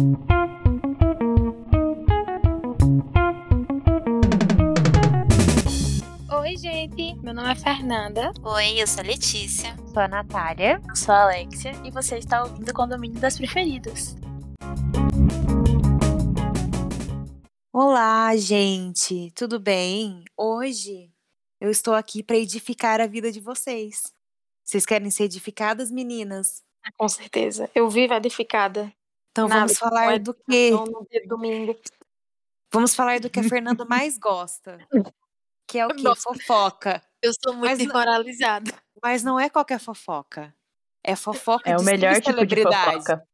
Oi, gente. Meu nome é Fernanda. Oi, eu sou a Letícia. Sou a Natália. Eu sou a Alexia e você está ouvindo o Condomínio das Preferidas. Olá, gente. Tudo bem? Hoje eu estou aqui para edificar a vida de vocês. Vocês querem ser edificadas, meninas? Com certeza. Eu vivo edificada. Então Nada vamos que falar do de domingo. Vamos falar do que a Fernanda mais gosta. Que é o quê? Nossa. Fofoca. Eu sou muito Mas não- desmoralizada. Mas não é qualquer fofoca. É fofoca É o de melhor tipo de celebridade. fofoca.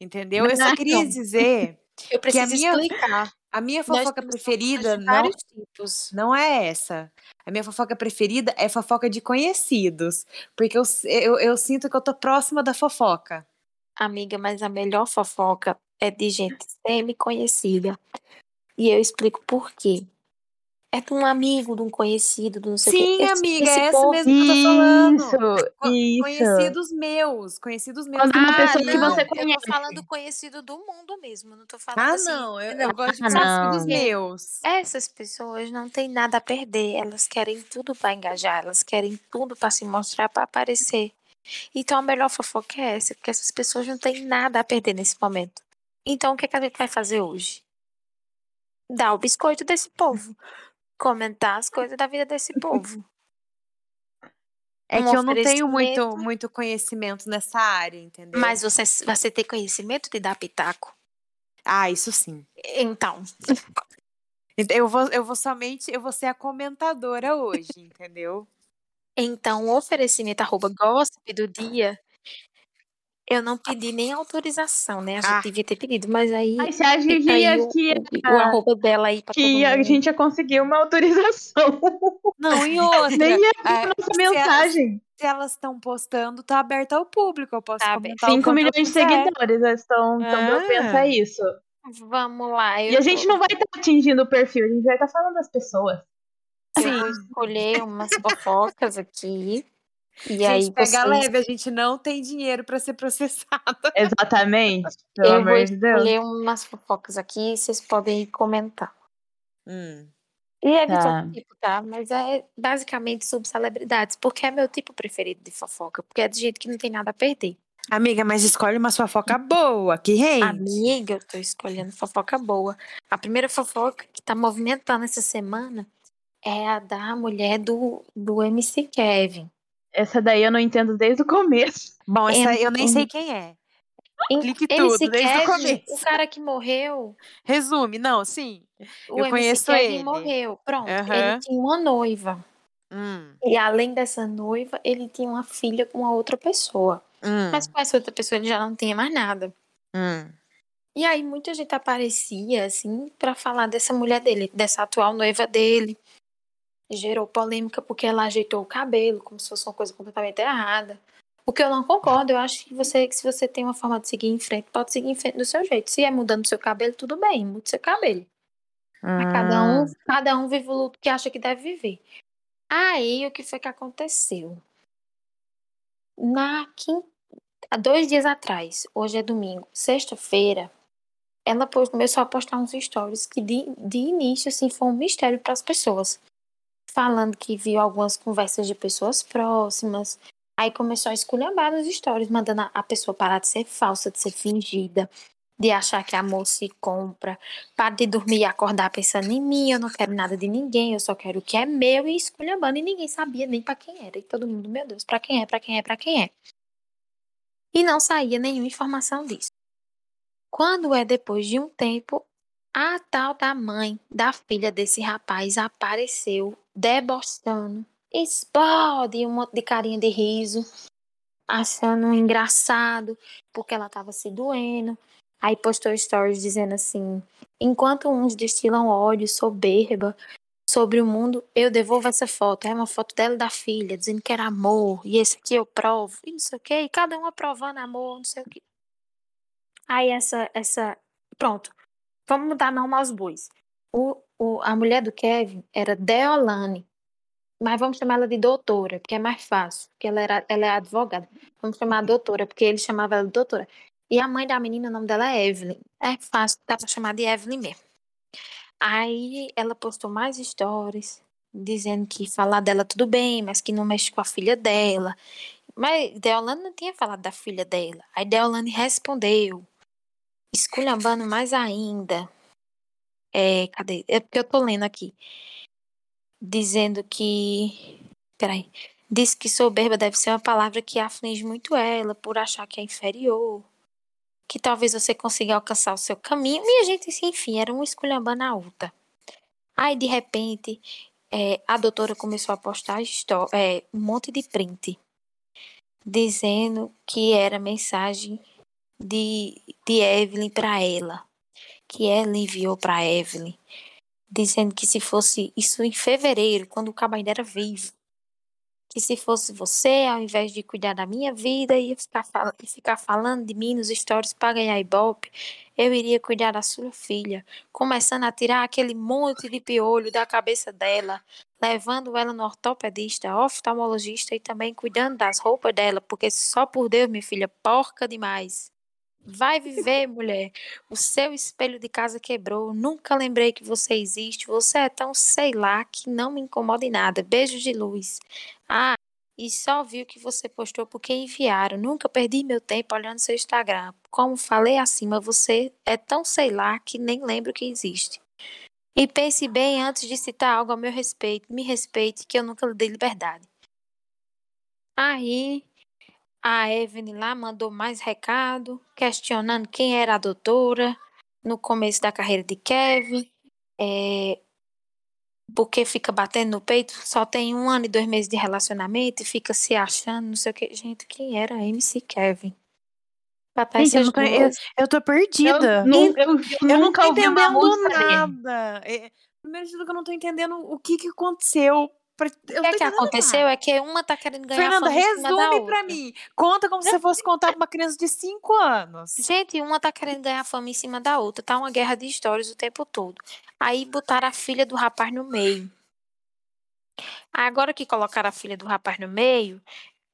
Entendeu? Eu só queria Não. dizer Eu preciso minha- explicar. a minha fofoca preferida de não, tipos. não é essa. A minha fofoca preferida é fofoca de conhecidos. Porque eu, eu, eu sinto que eu tô próxima da fofoca. Amiga, mas a melhor fofoca é de gente semi-conhecida. E eu explico por quê. É de um amigo, de um conhecido, de não sei o Sim. Esse- amiga, esse é essa povo- mesmo que eu tô falando. Isso, Co- isso. Conhecidos meus, conhecidos meus. Quando uma Ah, pessoa que não, você Eu conhece. tô falando conhecido do mundo mesmo, não tô falando Ah, assim. não, eu, não. eu gosto de Ah, conhecidos não. meus. Essas pessoas não têm nada a perder, elas querem tudo pra engajar, elas querem tudo pra se mostrar, pra aparecer. Então a melhor fofoca é essa, porque essas pessoas não têm nada a perder nesse momento. Então o que, é que a gente vai fazer hoje? Dar o biscoito desse povo. Comentar as coisas da vida desse povo. É Um que eu não tenho muito, muito conhecimento nessa área, entendeu? Mas você, você tem conhecimento de dar pitaco? Ah, isso sim. Então, Então, Eu vou, eu vou somente, eu vou ser a comentadora hoje, entendeu? Então o oferecimento arroba gossip do dia, eu não pedi nem autorização, né? A gente Ah. devia ter pedido, mas aí Ai, você acha que, fica aí ia- o, que, o, o arroba dela aí pra que a gente ia conseguir uma autorização? Não, e outra, Nem ia vir nossa se elas- mensagem. se elas estão postando, tá aberta ao público. Eu posso Tá comentar o 5 quanto eu milhões de seguidores estão estão Ah. a isso. Vamos lá. E a gente tô- não vai estar atingindo o perfil, a gente vai estar falando das pessoas. Eu vou escolher umas fofocas aqui. E aí Gente, pega vocês... leve, a gente não tem dinheiro pra ser processada. Exatamente. Pelo eu vou amor de Deus. escolher umas fofocas aqui e vocês podem comentar. Hum. E é de Tá. todo tipo, tá? Mas é basicamente sobre celebridades, porque é meu tipo preferido de fofoca, porque é de gente que não tem nada a perder. Amiga, mas escolhe uma fofoca boa, que rende. Amiga, eu tô escolhendo fofoca boa. A primeira fofoca que tá movimentando essa semana é a da mulher do, do MC Kevin. Essa daí eu não entendo desde o começo. Bom, essa eu nem Em- sei quem é. Em- Clique MC tudo, desde o Kevin, começo. o cara que morreu, Resume, não, sim. o Eu MC conheço Kevin ele. morreu. Pronto, Aham. ele tinha uma noiva. Hum, E além dessa noiva, ele tinha uma filha com uma outra pessoa. hum, Mas com essa outra pessoa ele já não tinha mais nada. hum. E aí muita gente aparecia, assim, pra falar dessa mulher dele, dessa atual noiva dele. Gerou polêmica porque ela ajeitou o cabelo, como se fosse uma coisa completamente errada. O que eu não concordo, eu acho que você, que se você tem uma forma de seguir em frente, pode seguir em frente do seu jeito. Se é mudando seu cabelo, tudo bem, mude seu cabelo. Cada um, Hum. cada um vive o luto que acha que deve viver. Aí, o que foi que aconteceu? Na quinta, há dois dias atrás, hoje é domingo, sexta-feira, ela começou a postar uns stories que de, de início, assim, foi um mistério para as pessoas. Falando que viu algumas conversas de pessoas próximas. Aí começou a esculhambar nos stories, mandando a, pessoa parar de ser falsa, de ser fingida, de achar que amor se compra, para de dormir e acordar pensando em mim, eu não quero nada de ninguém, eu só quero o que é meu e esculhambando e ninguém sabia nem para quem era. E todo mundo, meu Deus, para quem é, para quem é, para quem é. E não saía nenhuma informação disso. Quando é depois de um tempo, a tal da mãe da filha desse rapaz apareceu debochando, explode um monte de carinha de riso, achando engraçado, porque ela estava se doendo. Aí postou stories dizendo assim: enquanto uns destilam ódio, soberba sobre o mundo, eu devolvo essa foto. É uma foto dela e da filha, dizendo que era amor, e esse aqui eu provo, e não sei o quê, e cada um aprovando amor, não sei o quê. Aí essa, essa, pronto, vamos mudar nome aos bois. O, o, a mulher do Kevin era Deolane, mas vamos chamar ela de doutora, porque é mais fácil, porque ela, era, ela é advogada. Vamos chamar a doutora, porque ele chamava ela de doutora. E a mãe da menina, o nome dela é Evelyn. É fácil, dá pra chamar de Evelyn mesmo. Aí ela postou mais stories, dizendo que falar dela tudo bem, mas que não mexe com a filha dela. Mas Deolane não tinha falado da filha dela. Aí Deolane respondeu, esculhambando mais ainda. É, cadê? É porque eu tô lendo aqui. Dizendo que. Peraí. Diz que soberba deve ser uma palavra que aflige muito ela por achar que é inferior. Que talvez você consiga alcançar o seu caminho. E a gente, enfim, era um esculhambando a outra. Aí, de repente, é, a doutora começou a postar é, um monte de print dizendo que era mensagem de, de Evelyn para ela, que ela enviou para Evelyn, dizendo que se fosse isso em fevereiro, quando o cabo era vivo, que se fosse você, ao invés de cuidar da minha vida e ficar, e ficar falando de mim nos stories para ganhar ibope, eu iria cuidar da sua filha, começando a tirar aquele monte de piolho da cabeça dela, levando ela no ortopedista, oftalmologista e também cuidando das roupas dela, porque só por Deus, minha filha, porca demais. Vai viver, mulher. O seu espelho de casa quebrou. Nunca lembrei que você existe. Você é tão sei lá que não me incomoda em nada. Beijos de luz. Ah, e só vi o que você postou porque enviaram. Nunca perdi meu tempo olhando seu Instagram. Como falei acima, você é tão sei lá que nem lembro que existe. E pense bem antes de citar algo a meu respeito. Me respeite, que eu nunca lhe dei liberdade. Aí a Evelyn lá mandou mais recado, questionando quem era a doutora no começo da carreira de Kevin. É, porque fica batendo no peito, só tem um ano e dois meses de relacionamento e fica se achando, não sei o que. Gente, quem era a MC Kevin? Gente, eu, tô, eu, eu, tô perdida. Eu, eu, eu, eu nunca ouvi entendendo nada. É, primeiro de tudo que eu não tô entendendo o que que aconteceu. O que, é que aconteceu é que uma tá querendo ganhar Fernanda, fama em cima da resume pra mim. Conta como se você fosse contar pra uma criança de 5 anos. Gente, uma tá querendo ganhar fama em cima da outra. Tá uma guerra de histórias o tempo todo. Aí botaram a filha do rapaz no meio. Agora que colocaram a filha do rapaz no meio,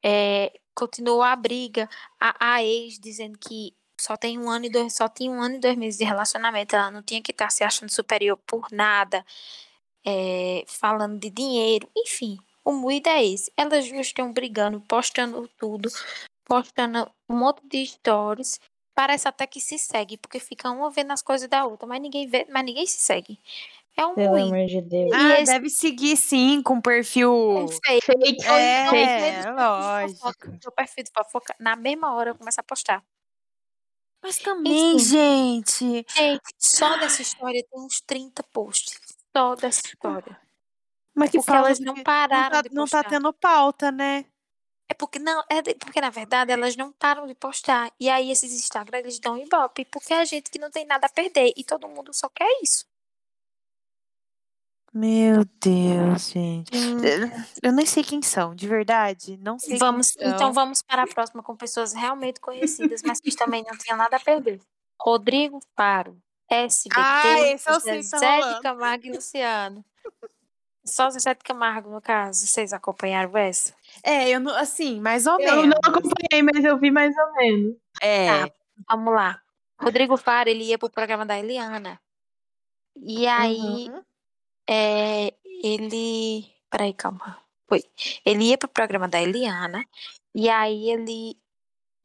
é, continuou a briga. A, a ex dizendo que só tem um ano e dois, só tinha um ano e dois meses de relacionamento. Ela não tinha que estar se achando superior por nada. É, falando de dinheiro, enfim, o moído é esse. Elas duas estão brigando, postando tudo, postando um monte de stories. Parece até que se segue, porque fica uma vendo as coisas da outra, mas ninguém vê, mas ninguém se segue. É um Pelo amor de Deus. Ah, esse- deve seguir sim, com perfil. Fake. Fake. É, fake. lógico. Meu perfil de fofoca, na mesma hora eu começo a postar. Mas também, Enfim. gente. Gente, só dessa história tem uns 30 posts. Só dessa história. Mas que Porque elas não não pararam tá, de não tá postar. tendo pauta, né? É porque não, é porque na verdade elas não param de postar. E aí esses Instagram eles dão ibope, porque é gente que não tem nada a perder e todo mundo só quer isso. Meu Deus, gente. Hum, Eu nem sei quem são, de verdade. Não sei vamos, então vamos para a próxima com pessoas realmente conhecidas, mas que também não tinham nada a perder. Rodrigo Faro, SBT, Ah, esse eu tá Zezé de. Camargo e Luciano. Só Zezé de Camargo, no caso. Vocês acompanharam essa? É, eu não, assim, mais ou Eu menos. não acompanhei, mas eu vi mais ou menos. É. Tá. Vamos lá. Rodrigo Faro, ele ia pro programa da Eliana. E aí, Uhum. é, ele. Peraí, calma. Foi. Ele ia pro programa da Eliana. E aí, ele.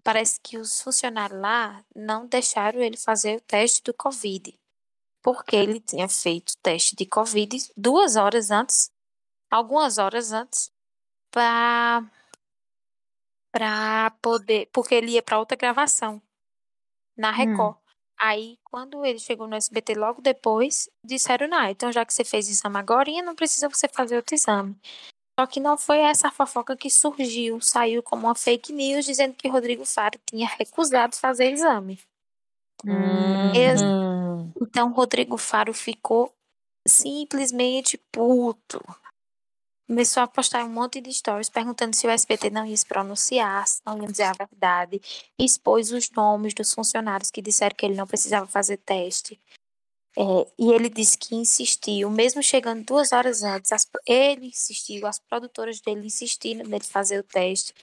Parece que os funcionários lá não deixaram ele fazer o teste do Covid. Porque ele tinha feito o teste de Covid duas horas antes, algumas horas antes, para para poder, porque ele ia para outra gravação na Record. Aí, quando ele chegou no SBT logo depois, disseram, não, então já que você fez exame agora, não precisa você fazer outro exame. Só que não foi essa fofoca que surgiu, saiu como uma fake news dizendo que Rodrigo Faro tinha recusado fazer exame. Ex- Uhum. Então, Rodrigo Faro ficou simplesmente puto. Começou a postar um monte de stories perguntando se o SBT não ia se pronunciar, se não ia dizer a verdade. Expôs os nomes dos funcionários que disseram que ele não precisava fazer teste. É, e ele disse que insistiu, mesmo chegando duas horas antes, as- ele insistiu, as produtoras dele insistiram nele fazer o teste.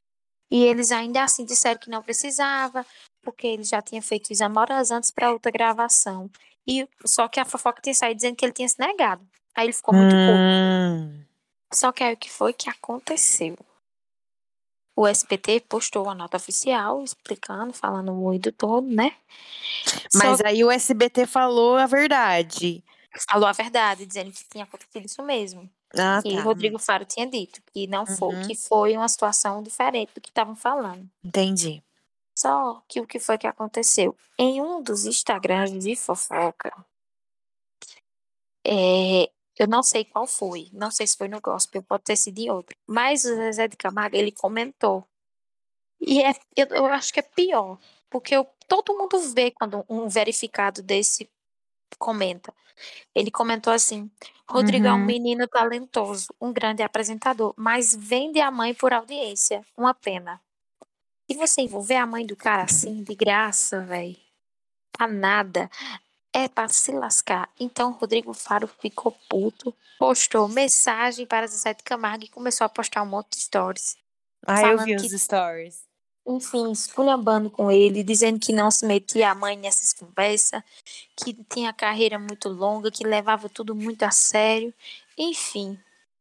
E eles ainda assim disseram que não precisava, porque ele já tinha feito exame horas antes para outra gravação. E só que a fofoca tinha saído dizendo que ele tinha se negado. Aí ele ficou muito. Hum. Só que aí o que foi que aconteceu? O SBT postou uma nota oficial explicando, falando muito todo, né? Mas Só aí o SBT falou a verdade. falou a verdade, dizendo que tinha acontecido isso mesmo. Ah, que tá. Rodrigo Faro tinha dito, que não foi, Uhum. que foi uma situação diferente do que estavam falando. Entendi. Só que o que foi que aconteceu? Em um dos Instagrams de fofoca, é, eu não sei qual foi, não sei se foi no Gospel, pode ter sido em outro, mas o Zezé de Camargo, ele comentou. E é, eu, eu acho que é pior, porque eu- todo mundo vê quando um verificado desse comenta. Ele comentou assim: Rodrigo é um Uhum. menino talentoso, um grande apresentador, mas vende a mãe por audiência. Uma pena. E você envolver a mãe do cara assim, de graça, velho? Pra nada. É pra se lascar. Então, Rodrigo Faro ficou puto, postou mensagem para Zezé de Camargo e começou a postar um monte de stories. Ah, eu vi que- os stories. Enfim, esculhambando com ele, dizendo que não se metia a mãe nessas conversas, que tinha carreira muito longa, que levava tudo muito a sério. Enfim,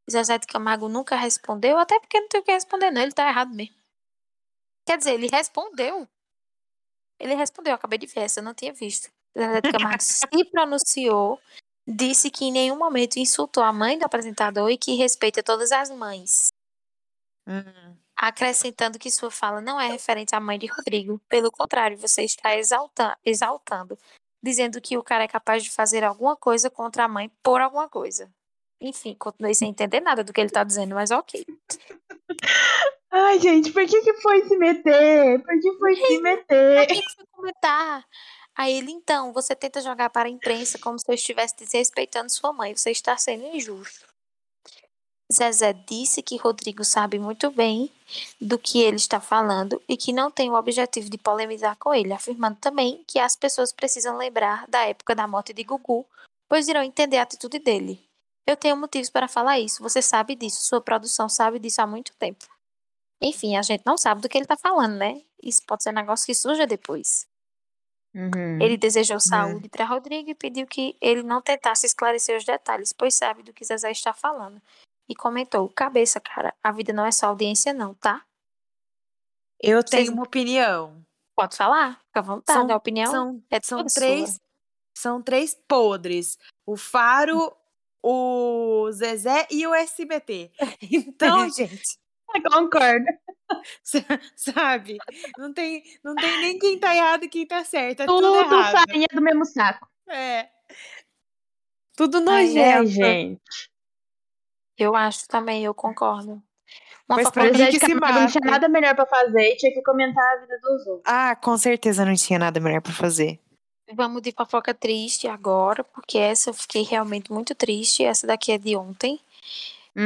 Zezé de Camargo nunca respondeu, até porque não tem o que responder, não. Ele tá errado mesmo. Quer dizer, ele respondeu. Ele respondeu, eu acabei de ver, essa eu não tinha visto. Zezé Camargo se pronunciou, disse que em nenhum momento insultou a mãe do apresentador e que respeita todas as mães Hum. acrescentando que sua fala não é referente à mãe de Rodrigo. Pelo contrário, você está exalta exaltando, dizendo que o cara é capaz de fazer alguma coisa contra a mãe por alguma coisa. Enfim, continuei sem entender nada do que ele tá dizendo, mas ok. Ai, gente, por que que foi se meter? Por que foi se meter? quem que foi comentar? Aí ele, então, você tenta jogar para a imprensa como se eu estivesse desrespeitando sua mãe. Você está sendo injusto. Zezé disse que Rodrigo sabe muito bem do que ele está falando e que não tem o objetivo de polemizar com ele, afirmando também que as pessoas precisam lembrar da época da morte de Gugu, pois irão entender a atitude dele. Eu tenho motivos para falar isso, você sabe disso, sua produção sabe disso há muito tempo. Enfim, a gente não sabe do que ele está falando, né? Isso pode ser um negócio que surja depois. Uhum. Ele desejou saúde para Rodrigo e pediu que ele não tentasse esclarecer os detalhes, pois sabe do que Zezé está falando. E comentou: Cabeça, cara, a vida não é só audiência, não, tá? Eu Vocês- tenho uma opinião. Pode falar, fica à vontade. São- a opinião São, é são três, sua. são três podres. O Faro, o Zezé e o SBT. Então, gente, Concordo. sa- sabe? Não tem, não tem nem quem tá errado e quem tá certo. É tudo, Tudo errado. farinha do mesmo saco. É. Tudo Ai, nojento. É, gente. Eu acho também, eu concordo. Uma Mas que se Camargo não tinha nada melhor pra fazer e tinha que comentar a vida dos outros. Ah, com certeza não tinha nada melhor pra fazer. Vamos de fofoca triste agora, porque essa eu fiquei realmente muito triste. Essa daqui é de ontem.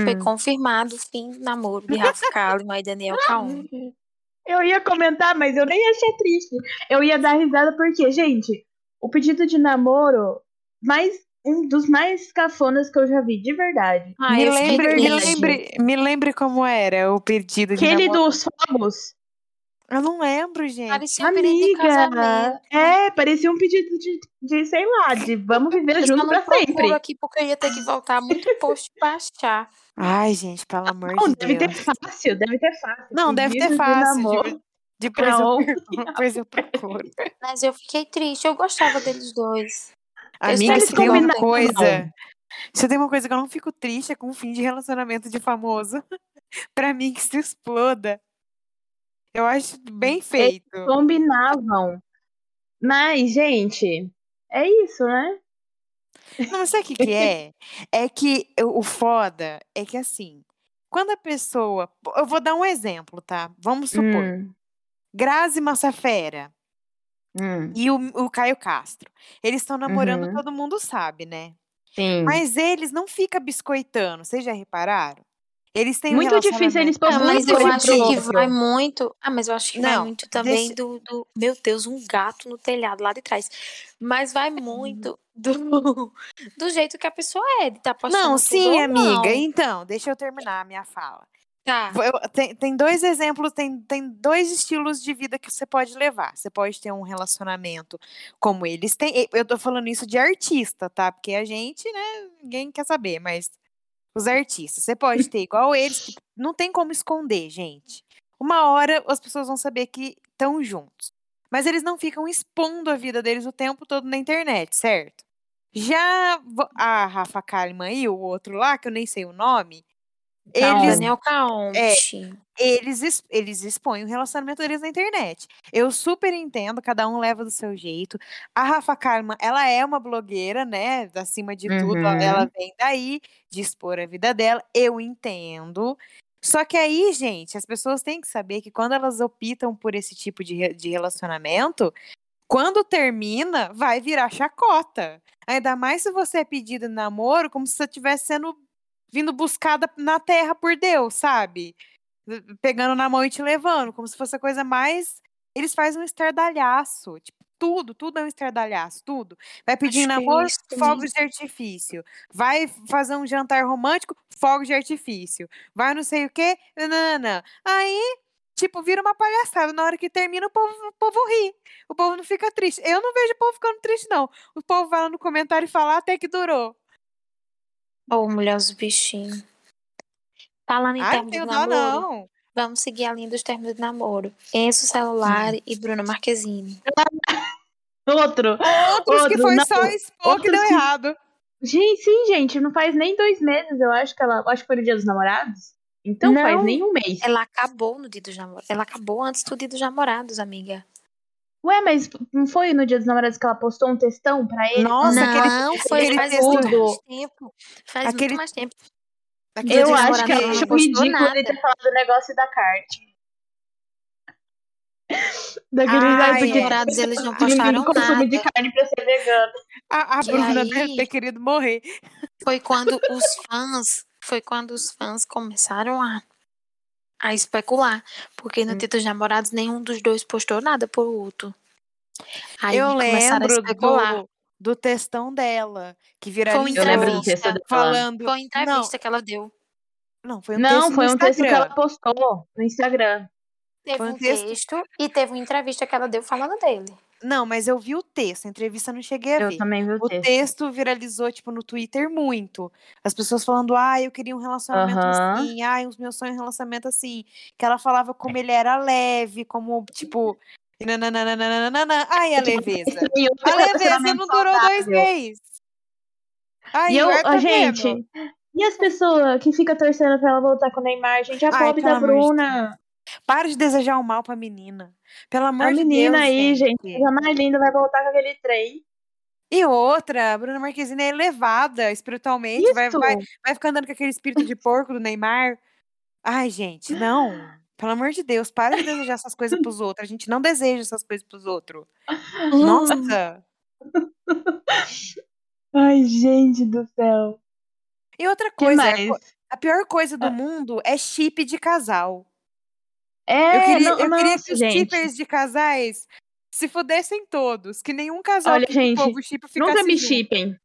Foi Hum. confirmado o fim do namoro de Rafa Kalimann e Daniel Caon. Eu ia comentar, mas eu nem achei triste. Eu ia dar risada porque, gente, o pedido de namoro, mais um dos mais cafonas que eu já vi, de verdade. Ah, me, lembre, me, triste. lembre, me lembre como era o pedido de Aquele namoro. dos fogos. Eu não lembro, gente. Parecia um pedido de Amiga, casamento. é, parecia um pedido de, de, sei lá, de vamos viver Eu junto não pra sempre. aqui porque eu ia ter que voltar muito post pra achar. Ai, gente, pelo amor Não, de deve Deus. ter fácil, deve ter fácil. Não, deve ter fácil. de- Depois pra eu, depois eu procuro. Mas eu fiquei triste, eu gostava deles dois. Amiga, se tem uma coisa. Se tem uma coisa que eu não fico triste é com o fim de relacionamento de famoso. pra mim, que se exploda. Eu acho bem feito. Combinavam. Mas, gente, é isso, né? Não, sabe o que, que é? É que o o foda é que assim, quando a pessoa. Eu vou dar um exemplo, tá? Vamos supor. Hum, Grazi Massafera hum, e o, o Caio Castro. Eles estão namorando, Uhum. todo mundo sabe, né? sim. Mas eles não ficam biscoitando, vocês já repararam? Eles têm um Muito difícil eles Ah, mas eu acho que vai muito. Ah, mas eu acho que vai Não, muito também deixa- do, do. Meu Deus, um gato no telhado lá de trás. Mas vai muito do, do jeito que a pessoa é, de estar postando Não, tudo sim, ou amiga. não. Então, deixa eu terminar a minha fala. Tá. Eu- tem, tem dois exemplos, tem, tem dois estilos de vida que você pode levar. Você pode ter um relacionamento como eles têm. Eu tô falando isso de artista, tá? Porque a gente, né, ninguém quer saber, mas os artistas. Você pode ter igual eles, que não tem como esconder, gente. Uma hora as pessoas vão saber que estão juntos. Mas eles não ficam expondo a vida deles o tempo todo na internet, certo? Já a Rafa Kalimann e o outro lá, que eu nem sei o nome. Eles Daniel Caonte. eles, ex- eles expõem o relacionamento deles na internet. Eu super entendo, cada um leva do seu jeito. A Rafa Kalimann, ela é uma blogueira, né? Acima de tudo, Uhum. ela vem daí de expor a vida dela. Eu entendo. Só que aí, gente, as pessoas têm que saber que quando elas optam por esse tipo de, de relacionamento, quando termina, vai virar chacota. Ainda mais se você é pedido em namoro, como se você estivesse sendo vindo buscada na terra por Deus, sabe? pegando na mão e te levando, como se fosse a coisa mais. Eles fazem um estardalhaço. Tipo, tudo, tudo é um estardalhaço, tudo. Vai pedir namoro, isso fogos de artifício. Vai fazer um jantar romântico, fogos de artifício. Vai não sei o quê, nanana. Aí, tipo, vira uma palhaçada. Na hora que termina, o povo, o povo ri. O povo não fica triste. Eu não vejo o povo ficando triste, não. O povo vai lá no comentário e fala "Ah, até que durou. Ô, mulher, os bichinhos. Falando em Ai, não termos de namoro, não. vamos seguir a linha dos termos de namoro. Enzo Celular e Bruna Marquezine. Outro. Outros que Outro, foi não. só expor que deu que- errado. Gente, sim, gente, não faz nem dois meses, eu acho que ela. Acho que foi no dia dos namorados. Então faz Não. nem um mês. Ela acabou no dia dos namorados. Ela acabou antes do dia dos namorados, amiga. Ué, mas não foi no dia dos namorados que ela postou um textão pra ele? Nossa, aquele- não, foi aquele faz muito mais tempo. Faz Aquele- muito mais tempo. Aquele Eu acho que ela ela não achou postou ridículo nada. ele ter falado o negócio da carne. Daquele Os porque namorados, eles não postaram consome de nada. carne pra ser vegano. A, a Bruna aí- deve ter querido morrer. Foi quando os fãs, foi quando os fãs começaram a, a especular. Porque no Hum. dia dos namorados, nenhum dos dois postou nada pro outro. Aí eu a lembro especular. do, do textão dela, que Foi uma viralizou Eu lembro do entrevista. falando... Foi uma entrevista que ela deu. Não, não, foi um Não, texto foi um texto que ela postou no Instagram. Teve Foi um um texto- texto e teve uma entrevista que ela deu falando dele. Não, mas eu vi o texto, a entrevista eu não cheguei a Eu ver. também vi o O texto. texto viralizou, tipo, no Twitter muito. As pessoas falando, ah, eu queria um relacionamento Aham. assim, ai, os meus sonhos um relacionamento assim. Que ela falava como ele era leve, como, tipo. nananana. Ai, a leveza. E o A leveza não durou dois meses. Ai, E eu, agora tá gente, e as pessoas que ficam torcendo pra ela voltar com o Neymar, gente? A Ai, pobre da Bruna. Para de desejar o mal pra menina. Pelo amor A de menina Deus. aí, gente, a mais linda vai voltar com aquele trem. E outra, a Bruna Marquezine é elevada espiritualmente. Vai, Isso. vai, vai ficar andando com aquele espírito de porco do Neymar. Ai, gente, não. Pelo amor de Deus, para de desejar essas coisas pros outros. A gente não deseja essas coisas pros outros. Nossa! Ai, gente do céu. E outra coisa, a a pior coisa do Ah. mundo é chip de casal. É, eu queria, não, eu queria que os shippers de casais se fudessem todos. Que nenhum casal Olha, gente, povo shippa ficasse Nunca me junto. chipem.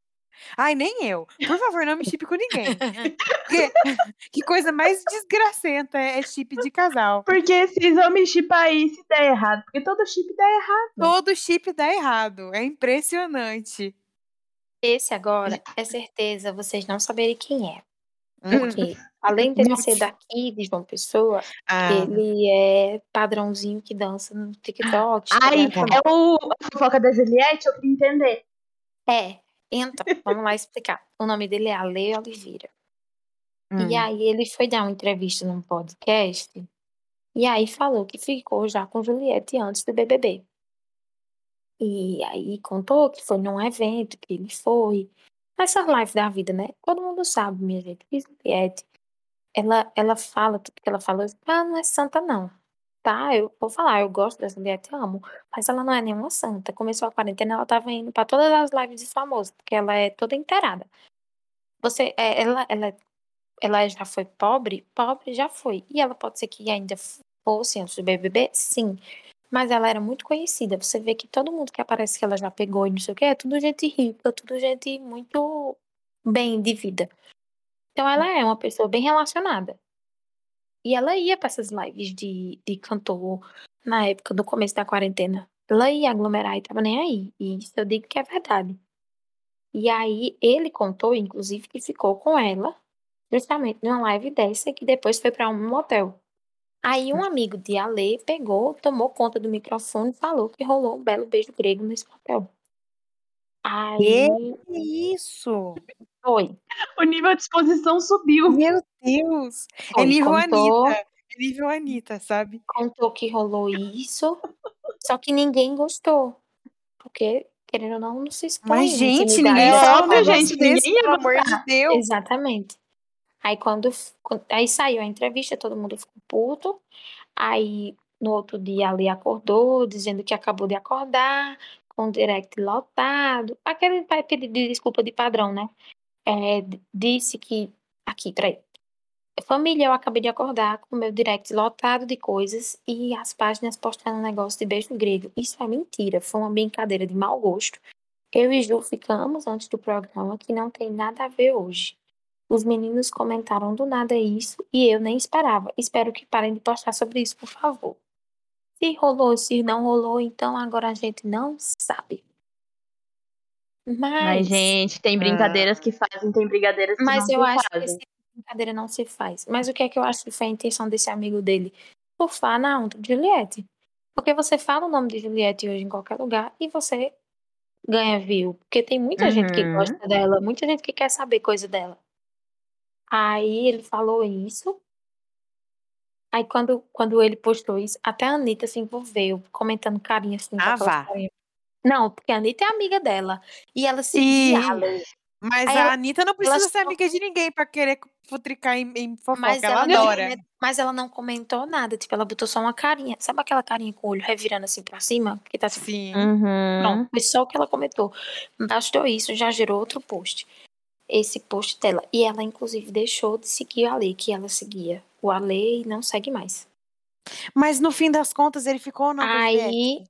Ai, nem eu. Por favor, não me chipe com ninguém. Porque, que coisa mais desgracenta é chip de casal. Porque vocês vão me chipar aí se der errado. Porque todo chip dá errado. Todo chip dá errado. É impressionante. Esse agora é certeza vocês não saberem quem é. Porque além dele Nossa. ser daqui de João Pessoa, Ah, ele é padrãozinho que dança no TikTok. Ai, é o a fofoca da Juliette, eu queria entender. É. Então, vamos lá explicar. O nome dele é Ale Oliveira. Hum. E aí ele foi dar uma entrevista num podcast e aí falou que ficou já com Juliette antes do BBB. E aí contou que foi num evento que ele foi. Essa live da vida, né? Todo mundo sabe, minha gente, Juliette, ela, ela fala tudo que ela falou. Ah, não é santa não. Tá, eu vou falar, eu gosto da Juliette, amo. Mas ela não é nenhuma santa. Começou a quarentena, ela tava indo pra todas as lives de famosos, porque ela é toda inteirada. Você, é, ela, ela, ela já foi pobre? Pobre já foi. E ela pode ser que ainda fosse antes do BBB? Sim. Mas ela era muito conhecida. Você vê que todo mundo que aparece que ela já pegou e não sei o que, é tudo gente rica, tudo gente muito bem de vida. Então ela é uma pessoa bem relacionada. E ela ia para essas lives de, de cantor na época, no começo da quarentena. Ela ia aglomerar e tava nem aí. E isso eu digo que é verdade. E aí ele contou, inclusive, que ficou com ela, justamente numa live dessa, que depois foi para um motel. Aí um amigo de Ale pegou, tomou conta do microfone e falou que rolou um belo beijo grego nesse motel. Aí Que isso? foi. O nível de exposição subiu. Meu Deus! É nível contou. Anitta. É nível Anitta, sabe? contou que rolou isso, só que ninguém gostou. Porque, querendo ou não, não se expõe. Mas, gente, ninguém É negócio gente, desse, ninguém pelo amor de. Deus. Exatamente. Aí quando, aí saiu a entrevista, todo mundo ficou puto. Aí no outro dia ali acordou, dizendo que acabou de acordar, com o direct lotado. Aquele pedido de desculpa de padrão, né? É, disse que. Aqui, peraí. Família, eu acabei de acordar com o meu direct lotado de coisas e as páginas postando um negócio de beijo grego. Isso é mentira, foi uma brincadeira de mau gosto. Eu e Ju ficamos antes do programa que não tem nada a ver hoje. Os meninos comentaram do nada isso e eu nem esperava. Espero que parem de postar sobre isso, por favor. Se rolou, se não rolou, então agora a gente não sabe. Mas, Mas, gente, tem brincadeiras que fazem, tem brincadeiras que mas não eu se acho que essa brincadeira não se faz. Mas o que é que eu acho que foi a intenção desse amigo dele? Surfar na onda de Juliette. Porque você fala o nome de Juliette hoje em qualquer lugar e você ganha view. Porque tem muita gente que Uhum. gosta dela, muita gente que quer saber coisa dela. Aí ele falou isso. Aí quando, quando ele postou isso, até a Anitta se envolveu, comentando carinha assim. Ah, vá. Não, porque a Anitta é amiga dela. E ela a E... Mas Aí a ela- Anitta não precisa ser amiga de ninguém pra querer futricar em, em fofoca. Mas ela ela, não adora. comen- mas ela não comentou nada. Tipo, ela botou só uma carinha. Sabe aquela carinha com o olho revirando assim pra cima? Que tá tipo, Sim. Uhum. Pronto, foi só o que ela comentou. Bastou isso, já gerou outro post. Esse post dela. E ela, inclusive, deixou de seguir o Ale, que ela seguia. O Ale e não segue mais. Mas no fim das contas, ele ficou ou não? Aí.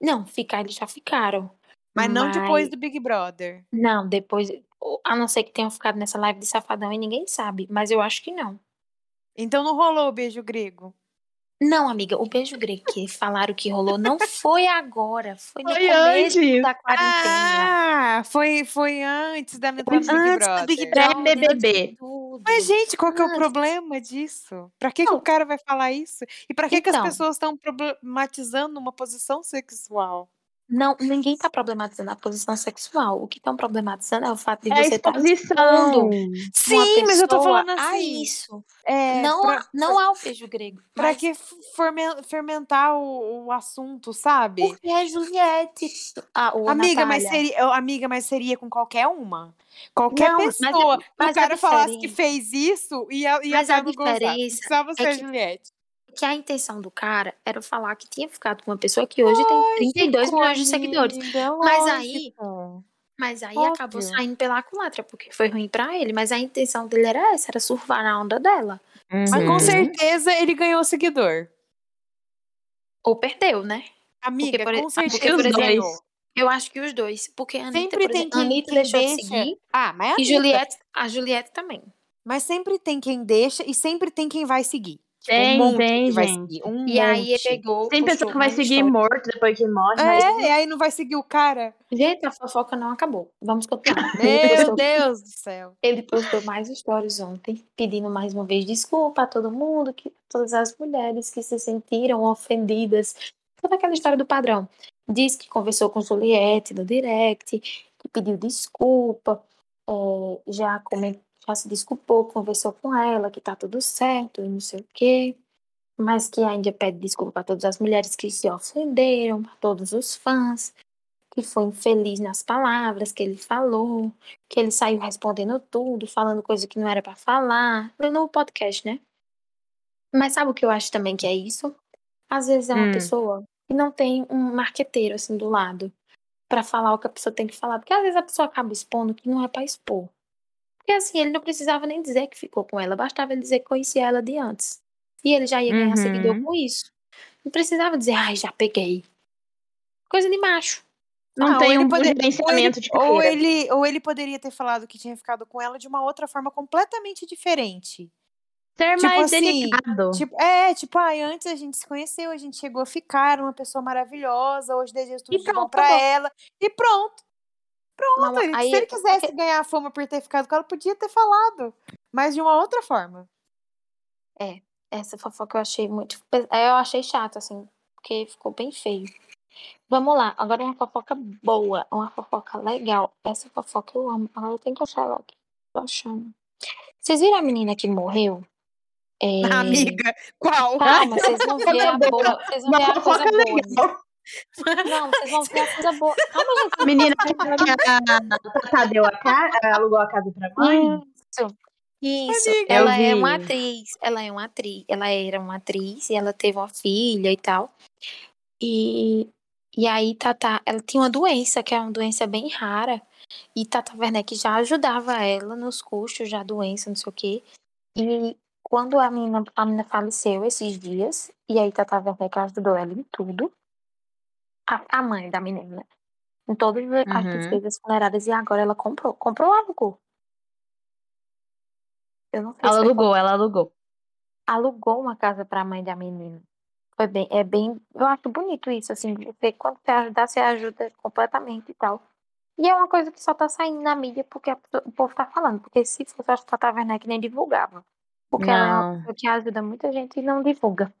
Não, ficar, eles já ficaram. Mas não depois Mas- do Big Brother. Não, depois. A não ser que tenham ficado nessa live de safadão e ninguém sabe. Mas eu acho que não. Então não rolou o beijo grego. Não, amiga, o beijo grego que falaram que rolou não foi agora. Foi no Foi começo antes. da quarentena. Ah, foi, foi antes da Big Antes Brother. do Big Brother. Tudo. Mas, gente, qual que é o Antes. problema disso? Pra que, que o cara vai falar isso? E pra que, que as Então. pessoas estão problematizando uma posição sexual? Não, ninguém tá problematizando a posição sexual. O que estão problematizando é o fato de É a você estar exposição. Sim, mas eu tô falando a assim. isso. É, não, pra, há- não há o beijo grego. pra mas que fermen- fermentar o, o assunto, sabe? Porque é Juliette. Ah, Amiga mas, seria, amiga, mas seria com qualquer uma. Qualquer Não, mas é- pessoa. Se mas o a cara falasse que fez isso, ia, ia Mas a Pablo gozar. Não diferença precisava é ser a que- Juliette. Que a intenção do cara era falar que tinha ficado com uma pessoa que hoje tem 32 Lógico, milhões de seguidores. amiga, Mas aí- lógico. Mas aí Óbvio. acabou saindo pela culatra, porque foi ruim pra ele. Mas a intenção dele era essa, era surfar na onda dela. Mas com Uhum. certeza ele ganhou seguidor. Ou perdeu, né? Amiga, por- com ah, certeza porque, por exemplo, ganhou. Eu acho que os dois. Porque a Anitta, Sempre por tem exemplo, quem, Anitta deixou de deixa. seguir. Ah, mas é a E. Juliette, a Juliette também. Mas sempre tem quem deixa e sempre tem quem vai seguir. Tipo, Tem, um monte tem, que vai gente. seguir. Um E aí ele monte. pegou. Tem pessoa que vai seguir história. morto depois que morre, mas É, e aí não vai seguir o cara. Gente, a fofoca não acabou. Vamos continuar. Meu postou, Deus do céu. ele postou mais stories ontem, pedindo mais uma vez desculpa a todo mundo, que todas as mulheres que se sentiram ofendidas. Toda aquela história do padrão. Diz que conversou com Juliette no direct, que pediu desculpa, é, já, come- já se desculpou, conversou com ela, que tá tudo certo e não sei o quê. Mas que ainda pede desculpa para todas as mulheres que se ofenderam, para todos os fãs, que foi infeliz nas palavras que ele falou, que ele saiu respondendo tudo, falando coisa que não era para falar, no podcast, né? Mas sabe o que eu acho também que é isso? Às vezes é uma Hum. pessoa que não tem um marqueteiro assim do lado para falar o que a pessoa tem que falar, porque às vezes a pessoa acaba expondo que não é para expor. Porque assim, ele não precisava nem dizer que ficou com ela, bastava ele dizer que conhecia ela de antes. E ele já ia ganhar Uhum. seguidor com isso. Não precisava dizer, ai, já peguei. Coisa de macho. não Ah, ou tem um bom pode- gerenciamento de Ou ele, ou ele poderia ter falado que tinha ficado com ela de uma outra forma completamente diferente. Ser Tipo mais assim, delicado. Tipo, é, tipo, ai, antes a gente se conheceu, a gente chegou a ficar, uma pessoa maravilhosa, hoje desejo tudo E de bom pronto, pra acabou. ela. E pronto. Pronto. Ele- aí- se ele quisesse ganhar fama por ter ficado com ela, podia ter falado. Mas de uma outra forma. Essa fofoca eu achei muito. é, Eu achei chato, assim, porque ficou bem feio. Vamos lá, agora uma fofoca boa, uma fofoca legal. Essa fofoca eu amo. Agora eu tenho que achar ela aqui. Tô achando. Vocês viram a menina que morreu? É... Amiga, qual? Calma, vocês vão ver a Fofoca boa. Vocês vão ver a coisa fofoca boa. Não, vocês vão ver coisa boa. Calma, gente. Menina que a Tatá deu a casa, alugou a casa pra mãe. Isso. Isso. Amiga. Ela é uma atriz. Ela é uma atriz. Ela era uma atriz e ela teve uma filha e tal. E, e aí, Tata, ela tinha uma doença, que é uma doença bem rara. E Tata Werneck já ajudava ela nos custos da doença, não sei o quê. E quando a menina, a menina faleceu esses dias, e aí Tata Werneck ajudou ela em tudo. A, a mãe da menina. Em todas as Uhum. despesas funerárias. E agora ela comprou. Comprou ou alugou? Eu não sei Ela se alugou, ela alugou. alugou uma casa para a mãe da menina. Foi bem, é bem, eu acho bonito isso, assim, você, quando você ajudar, você ajuda completamente e tal. E é uma coisa que só tá saindo na mídia porque a o povo tá falando, porque se fosse a Tata Werneck nem divulgava. Porque ela é uma Não. pessoa que ajuda muita gente e não divulga.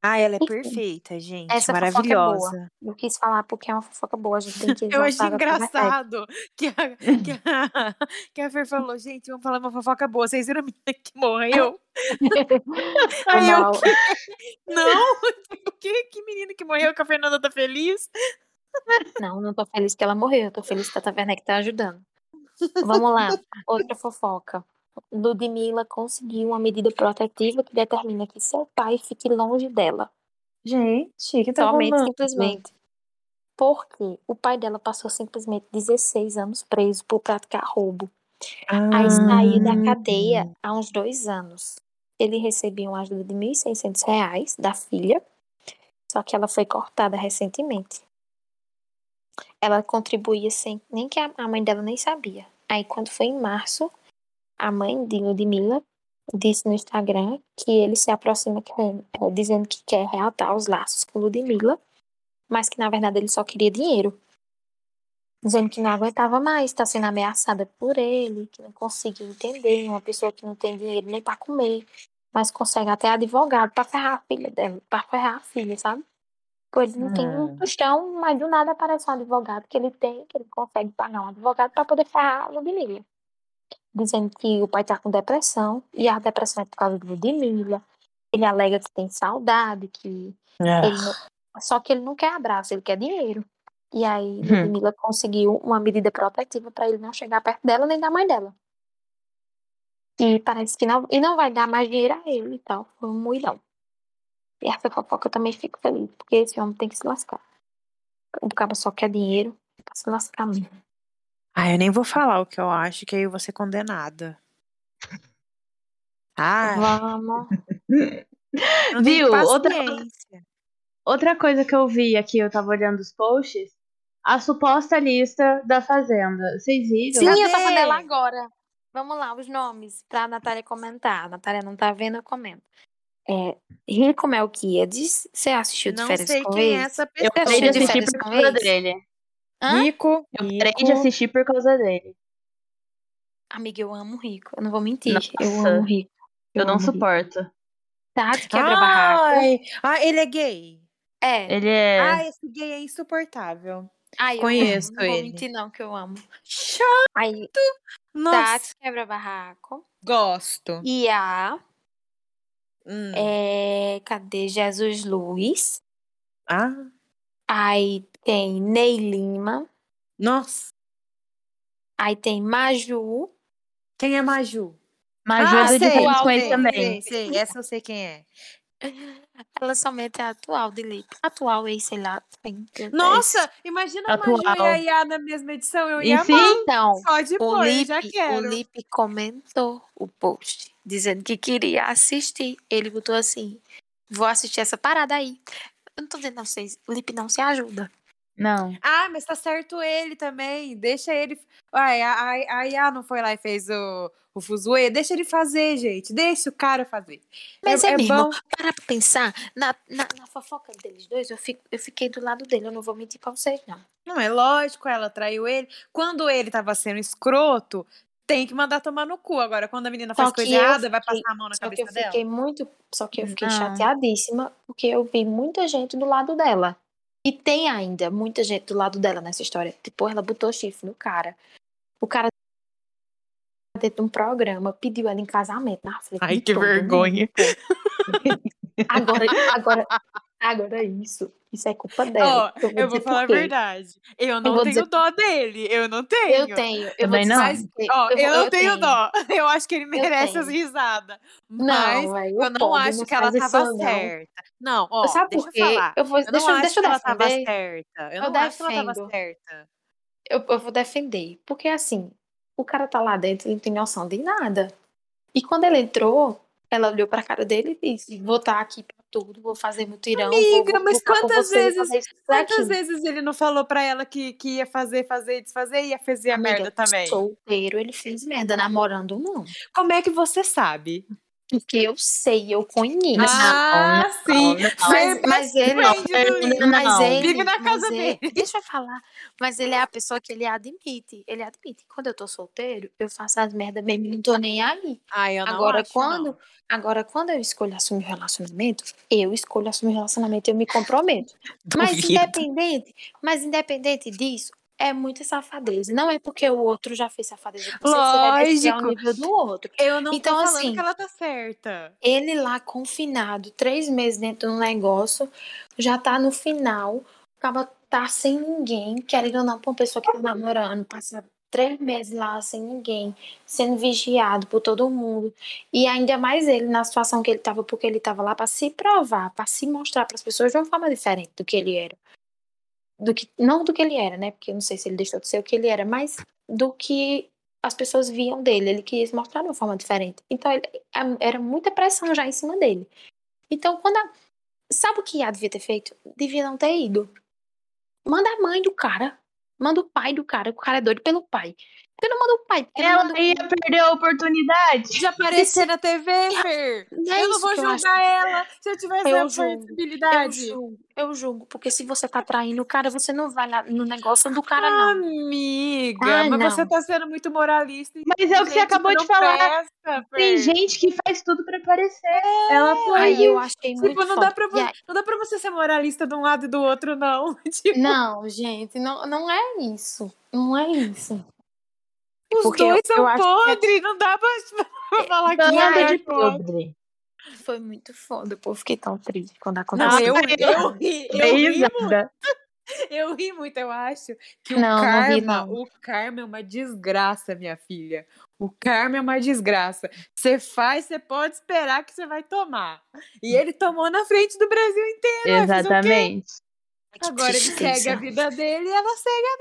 Ah, ela é Enfim, perfeita, gente. Essa fofoca é boa. maravilhosa. Eu quis falar porque é uma fofoca boa, a gente tem que Eu achei Werneck. engraçado que a, que, a, que a Fer falou, gente, vamos falar uma fofoca boa. Vocês viram a menina que morreu? Aí eu, que? Não? Tipo, que, que menina que morreu que a Fernanda tá feliz? Não, não tô feliz que ela morreu, eu tô feliz que a Tata Werneck tá ajudando. Vamos lá, outra fofoca. Ludmilla conseguiu uma medida protetiva que determina que seu pai fique longe dela. Gente, que tá Somente, simplesmente. Porque o pai dela passou simplesmente 16 anos preso por praticar roubo. Aí saiu da cadeia há uns dois anos. Ele recebia uma ajuda de 1.600 reais da filha, só que ela foi cortada recentemente. Ela contribuía sem nem que a mãe dela nem sabia. Aí quando foi em março, a mãe de Ludmilla disse no Instagram que ele se aproxima eh, dizendo que quer reatar os laços com Ludmilla, mas que na verdade ele só queria dinheiro. Dizendo que não aguentava mais, está sendo ameaçada por ele, que não conseguiu entender, uma pessoa que não tem dinheiro nem para comer, mas consegue até advogado para ferrar a filha dela, para ferrar a filha, sabe? Pois ele não tem um Hum. tostão, mas do nada aparece um advogado que ele tem, que ele consegue pagar um advogado para poder ferrar a Ludmilla. Dizendo que o pai tá com depressão, e a depressão é por causa de Ludmilla. Ele alega que tem saudade, que ele não- Só que ele não quer abraço, ele quer dinheiro. E aí, Ludmilla conseguiu uma medida protetiva para ele não chegar perto dela nem da mãe dela. E parece que não. E não vai dar mais dinheiro a ele e tal. Foi um muilão. E essa fofoca eu também fico feliz, porque esse homem tem que se lascar. O cara só quer dinheiro pra se lascar mesmo. Ah, eu nem vou falar o que eu acho, que aí eu vou ser condenada. Ah, Vamos. eu não Viu? Outra-. Outra coisa que eu vi aqui, eu tava olhando os posts, a suposta lista da Fazenda. Vocês viram? Sim, eu tava Cadê? nela agora. Vamos lá, os nomes, pra Natália comentar. A Natália não tá vendo, eu comento. É, Rico Melquiades, você assistiu de Não férias sei com quem é essa Eu pessoa. parei de Assistiu de assistir férias por causa ex? dele. Hã? Rico, Eu parei de assistir por causa dele. Amiga, eu amo o Rico. Eu não vou mentir. Nossa. Eu amo o Rico. Eu não amo o Rico. suporto. Tati quebra-barraco. Ai, ah, ele é gay. É. Ele é. Ah, esse gay é insuportável. Ai, eu conheço amo. Não vou ele. mentir, não, que eu amo. Chato. Aí, Nossa, Tati quebra-barraco. gosto. E a. Hum. É, cadê Jesus Luiz? Ah, Aí tem Ney Lima. nossa. Aí tem Maju. Quem é Maju? Mas ah, ah, de sei, férias com ele sei, também. sei, sei. Essa eu sei quem é. Ela somente é a atual de Lipe. Atual, ex, sei lá. tem- é Nossa, imagina a Maju e a Atual. Iá na mesma edição. Eu E ia sim, amar. Então, Só de o pôr, eu já Lipe, o quero. Lipe comentou o post, dizendo que queria assistir. Ele botou assim: vou assistir essa parada aí. Eu não tô dizendo a vocês, o Lipe não se ajuda. Não. Ah, mas tá certo ele também. Deixa ele. Ai, a, a, Iá não foi lá e fez o, o fuzuê. Deixa ele fazer, gente. Deixa o cara fazer. Mas é, é mesmo, bom. para pensar, na, na, na fofoca deles dois, eu, fico, eu fiquei do lado dele, eu não vou mentir pra vocês, não. Não, é lógico, ela traiu ele. Quando ele tava sendo escroto, tem que mandar tomar no cu. Agora, quando a menina Só faz coisa que eu errada, vai passar a mão na Só que cabeça eu dela. fiquei muito. Só que eu fiquei Não. chateadíssima, porque eu vi muita gente do lado dela. E tem ainda muita gente do lado dela nessa história. Tipo, ela botou chifre no cara. O cara dentro de um programa pediu ela em casamento na frente Ai, que mundo, vergonha. pô. Agora, agora, agora isso. Isso é culpa dela. Ó, eu vou dizer falar a verdade. Eu não vou tenho dizer- dó dele. Eu não tenho. Eu tenho. Eu Também vou não. dizer. Ó, eu, vou- não tenho, dó. Eu acho que ele merece as tenho. risadas. Mas Não, eu não povo acho não que ela tava não. certa. Não, ó, Sabe deixa por eu falar. Eu vou, Eu deixa, não eu- acho deixa que eu ela tava defender. certa. Eu, Eu não acho que ela tava defendo. certa. Eu, eu vou defender. Porque assim, o cara tá lá dentro, ele não tem noção de nada. E quando ele entrou, ela olhou pra cara dele e disse: Vou estar aqui pra tudo, vou fazer mutirão. vou, Amiga, vou mas lutar por quantas você, vou vezes- Quantas vezes ele não falou pra ela que, que ia fazer, fazer, desfazer e ia fazer a Amiga, merda também? Solteiro, ele fez merda, namorando não. Como é que você sabe? Porque eu sei, eu conheço. ah, não, sim. não. Mas, mas ele, do- mas ele, Vive na casa mas ele- dele. Deixa eu falar. Mas ele é a pessoa que ele admite. Ele admite. Quando eu tô solteiro, eu faço as merdas mesmo e não tô nem aí. Ah, eu não Agora, acho, quando, não. agora, quando eu escolho assumir o relacionamento, eu escolho assumir o relacionamento e eu me comprometo. Mas Duvido. independente, mas independente disso, é muita safadeza. Não é porque o outro já fez safadeza com você, que você vai descer ao Lógico. nível do outro. Eu não Então, tô falando assim, que ela tá certa. Ele lá confinado, três meses dentro do negócio, já tá no final, acaba tá sem ninguém, querendo ou não, pra uma pessoa que tá namorando, passa três meses lá sem ninguém, sendo vigiado por todo mundo. E ainda mais ele na situação que ele tava, porque ele tava lá pra se provar, pra se mostrar pras pessoas de uma forma diferente do que ele era. Do que, não do que ele era, né? Porque eu não sei se ele deixou de ser o que ele era, mas do que as pessoas viam dele. Ele quis mostrar de uma forma diferente. Então, ele- a- era muita pressão já em cima dele. Então, quando a- Sabe o que Iá devia ter feito? Devia não ter ido. Manda a mãe do cara. Manda o pai do cara. O cara é doido pelo pai. Por que não manda o pai? Não Ela manda ia perder a oportunidade. De aparecer na TV, Fer. Não é eu não vou julgar ela se eu tivesse Eu a julgo. Eu possibilidade. julgo, eu julgo, porque se você tá traindo o cara, você não vai lá no negócio do cara, Ah, não. Amiga, Ai, mas não. você tá sendo muito moralista. Mas é o que você acabou de não falar. presta, Tem Fer. gente que faz tudo pra parecer. Ela foi. Aí eu achei muito Tipo, não foda. dá, pra, não dá pra você ser moralista de um lado e do outro, não. Tipo, Não, gente, não, não é isso. Não é isso. Os porque dois eu- são eu acho que- podres, não dá pra, falar que um é de podre. Foi muito foda, pô. Eu fiquei tão triste quando Não, aconteceu. eu, Nossa, eu, ri, eu, Dei ri, risada. eu ri muito, eu acho que o Não, não karma, ri, não. o karma é uma desgraça, minha filha. O karma é uma desgraça. Você faz, você pode esperar que você vai tomar. E ele tomou na frente do Brasil inteiro. o? Exatamente. Agora ele segue a vida dele e ela segue a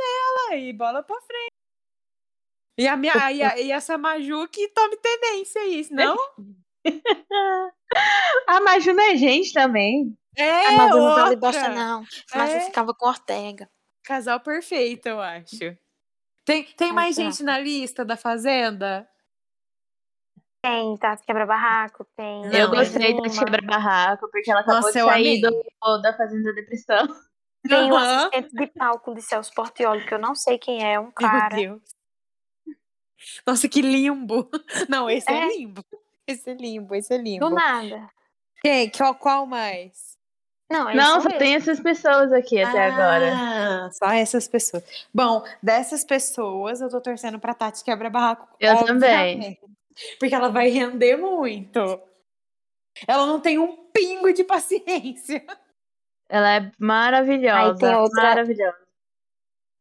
dela. E bola pra frente. E, a minha, e, a- e essa Maju que tome tendência a isso, não? A Maju não é gente também. É, Ah, mas eu não outra. bosta, não. Mas eu É. ficava com Ortega. Casal perfeito, eu acho. Tem, tem Ai, mais gente na lista da Fazenda? Tem Tati Quebra-Barraco, tem. Eu é gostei da quebra-barraco, porque ela acabou Nossa, de sair do, da Fazenda Depressão. Tem o Aham. assistente de palco de Celso Portioli, que eu não sei quem é, um Meu cara. Deus. Nossa, que limbo. Não, esse é, É. limbo. Esse é limbo, esse é limbo. Do nada. Quem? Qual, qual mais? Não, Não, só mesmo. tem essas pessoas aqui até agora. Ah, Só essas pessoas. Bom, dessas pessoas, eu tô torcendo pra Tati quebra-barraco. Eu também. Porque ela vai render muito. Ela não tem um pingo de paciência. Ela é maravilhosa. Aí tem outra- Maravilhosa.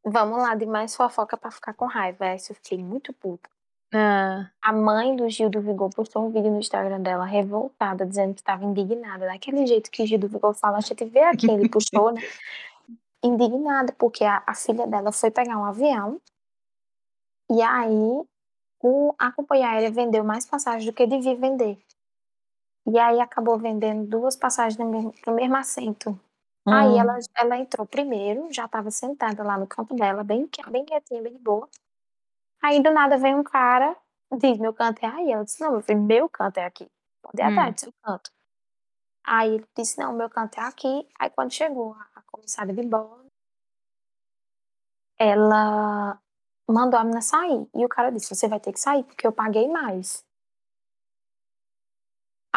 Vamos lá, de mais fofoca pra ficar com raiva. Essa eu fiquei muito puta. Ah, A mãe do Gil do Vigor postou um vídeo no Instagram dela revoltada, dizendo que estava indignada. Daquele jeito que Gil do Vigor fala, a gente vê aqui, ele puxou, né? Indignada, porque a, a filha dela foi pegar um avião e aí o, a companhia aérea vendeu mais passagens do que devia vender. E aí acabou vendendo duas passagens no mesmo, no mesmo assento. Aí Hum. ela, ela entrou primeiro, já tava sentada lá no canto dela, bem, bem quietinha, bem de boa. Aí do nada vem um cara, diz, meu canto é aí. Ela disse, não, meu filho, meu canto é aqui. Pode ir Hum. atrás do seu canto. Aí ele disse, não, meu canto é aqui. Aí quando chegou a, a comissária de bordo, ela mandou a menina sair. E o cara disse, você vai ter que sair, porque eu paguei mais.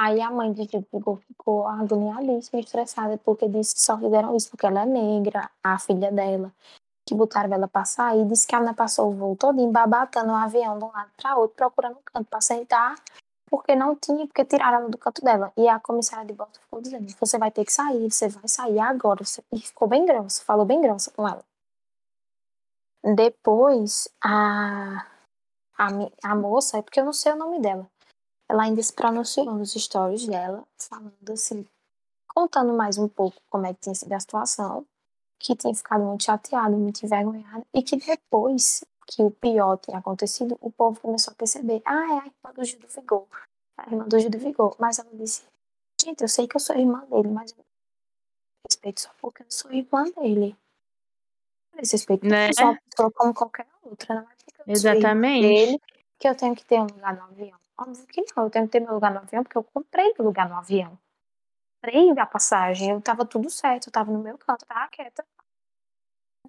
Aí a mãe de Gil ficou, agoniadíssima, estressada, porque disse que só fizeram isso porque ela é negra, a filha dela, que botaram ela pra sair, disse que ela passou o voo todo embabatando o avião de um lado para outro, procurando um canto pra sentar, porque não tinha, porque tiraram ela do canto dela. E a comissária de bordo ficou dizendo, você vai ter que sair, você vai sair agora. E ficou bem grossa, falou bem grossa com ela. Depois, a, a, a moça, é porque eu não sei o nome dela, ela ainda se pronunciou nos stories dela, falando assim, contando mais um pouco como é que tinha sido a situação, que tinha ficado muito chateada, muito envergonhada, e que depois que o pior tinha acontecido, o povo começou a perceber, ah, é a irmã do Gil do Vigor, é a irmã do Gil do Vigor, mas ela disse, gente, eu sei que eu sou irmã dele, mas eu respeito só porque eu sou irmã dele. Eu respeito Né? sou uma pessoa como qualquer outra, não é porque eu sou Exatamente. dele que eu tenho que ter um lugar no avião. Óbvio que não, eu tenho que ter meu lugar no avião porque eu comprei meu lugar no avião. Comprei a passagem, eu tava tudo certo, eu tava no meu canto, tava quieta.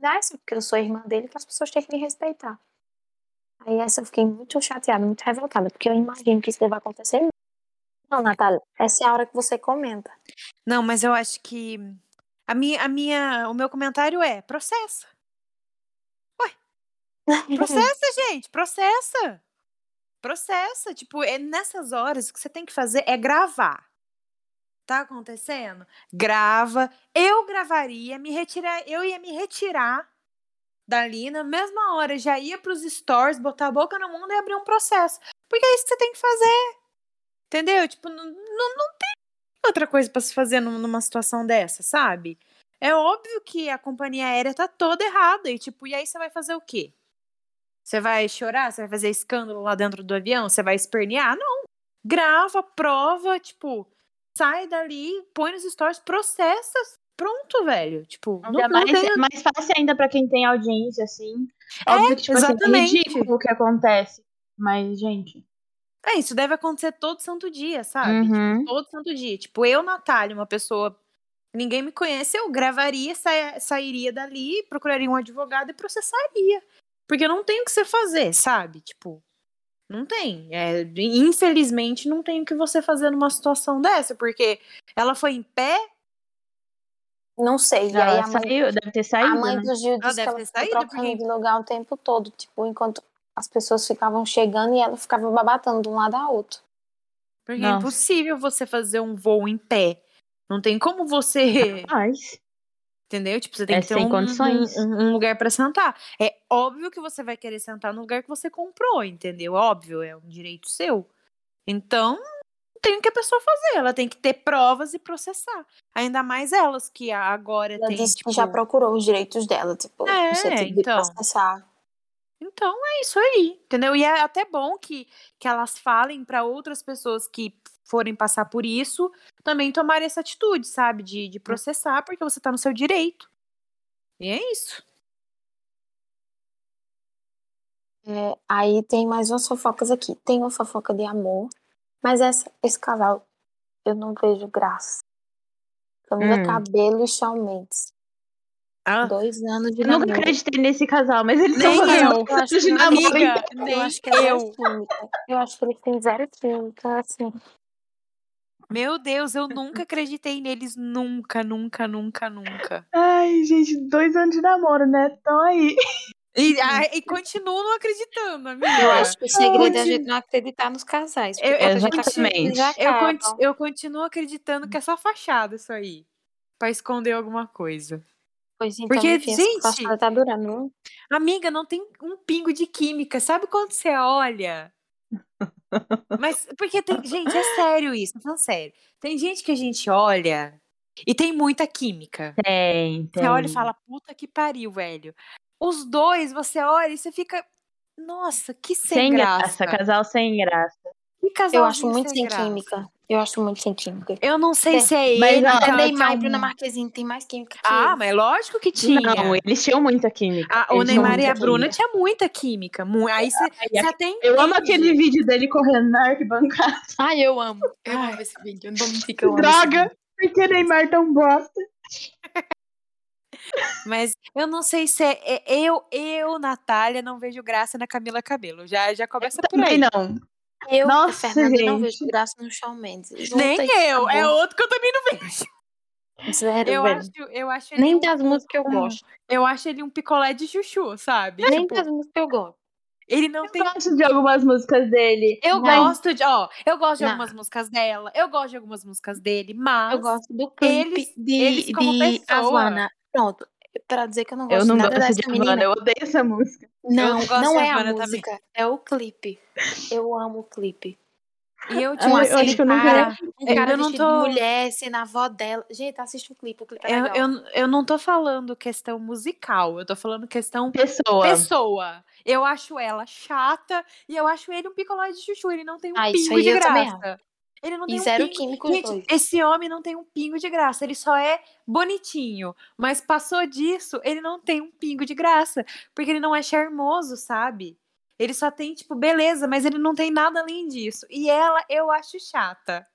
Não é assim porque eu sou irmã dele que as pessoas têm que me respeitar. Aí essa eu fiquei muito chateada, muito revoltada, porque eu imagino que isso deva acontecer. Não, Natália, essa é a hora que você comenta. Não, mas eu acho que a minha, a minha, o meu comentário é processa. Processa, gente, processa. Processa. Tipo, é nessas horas o que você tem que fazer é gravar. Tá acontecendo? Grava. Eu gravaria, me retirar, eu ia me retirar dali na mesma hora, já ia pros stories, botar a boca no mundo e abrir um processo. Porque é isso que você tem que fazer. Entendeu? Tipo, não, não, tem outra coisa pra se fazer num- numa situação dessa, sabe? É óbvio que a companhia aérea tá toda errada. E, tipo, e aí você vai fazer o quê? Você vai chorar? Você vai fazer escândalo lá dentro do avião? Você vai espernear? Não. Grava, prova, tipo, sai dali, põe nos stories, processa. Pronto, velho. Tipo, não, Ainda não mais, tem. é mais fácil ainda pra quem tem audiência, assim. É, Óbvio que, tipo assim, é exatamente. ridículo o que acontece. Mas, gente. É, isso deve acontecer todo santo dia, sabe? Uhum. Todo santo dia. Tipo, eu, Natália, uma pessoa. Ninguém me conhece, eu gravaria, sa- sairia dali, procuraria um advogado e processaria. Porque não tem o que você fazer, sabe? Tipo, não tem. É, infelizmente, não tem o que você fazer numa situação dessa, porque ela foi em pé, Não sei. E aí Ela a mãe, saiu, deve ter a saído, mãe né? do Gil Ela disse que deve ela ter ficou saído, trocando porque- de lugar o tempo todo, tipo, enquanto as pessoas ficavam chegando e ela ficava babatando de um lado ao outro. porque é Nossa. impossível você fazer um voo em pé. Não tem como você. Mas, Entendeu? Tipo, você tem É que ter um, um- um lugar pra sentar. É óbvio que você vai querer sentar no lugar que você comprou, entendeu? Óbvio, é um direito seu. Então, tem o que a pessoa fazer. Ela tem que ter provas e processar. Ainda mais elas que agora Ela tem, disse tipo... que já procurou os direitos dela, tipo, É, no sentido de então. processar. Então, é isso aí, entendeu? E é até bom que, que elas falem pra outras pessoas que forem passar por isso também tomarem essa atitude, sabe? De, de processar, porque você tá no seu direito. E é isso. É, aí tem mais umas fofocas aqui. Tem uma fofoca de amor, mas essa, esse casal eu não vejo graça. Camila Hum. Cabelo e Shawn Mendes. Ah, Dois anos de eu nunca namoro. acreditei nesse casal, mas eles Nem fazendo eu. acho que-. Amiga, nem Eu acho que é química. Eu acho que eles têm zero química, assim. Meu Deus, eu nunca acreditei neles. Nunca, nunca, nunca, nunca. Ai, gente, dois anos de namoro, né? Então aí. E, ah, e continuo não acreditando, amiga. Eu acho que o segredo é a gente não acreditar nos casais. Eu- a Exatamente. já Eu, conti- eu continuo acreditando que é só fachada isso aí. Pra esconder alguma coisa. Pois então, Porque, enfim, essa gente- tá durando. Amiga, não tem um pingo de química. Sabe quando você olha? Mas, porque tem. Gente, é sério isso, tô falando sério. Tem gente que a gente olha e tem muita química. Tem, tem. Você olha e fala, puta que pariu, velho. Os dois, você olha e você fica. Nossa, que sem, Sem graça. graça, casal sem graça. Casal Eu acho muito sem química. Eu acho muito sem química. Eu não sei É, se é mas ele. que Até é- Neymar é e Bruna Marquezine tem mais química que Ah, eles. mas lógico que tinha. Não, eles tinham muita química. Ah, o Neymar e a Bruna química. tinha muita química. Aí você Ai, até Eu amo entende. aquele vídeo dele correndo na arquibancada. Ai, eu amo. Eu Ai. amo esse vídeo. Eu não vou mentir que eu amo. Droga! Porque Neymar tão bosta. Mas eu não sei se é, é- eu, eu, Natália, não vejo graça na Camila Cabelo. Já, já começa por aí. Também não. Eu, Nossa, Fernanda, não gente. vejo graça no Shawn Mendes. Nem Junta eu. É outro que eu também não vejo. Zero, Eu velho. acho, eu acho ele Nem um, das músicas eu gosto. eu acho ele um picolé de chuchu, sabe? Nem Tipo, das músicas eu gosto. ele não Eu tem gosto de algumas músicas dele. Eu Não. gosto de, ó, eu gosto de Não. algumas músicas dela, eu gosto de algumas músicas dele, mas Eu gosto do clipe eles- de, eles como de pessoa. Havana. Pronto. Pra dizer que eu não Eu gosto não nada gosto dessa de menina. Havana, eu odeio essa música. Não, não gosto não de é a Havana também. música, é o clipe. Eu amo o clipe. e eu tipo eu assim, acho que eu não cara, um Eu cara não tô- de mulher, sendo a avó dela. Gente, assiste o clipe, o clipe é eu, legal. eu, eu não tô falando questão musical, eu tô falando questão Pessoa. pessoa. Eu acho ela chata e eu acho ele um picolé de chuchu, ele não tem um Ah, isso pingo aí de eu também graça. Ele não tem E um zero pingo. químico Gente, dois. esse homem não tem um pingo de graça, ele só é bonitinho. Mas passou disso, ele não tem um pingo de graça. Porque ele não é charmoso, sabe? Ele só tem, tipo, beleza, mas ele não tem nada além disso. E ela, eu acho chata.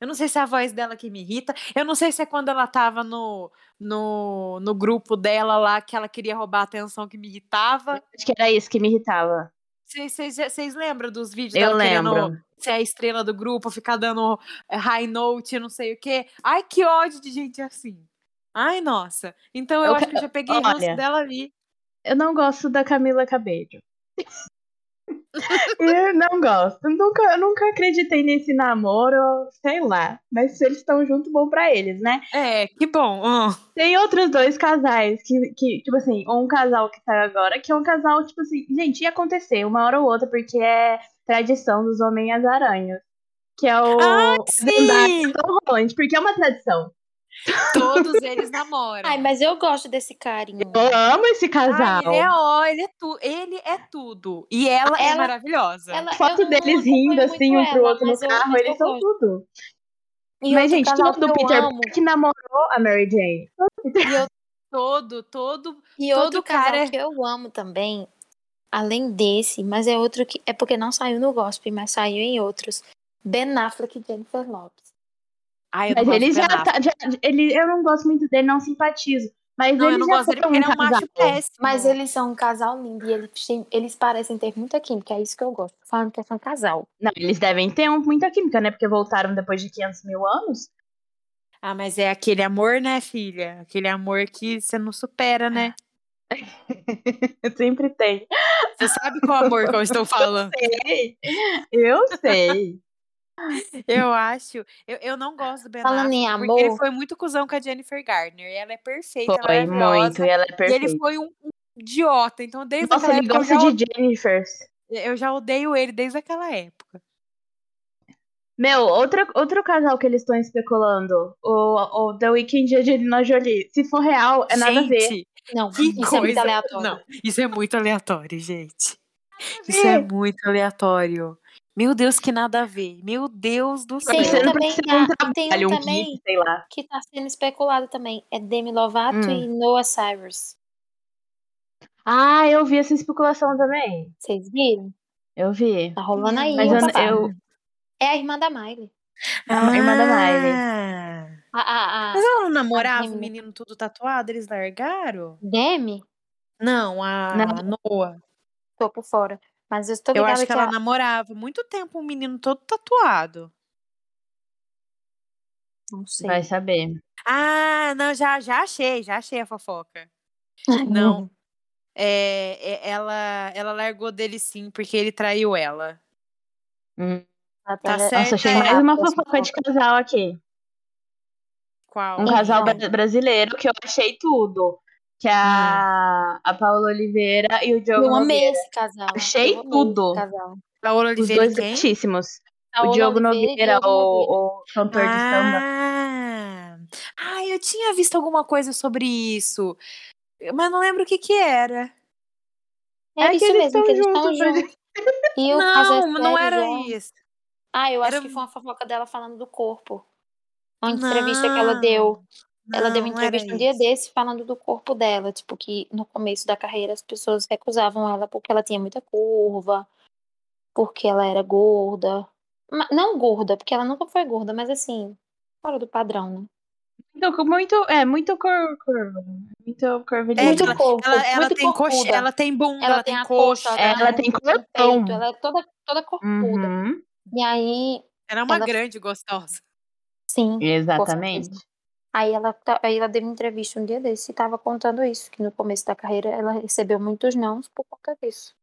Eu não sei se é a voz dela que me irrita. Eu não sei se é quando ela tava no, no, no grupo dela lá, que ela queria roubar a atenção que me irritava. Acho que era isso que me irritava. Vocês- lembram dos vídeos Eu dela querendo lembro. ser a estrela do grupo, ficar dando eh, high note, não sei o quê. Ai, que ódio de gente assim. Ai, nossa. Então eu, Eu acho que eu já peguei ranço dela ali. Eu não gosto da Camila Cabello. Eu não gosto. Nunca, eu nunca acreditei nesse namoro, sei lá. Mas se eles estão juntos, bom pra eles, né? É, que bom. Tem outros dois casais que, que, tipo assim, um casal que saiu agora, que é um casal, tipo assim, gente, ia acontecer uma hora ou outra, porque é tradição dos Homens-Aranhas. Que é o Ah, sim! e Tom Holland, porque é uma tradição. Todos eles namoram. Ai, mas eu gosto desse carinho. Eu amo esse Ai, casal. ele é ó, ele é, tu, ele é tudo. E ela, é Ela- maravilhosa. Ela- foto deles rindo assim, um pro ela, outro no carro, eles são tudo. E Mas, gente, casal todo que eu Peter amo, Parker namorou a Mary Jane. e eu- Todo, todo. E Todo outro casal cara- que eu amo também, além desse, mas é outro que. É porque não saiu no gospel, mas saiu em outros. Ben Affleck e Jennifer Lopes. Ai, eu Mas ele já, tá. Já, ele, eu não gosto muito dele, não simpatizo. Mas Não, ele eu não já gosto dele porque ele é um casal. macho péssimo. Mas eles são um casal lindo e eles, têm- eles parecem ter muita química, é isso que eu gosto. Falando que são casal. Não, eles devem ter um- muita química, né? Porque voltaram depois de 500 mil anos. Ah, mas é aquele amor, né, filha? Aquele amor que você não supera, né? Sempre tem. Você sabe qual amor que eu estou falando? Sei. Eu sei. Eu acho. Eu, eu não gosto do Ben em Affleck, porque ele amor- foi muito cuzão com a Jennifer Gardner. E ela é perfeita, ela Foi é maravilhosa. muito. E ela é E ele perfeita. foi um, um idiota. Então, desde Nossa, aquela ele época, gosta de Jennifer. eu já odeio ele desde aquela época. Meu, outro, outro casal que eles estão especulando, o, o The Weeknd e a Angelina Jolie. Se for real, é nada a ver. Gente, Não, isso coisa. é muito aleatório. Não, isso é muito aleatório, gente. Isso é muito aleatório. Meu Deus, que nada a ver. Meu Deus do céu. Tem um também, ah, um tem um um também sei lá. que tá sendo especulado também. É Demi Lovato Hum. e Noah Cyrus. Ah, eu vi essa especulação também. Vocês viram? Eu vi. Tá rolando aí. Mas eu, eu, É a irmã da Miley. a irmã da Miley. Ah. A, a, a Mas ela não namorava o menino tudo tatuado? Eles largaram? Demi? Não, a Não. Noah. Tô por fora. Mas eu estou Eu acho que que ela a- namorava muito tempo um menino todo tatuado. Não sei. Vai saber. Ah, não, já, já achei, já achei a fofoca. Não. É, é, ela, ela largou dele sim, porque ele traiu ela. Hum. Tá Tá certo. Nossa, achei é. mais uma fofoca de casal aqui. Qual? Um casal Então. bra- brasileiro que eu achei tudo. Que é a, a Paula Oliveira e o Diogo Eu amei Nogueira. esse casal. Achei tudo. casal. Paola Os Oliveira dois quem? gatíssimos. O Diogo Oliveira Nogueira, Diogo Nogueira. o, o cantor de samba. Ah, ah, eu tinha visto alguma coisa sobre isso, mas não lembro o que que era. É, É isso mesmo, que eles estão juntos, juntos. E o caso é Não, não era já. isso. Ah, eu acho Era- que foi uma fofoca dela falando do corpo. Uma entrevista que ela deu. Ela deu uma era entrevista um dia desse falando do corpo dela. Tipo, que no começo da carreira as pessoas recusavam ela porque ela tinha muita curva, porque ela era gorda. Não gorda, porque ela nunca foi gorda, mas assim, fora do padrão, né? Muito, muito, é, muito cor, curva. Muito curvilínea. É, Muito ela, corpo, ela, ela muito tem coxa, ela tem bunda, ela, tem a coxa. coxa, Ela tem corpão. ela é toda, toda corpuda. Uhum, E aí, Ela é uma ela- grande gostosa. sim, exatamente. Aí ela, tá- aí ela deu uma entrevista um dia desse e tava contando isso, que no começo da carreira ela recebeu muitos nãos por conta disso.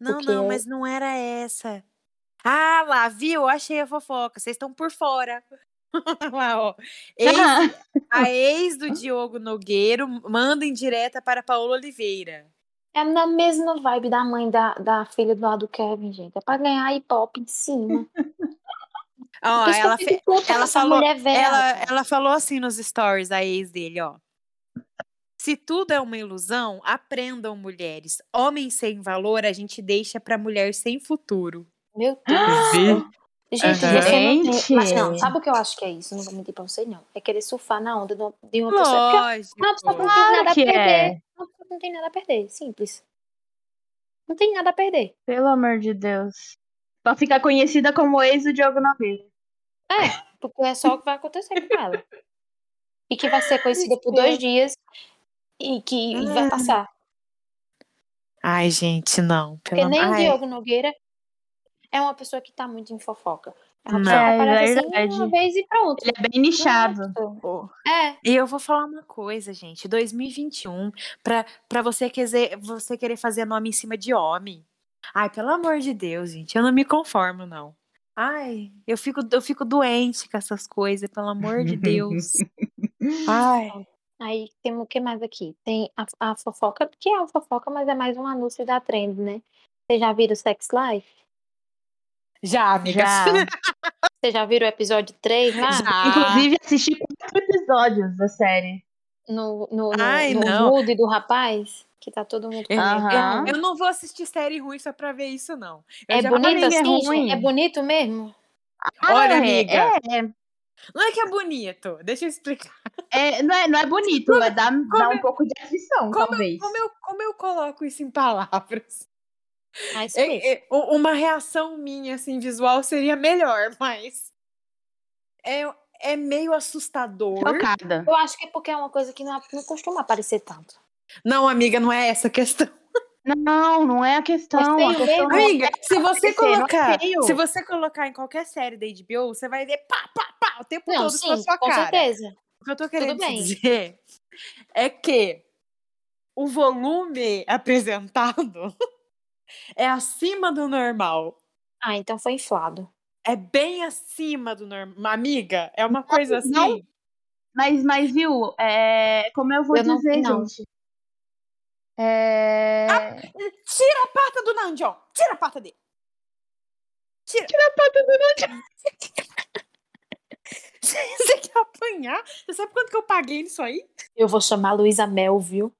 Não, Porque não, mas não era essa. Ah, lá, viu? Achei a fofoca. Vocês estão por fora. lá, ó. Ex- a ex do Diogo Nogueiro manda em direta para Paola Oliveira. É na mesma vibe da mãe da, da filha do lado do Kevin, gente. É pra ganhar hip-hop em cima. Eu ela, fe- ela falou- ela, ela falou assim nos stories, a ex dele, ó. Se tudo é uma ilusão, aprendam, mulheres. Homem sem valor a gente deixa pra mulher sem futuro. Meu Deus. Vi. Gente, Aham. você não tem... Gente. Mas não, sabe o que eu acho que é isso? Não vou mentir pra vocês, não. É querer surfar na onda de uma pessoa. Porque Lógico. uma pessoa que não tem Claro nada a que perder. é. Uma pessoa que não tem nada a perder. Simples. Não tem nada a perder. Pelo amor de Deus. Pra ficar conhecida como ex do Diogo Nogueira. Porque é só o que vai acontecer com ela. E que vai ser conhecida por dois dias e que e vai passar. Ai, gente, não. Porque nem o Diogo Nogueira é uma pessoa que tá muito em fofoca. É uma Não. É assim uma vez e pronto. Ele é bem nichado. É. E eu vou falar uma coisa, gente. 2021, pra, pra você, querer, você querer fazer nome em cima de homem. Ai, pelo amor de Deus, gente. Eu não me conformo, não. Ai, eu fico, eu fico doente com essas coisas, pelo amor de Deus. Ai. Aí tem o que mais aqui? Tem a, a fofoca, que é uma fofoca, mas é mais um anúncio da trend, né? Vocês já viram o Sex Life? Já, amiga. Já. Vocês já viram o episódio 3 lá? Já. Inclusive, assisti quatro episódios da série. No, no, no, Ai, no não. mood do rapaz? Que tá todo mundo Eu, comendo. Aham. eu não vou assistir série ruim só pra ver isso, não. Eu É bonito é assim, ruim. gente? É bonito mesmo? Olha, é, amiga. É, Não é que é bonito, deixa eu explicar. é, não, é, não é bonito, mas dá, dá como um pouco de aflição, como talvez. Como eu, como eu coloco isso em palavras? Mas É- é, u- uma reação minha, assim, visual seria melhor, mas é, é meio assustador. Chocada. eu acho que é porque é uma coisa que não, não costuma aparecer tanto. Não, amiga, não é essa a questão. Não, não é a questão. a questão mesmo. é- Amiga, se você colocar, se você colocar em qualquer série da HBO, você vai ver pá, pá, pá, o tempo Não, todo sim, na sua com cara. certeza. O que eu tô querendo dizer é que o volume apresentado é acima do normal. Ah, então foi inflado. É bem acima do normal. Amiga, é uma coisa assim. não. Mas, mas viu, é, como eu vou Eu dizer, não. gente. É... Tira a pata do Nandion! Tira a pata dele! Tira, a pata do Você quer apanhar? Você sabe quanto que eu paguei nisso aí? Eu vou chamar a Luísa Mel, viu?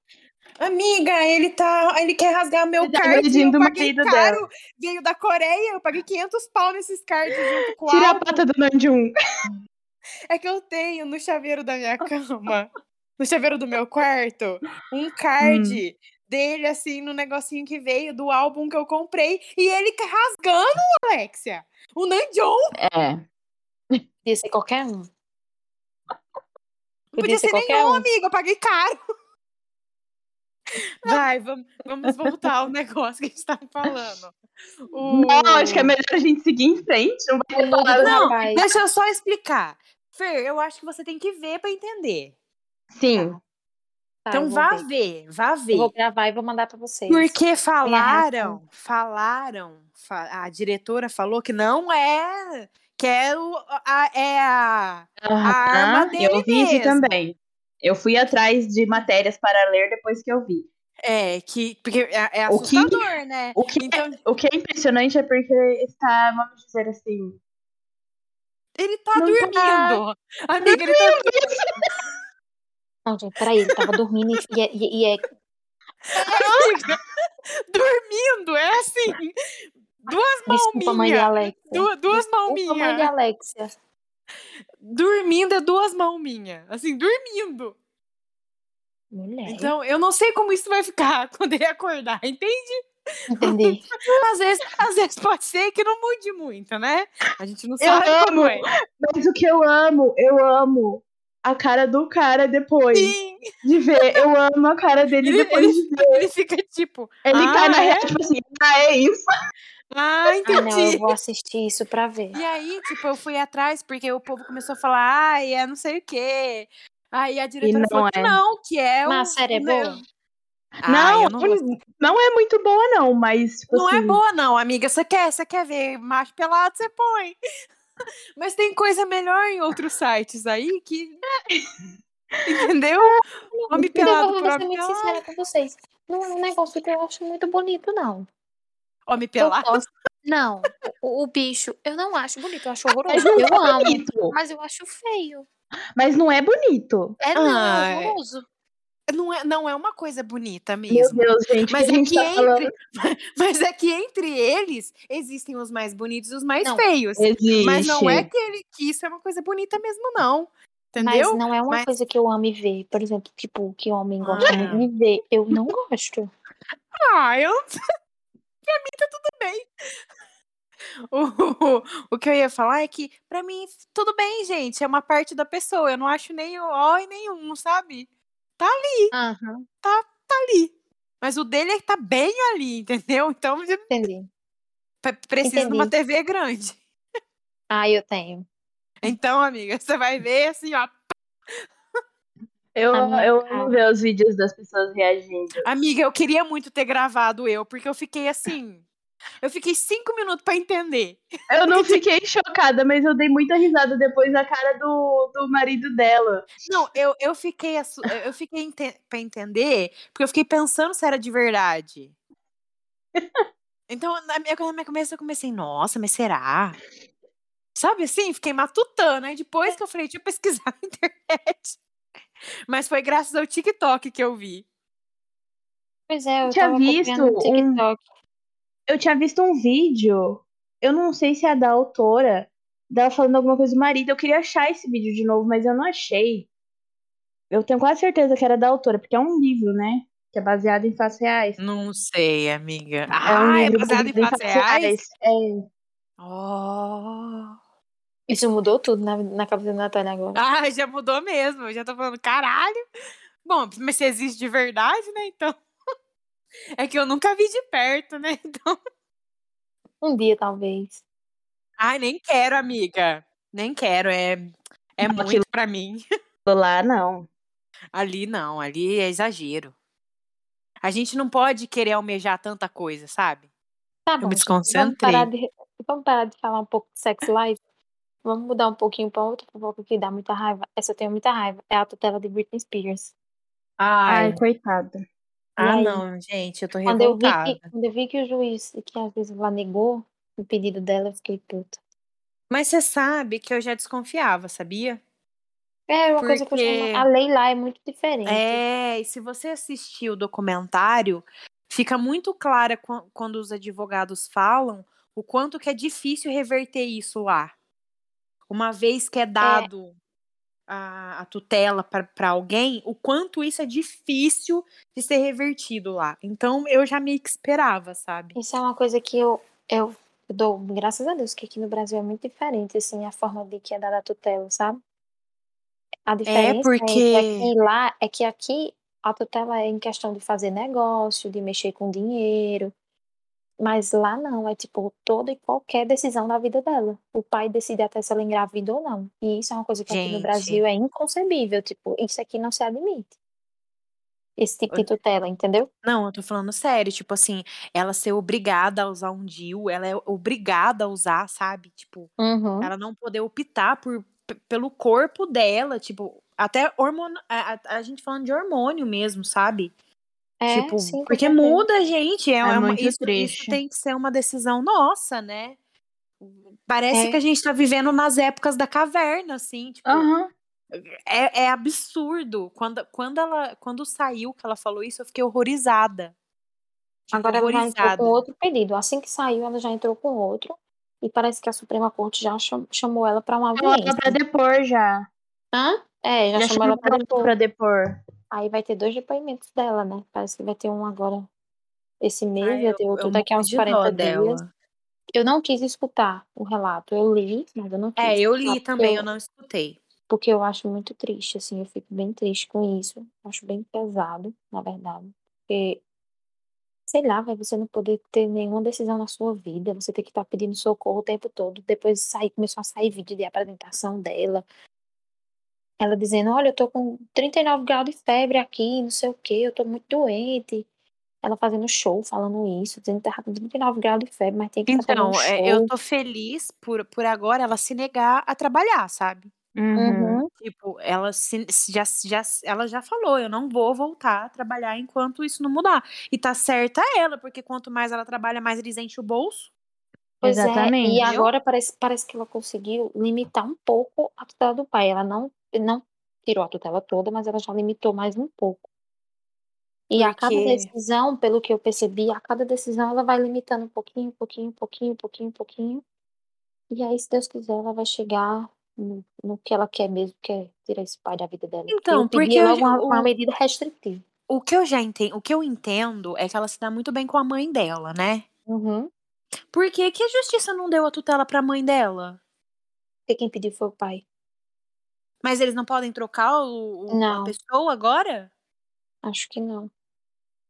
Amiga, ele tá. Ele quer rasgar meu tá card. Eu paguei marido caro. Veio da Coreia, eu paguei 500 pau nesses cards junto com Tira a pata do Nanjum. É que eu tenho no chaveiro da minha cama, no chaveiro do meu quarto, um card dele, assim, no negocinho que veio do álbum que eu comprei. E ele rasgando, Alexia. O Nanjon. É. Podia ser qualquer um. Não Podia podia ser ser qualquer nenhum, um. amigo. Eu paguei caro. Vai, vamos, vamos voltar ao negócio que a gente tava falando. O- Não, acho que é melhor a gente seguir em frente. Não vai do Não. Deixa eu só explicar. Fer, eu acho que você tem que ver pra entender. Sim. Tá, então vá ver. ver, vá ver. Eu vou gravar e vou mandar pra vocês. Porque falaram, falaram, fa- a diretora falou que não é, que é, o, a, é a, Aham, arma dele eu vi isso também. Eu fui atrás de matérias para ler depois que eu vi. é, que, porque é, é O que- assustador, né? O que, Então, o que é impressionante é porque está, vamos dizer assim, ele tá Não dormindo. tá. Amiga, ele tá Não, gente, peraí, ele tava dormindo e, e, e- e é. dormindo, é assim, duas Desculpa, mãe. Alexia. Duas, duas mãos Desculpa, mãe. Alexia. Dormindo é duas mãos minhas. Assim, dormindo. Mulher. Então, eu não sei como isso vai ficar quando ele acordar, entende? Entendi. Às vezes, às vezes pode ser que não mude muito, né? A gente não Eu sabe como amo. é. Mas o que eu amo, eu amo a cara do cara depois Sim, de ver. Eu amo a cara dele Ele- depois de ver. ele fica tipo, Ele Ah, cai na é? real, tipo assim, ah, é isso. ah, Ah, entendi. não, eu vou assistir isso pra ver. E aí, tipo, eu fui atrás porque o povo começou a falar, ai, é não sei o quê. Aí a diretora não falou que é. não, que é o. Mas a série é né? boa? Ah, não, não, é muito boa, não, mas. Tipo não é assim, boa, não, amiga. Você quer, você quer ver macho pelado, você põe. Mas tem coisa melhor em outros sites aí que. Entendeu? Homem Eu pelado vou por ser homem muito pelado. sincera com vocês. Não é um negócio que eu acho muito bonito, não. Homem Eu pelado. Não, o, o bicho, eu não acho bonito, eu acho Mas horroroso. não Eu é amo, bonito. mas eu acho feio. Mas não é bonito. É não, Ah, é é. horroroso. Não é, não é uma coisa bonita Meu mesmo. Deus, gente. Mas que é, gente que tá entre, mas é que entre eles existem os mais bonitos e os mais Não. feios. Existe. Mas não é que, ele, que isso é uma coisa bonita mesmo, não. Entendeu? Mas não é uma Mas- coisa que eu ame ver. Por exemplo, tipo, que homem gosta Ah. de ver. Eu não gosto. Ah, eu. pra mim tá tudo bem. O, o, o que eu ia falar é que, pra mim, tudo bem, gente. É uma parte da pessoa. Eu não acho nem o ó e nenhum, sabe? Aham, Tá ali. Mas o dele é que tá bem ali, entendeu? Então entendi. precisa de uma Entendi. TV grande. Ah, eu tenho. Então, amiga, você vai ver assim, ó. Eu, eu amo ver os vídeos das pessoas reagindo. Amiga, eu queria muito ter gravado eu, porque eu fiquei assim. Eu fiquei cinco minutos pra entender. Eu não fiquei chocada, mas eu dei muita risada depois da cara do, do marido dela. Não, eu, eu fiquei eu fiquei ente pra entender, porque eu fiquei pensando se era de verdade. Então, na minha, na minha cabeça eu comecei, nossa, mas será? Sabe assim? Fiquei matutando. Aí depois que eu falei, deixa eu pesquisar na internet. Mas foi graças ao TikTok que eu vi. Pois é, eu Tinha tava visto um- TikTok. Eu tinha visto um vídeo, eu não sei se é da autora, dela falando alguma coisa do marido. Eu queria achar esse vídeo de novo, mas eu não achei. Eu tenho quase certeza que era da autora, porque é um livro, né? Que é baseado em fatos reais. Não sei, amiga. é um Ah, é livro baseado em fatos reais? É. Oh. Isso mudou tudo na, na cabeça da Natália agora. Ah, já mudou mesmo. Eu já tô falando, caralho. Bom, mas se existe de verdade, né? Então. É que eu nunca vi de perto, né? Então. Um dia, talvez. Ai, nem quero, amiga. Nem quero. É, é Não, muito aquilo- pra mim. Lá não. Ali não, ali é exagero. A gente não pode querer almejar tanta coisa, sabe? Tá Eu bom, me gente, Vamos desconcentrei. parar, de, vamos parar de falar um pouco de sex life. Vamos mudar um pouquinho pra outra fofoca que dá muita raiva. Essa eu tenho muita raiva. É a tutela de Britney Spears. Ai, coitada. Ah, aí? não, gente, eu tô Quando eu, vi revoltada. que, quando eu vi que o juiz, que às vezes ela negou o pedido dela, eu fiquei puta. Mas você sabe que eu já desconfiava, sabia? É uma coisa que eu Porque- chamo. A lei lá é muito diferente. É, e se você assistir o documentário, fica muito clara quan- quando os advogados falam o quanto que é difícil reverter isso lá. Uma vez que é dado a, a tutela para alguém, o quanto isso é difícil de ser revertido lá. Então eu já meio que esperava, sabe? Isso é uma coisa que eu, eu, dou graças a Deus, que aqui no Brasil é muito diferente, assim, a forma de que é dada a tutela, sabe? A diferença é porque- que aqui lá é que aqui a tutela é em questão de fazer negócio, de mexer com dinheiro. Mas lá não, é tipo toda e qualquer decisão da vida dela. O pai decide até se ela engravida ou não. E isso é uma coisa que aqui no Gente. Brasil é inconcebível. Tipo, isso aqui não se admite. Esse tipo de tutela, entendeu? Não, eu tô falando sério, tipo assim, ela ser obrigada a usar um DIU, ela é obrigada a usar, sabe? Tipo, Uhum. ela não poder optar por, pelo corpo dela, tipo, até hormônio, a, a- a gente falando de hormônio mesmo, sabe? É, tipo, sim, porque muda, gente, é, É uma- muito isso, isso tem que ser uma decisão nossa, né? Parece É. que a gente tá vivendo nas épocas da caverna, assim, tipo, Aham. é, é absurdo. Quando, quando, ela, quando saiu que ela falou isso, eu fiquei horrorizada. Agora ela já entrou horrorizada. com outro pedido. Assim que saiu, ela já entrou com outro. E parece que a Suprema Corte já cham- chamou ela para uma Chamou ela audiência. pra depor já. Hã? É, já, Já chamou ela chamou para ela depor. pra depor. Aí vai ter dois depoimentos dela, né? Parece que vai ter um agora esse mês, Ai, vai ter outro eu daqui a uns de dó 40 dias. dela. Eu não quis escutar o relato. Eu li, mas eu não quis. É, eu li também, eu- eu não escutei. Porque eu acho muito triste, assim, eu fico bem triste com isso. Acho bem pesado, na verdade. Porque, sei lá, vai você não poder ter nenhuma decisão na sua vida, você ter que estar pedindo socorro o tempo todo. Depois sair, começou a sair vídeo de apresentação dela. Ela dizendo, olha, eu tô com 39 graus de febre aqui, não sei o quê, eu tô muito doente. Ela fazendo show, falando isso, dizendo que tava com 39 graus de febre, mas tem que estar Então, fazendo é, show. eu tô feliz por, por agora ela se negar a trabalhar, sabe? Uhum. Uhum. Tipo, ela se, se- já, já, ela já falou, eu não vou voltar a trabalhar enquanto isso não mudar. E tá certa ela, porque quanto mais ela trabalha, mais eles enchem o bolso. Pois é, Exatamente. e agora parece, parece que ela conseguiu limitar um pouco a tutela do pai. Ela não, não tirou a tutela toda, mas ela já limitou mais um pouco. E a cada Porque- decisão, pelo que eu percebi, a cada decisão ela vai limitando um pouquinho, um pouquinho, um pouquinho, um pouquinho, um pouquinho. E aí, se Deus quiser, ela vai chegar no, no que ela quer mesmo, que é tirar esse pai da vida dela. Então, eu porque eu- uma, uma medida restritiva. O que eu já entendo, o que eu entendo é que ela se dá muito bem com a mãe dela, né? Uhum. Por que, que a justiça não deu a tutela pra mãe dela? Porque quem pediu foi o pai. Mas eles não podem trocar o, o- a pessoa agora? Acho que não.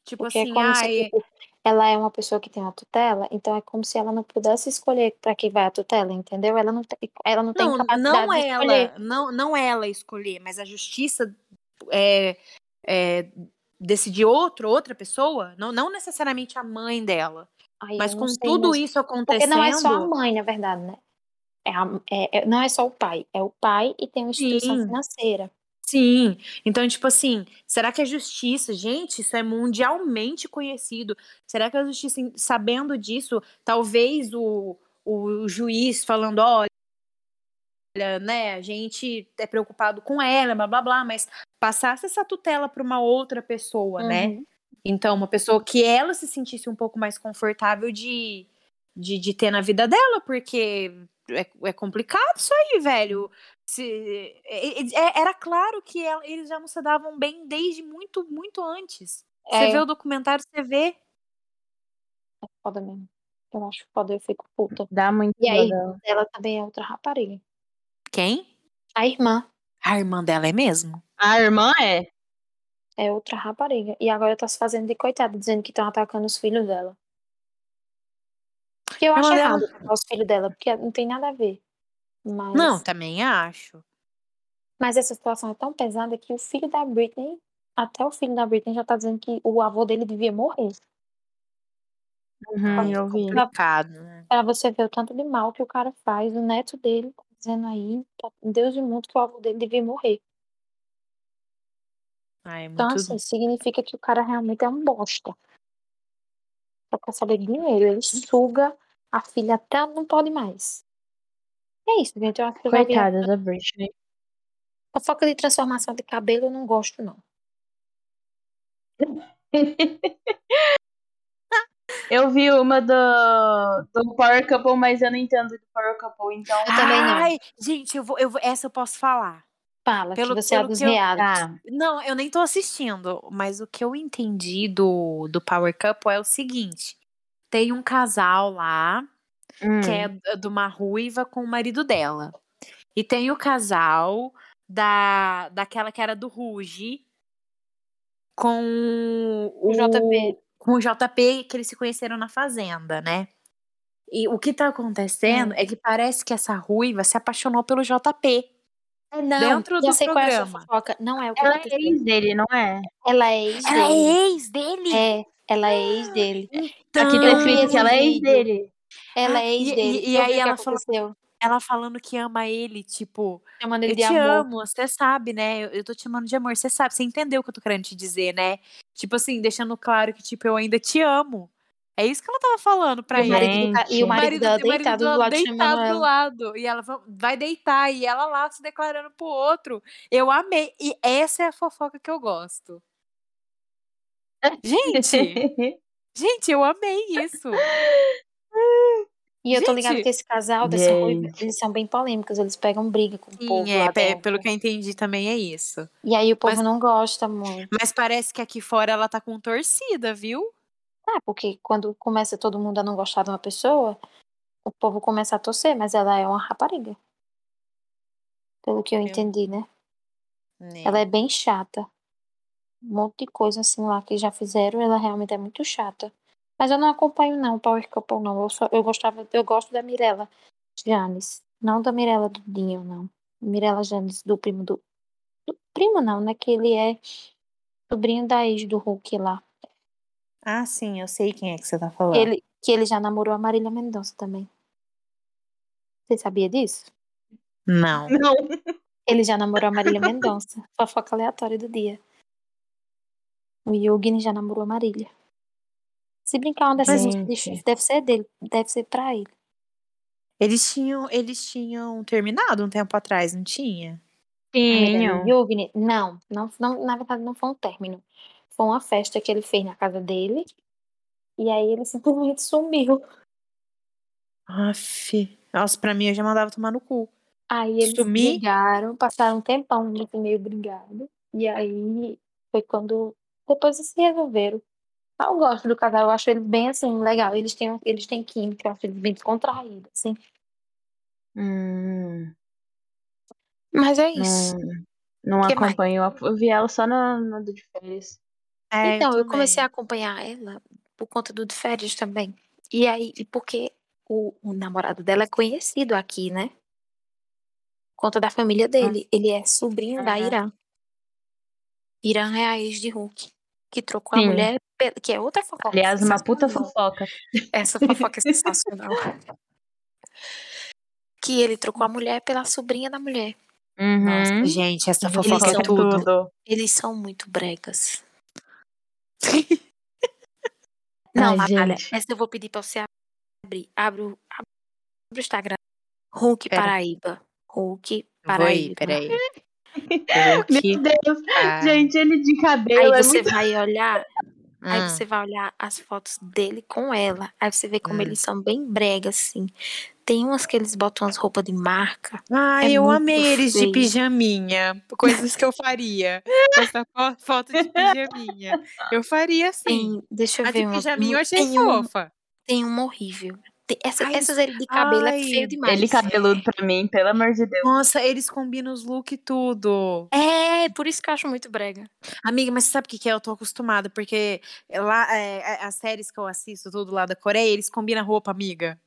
Tipo Porque assim, é como se ai, tipo, ela é uma pessoa que tem a tutela, então é como se ela não pudesse escolher para quem vai a tutela, entendeu? Ela não tem, ela não tem não, capacidade não de escolher. ela, não, não ela escolher, mas a justiça é, é, decidir outro, outra pessoa, não, não necessariamente a mãe dela, Aí mas com sei, tudo mas- isso Porque acontecendo, não é só a mãe, na verdade, né? É a- é- é- não é só o pai, é o pai e tem uma instituição Sim. financeira. Sim, então, tipo assim, será que a justiça, gente, isso é mundialmente conhecido. Será que a justiça, sabendo disso, talvez o, o juiz falando, olha, né, a gente é preocupado com ela, blá blá blá, mas passasse essa tutela para uma outra pessoa, né? Então, uma pessoa que ela se sentisse um pouco mais confortável de, de, de ter na vida dela, porque é, é complicado isso aí, velho. Se, é- é- era claro que ela- eles já não se davam bem desde muito, muito antes. Você É. vê o documentário, você vê. Foda mesmo. Eu acho foda, eu fico puta. Dá muito E aí, ela também é outra rapariga. Quem? A irmã A irmã dela é mesmo? A irmã é. É outra rapariga. E agora tá se fazendo de coitada, dizendo que estão atacando os filhos dela. Que eu acho dela- errado atacar os filhos dela, porque não tem nada a ver. Mas, Não, também acho. mas essa situação é tão pesada que o filho da Britney, até o filho da Britney já tá dizendo que o avô dele devia morrer. Uhum, eu vi. complicado, né? Pra você ver o tanto de mal que o cara faz. O neto dele tá dizendo aí, tá- Deus e mundo, que o avô dele devia morrer. Ai, é Então, muito... assim, significa que o cara realmente é um bosta. Só quer saber de dinheiro. Ele suga a filha até não pode mais. É isso, gente. Eu acho que eu já vi a Coitada da Britney. fofoca de transformação de cabelo, eu não gosto, não. Eu vi uma do, do Power Couple, mas eu não entendo do Power Couple, então. Eu também não. Ai, gente, eu vou, eu vou- essa eu posso falar. Fala, Pelo- que você é pelo dos eu- realities. Tá. Não, eu nem tô assistindo, mas o que eu entendi do, do Power Couple é o seguinte: tem um casal lá Hum. que é d- de uma ruiva com o marido dela. E tem o casal da daquela que era do Ruge com o, O JP. Com o JP que eles se conheceram na fazenda, né? E o que tá acontecendo Hum. é que parece que essa ruiva se apaixonou pelo JP. É, não, Dentro do é programa. fofoca. Não é o que Ela é ex dele, não é? Ela é ex Ela é dele. ex dele? É, ela é ex dele. Então, Aqui tá esse que ela é ex vídeo. dele. Ela Ah, é ex e- dele. e- e Eu aí ela falou- ela falando que ama ele, tipo, Chamando ele eu de te amor. amo, você sabe, né? Eu, eu tô te chamando de amor, você sabe, você entendeu o que eu tô querendo te dizer, né? Tipo assim, deixando claro que, tipo, eu ainda te amo. É isso que ela tava falando pra ele. e o Gente. marido dela o marido deitado do dela lado deitado do ela. lado. E ela va- vai deitar. E ela lá se declarando pro outro. Eu amei. E essa é a fofoca que eu gosto. Gente, Gente, eu amei isso. E eu tô ligada Gente. que esse casal dessa ruiva, Gente. eles são bem polêmicos, eles pegam briga com o Sim, povo é, lá dentro. pelo que eu entendi também é isso. E aí o povo Mas- não gosta muito. Mas parece que aqui fora ela tá com torcida, viu? Ah, porque quando começa todo mundo a não gostar de uma pessoa, o povo começa a torcer, mas ela é uma rapariga. Pelo que eu entendi, né? Né? Ela é bem chata. Um monte de coisa assim lá que já fizeram, ela realmente é muito chata. Mas eu não acompanho não o Power Couple não. Eu, só, eu gostava, eu gosto da Mirella Janes, não da Mirella do Dinho, não. Mirella Janes do primo do, do primo não, né? Que ele é sobrinho da ex do Hulk lá. Ah, sim, eu sei quem é que você tá falando. ele, que ele já namorou a Marília Mendonça também. Você sabia disso? Não. Não. Ele já namorou a Marília Mendonça. Fofoca aleatória do dia. O Yugni já namorou a Marília. Se brincar uma dessas Gente. deve ser dele. Deve ser pra ele. Eles tinham, eles tinham terminado um tempo atrás, não tinha? Tinham. Yugni, não, não, não. Na verdade, não foi um término. Foi uma festa que ele fez na casa dele. E aí ele simplesmente sumiu. Aff. Nossa, pra mim eu já mandava tomar no cu. Aí eles Sumir? brigaram, passaram um tempão muito meio brigado. E aí foi quando depois eles se resolveram. Eu gosto do casal, eu acho eles bem assim, legal. Eles têm, eles têm química, eu acho eles bem descontraídos, assim. Hum, Mas é isso. não não Que mais? acompanho. Eu vi ela só no, no do de férias. É, então, eu comecei a acompanhar ela por conta do de férias também. E aí, e porque o, o namorado dela é conhecido aqui, né? Por conta da família dele. Ele é sobrinho da. Irã. Irã é a ex de Hulk. Que trocou Sim. a mulher, pe- que é outra fofoca. Aliás, uma puta sensacional. fofoca. Essa fofoca é sensacional. que ele trocou a mulher pela sobrinha da mulher. Nossa, Uhum. gente, essa Eles fofoca são é tudo. tudo. Eles são muito bregas. Não, Ai, Natália, gente. essa eu vou pedir pra você abrir. Abre o, abre o Instagram. Hulk Pera. Paraíba. Hulk Vou aí, Paraíba. peraí. Meu. Deus, gente, ele de Aí cabelo é você muito... vai olhar, aí hum. você vai olhar as fotos dele com ela. Aí você vê como Hum. eles são bem bregas, assim. Tem umas que eles botam as roupas de marca. Ai, É eu muito amei eles de feio. pijaminha. Coisas que eu faria. Essa fo- foto de pijaminha. Eu faria sim. Tem, deixa eu A ver de uma. pijaminha eu achei tem, um, fofa. tem uma horrível. Essa- Ai, essas ele de cabelo ai, é feio demais. Ele cabeludo pra mim, pelo amor de Deus. Nossa, eles combinam os look e tudo. É, por isso que eu acho muito brega. Amiga, mas você sabe o que, que é? Eu tô acostumada, porque lá, é, é, as séries que eu assisto, tudo lá da Coreia, eles combinam roupa, amiga.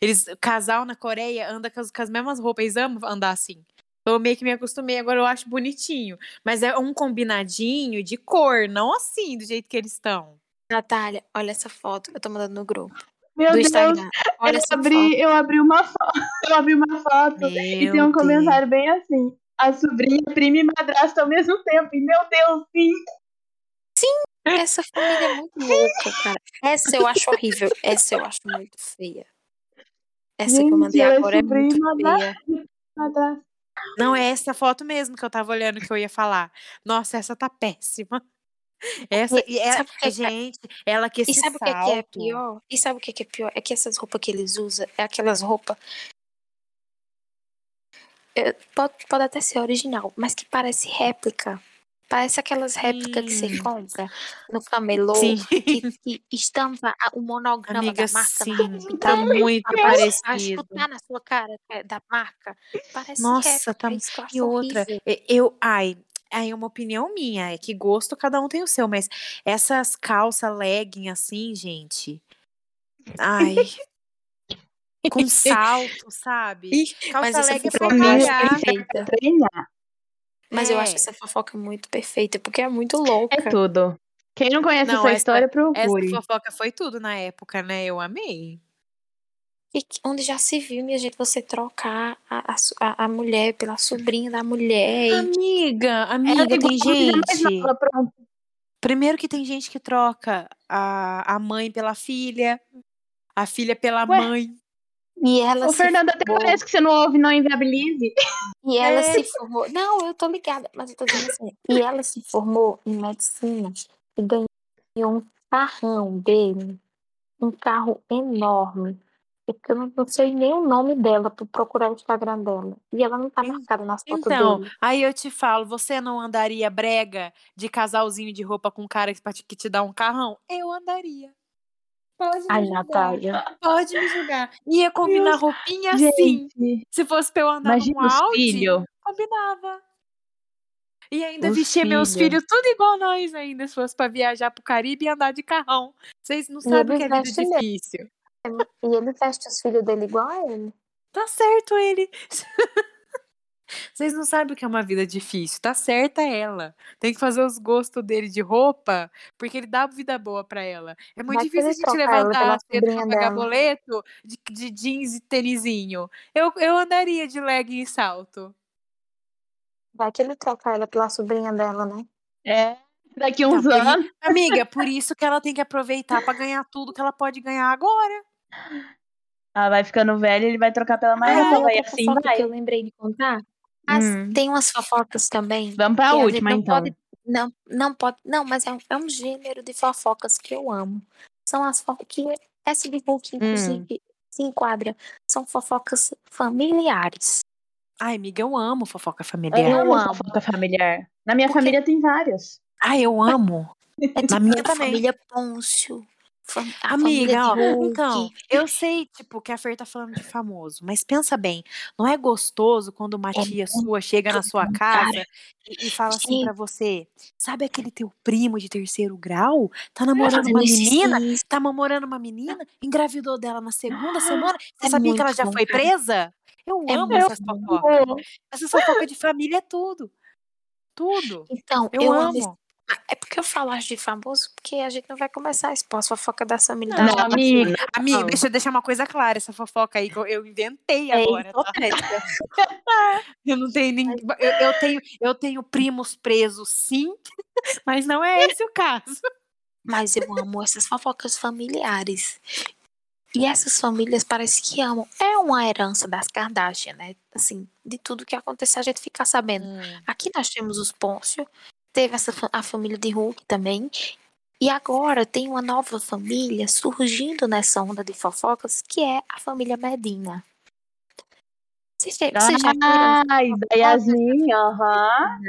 Eles, o casal na Coreia anda com as, com as mesmas roupas, eles amam andar assim. Eu meio que me acostumei, agora eu acho bonitinho. Mas é um combinadinho de cor, não assim, do jeito que eles estão. Natália, olha essa foto. Eu tô mandando no grupo. Meu do Deus, Instagram. Olha eu essa abri, foto. eu abri uma foto, eu abri uma foto e tem um Deus. comentário bem assim. A sobrinha, prima e madrasta ao mesmo tempo. E meu Deus, sim. Essa família é muito louca, cara. Essa eu acho horrível. Essa eu acho muito feia. Essa que eu Gente, mandei é agora é muito madrasta. feia. Madrasta. Não, é essa foto mesmo que eu tava olhando que eu ia falar. Nossa, essa tá péssima. Essa, E e é, sabe o que é- gente, ela que E esse sabe o que é, que é pior? E sabe o que é, que é pior? É que essas roupas que eles usam é aquelas roupas. É, pode, pode até ser original, mas que parece réplica. Parece aquelas réplicas que você compra no camelô, Sim. que, que estampa o monograma Amiga, da marca sim, tá Então, muito a- a- A parecido. chutar na sua cara é, da marca. Parece Nossa, réplica. tá. é que acho E outra, horrível. e- eu, ai, aí é uma opinião minha, é que gosto cada um tem o seu, mas essas calças legging assim, gente. Ai. Com salto, sabe? Mas Calça essa leg é pra acho malhar. perfeita. Treinar Mas eu acho É. essa fofoca muito perfeita, porque é muito louca. é tudo. Quem não conhece Não, essa essa- história, Essa procure. fofoca foi tudo na época, né? Eu amei. E que- onde já se viu, minha gente, você trocar a, a, a, mulher pela sobrinha da mulher. Amiga, amiga, é tem mais gente. Primeiro que tem gente que troca a, a mãe pela filha, a filha pela Ué, mãe. E ela O Fernando até formou. parece que você não ouve, não inviabilize. E ela É. se formou. Não, eu tô ligada, mas eu tô dizendo assim. E ela se formou em medicina e ganhou um carrão dele, um carro enorme. É porque eu não, não sei nem o nome dela pra procurar o Instagram dela. E ela não tá marcada nas fotos Então, dele. aí eu te falo, você não andaria brega de casalzinho de roupa com um cara que te- dá um carrão? Eu andaria. Pode me Ai, julgar. Natália. Pode me julgar. Ia combinar roupinha sim. Gente, Se fosse pra eu andar imagina num Audi, filhos. combinava. E ainda Os vestir meus filho. filhos tudo igual nós ainda, se fosse pra viajar pro Caribe e andar de carrão. Vocês não E sabem o que é vida veste E ele veste os filhos dele igual a ele. Tá certo ele. Vocês não sabem o que é uma vida difícil. Tá certa ela. Tem que fazer os gostos dele de roupa, porque ele dá vida boa pra ela. É muito que difícil a gente levantar cedo pra pagar boleto de, de jeans e tênisinho. Eu, eu andaria de legging e salto. Vai que ele troca ela pela sobrinha dela, né? É, daqui Tá, uns i- anos. Amiga, por isso que ela tem que aproveitar pra ganhar tudo que ela pode ganhar agora. Ela vai ficando velha, ele vai trocar pela mais Ah, nova. E assim vai. que eu lembrei de contar. As- Hum. Tem umas fofocas também. Vamos pra a última, não então. pode- não, não pode. Não, mas é um, é um gênero de fofocas que eu amo. São as fofocas que essa de Hulk, Hum. inclusive, se enquadra. São fofocas familiares. Ai, amiga, eu amo fofoca familiar. Eu amo amo. fofoca familiar. Na minha Porque- família tem vários. Ai, eu amo. É Na tipo minha também. família Pôncio. A Amiga, ó, então, eu sei, tipo, que a Fer tá falando de famoso, mas pensa bem, não é gostoso quando uma É tia sua chega na sua casa cara. e, e fala assim pra você, sabe aquele teu primo de terceiro grau? Tá namorando Fazendo uma menina, tá namorando uma menina, engravidou dela na segunda semana, você É sabia que ela já bom, foi presa? Eu É amo essas fofocas. Essas fofocas de família é tudo. Tudo. Então, Eu, eu, amo. amo. Ah, É porque eu falo acho de famoso, porque a gente não vai começar a expor as fofocas da família Não, gente. amiga, amiga, não. deixa eu deixar uma coisa clara, essa fofoca aí que eu, eu inventei É agora, tá? Eu não tenho ninguém. Eu, eu tenho, eu tenho primos presos, sim, mas não é esse o caso. Mas eu amo essas fofocas familiares. E essas famílias parece que amam. É uma herança das Kardashian, né? Assim, de tudo que aconteceu a gente ficar sabendo. Aqui nós temos os Pôncio, teve essa, fa- a família de Hulk também. E agora tem uma nova família surgindo nessa onda de fofocas, que é a família Medina. Vocês já, vocês já viram? Ai, da Yasmin, aham.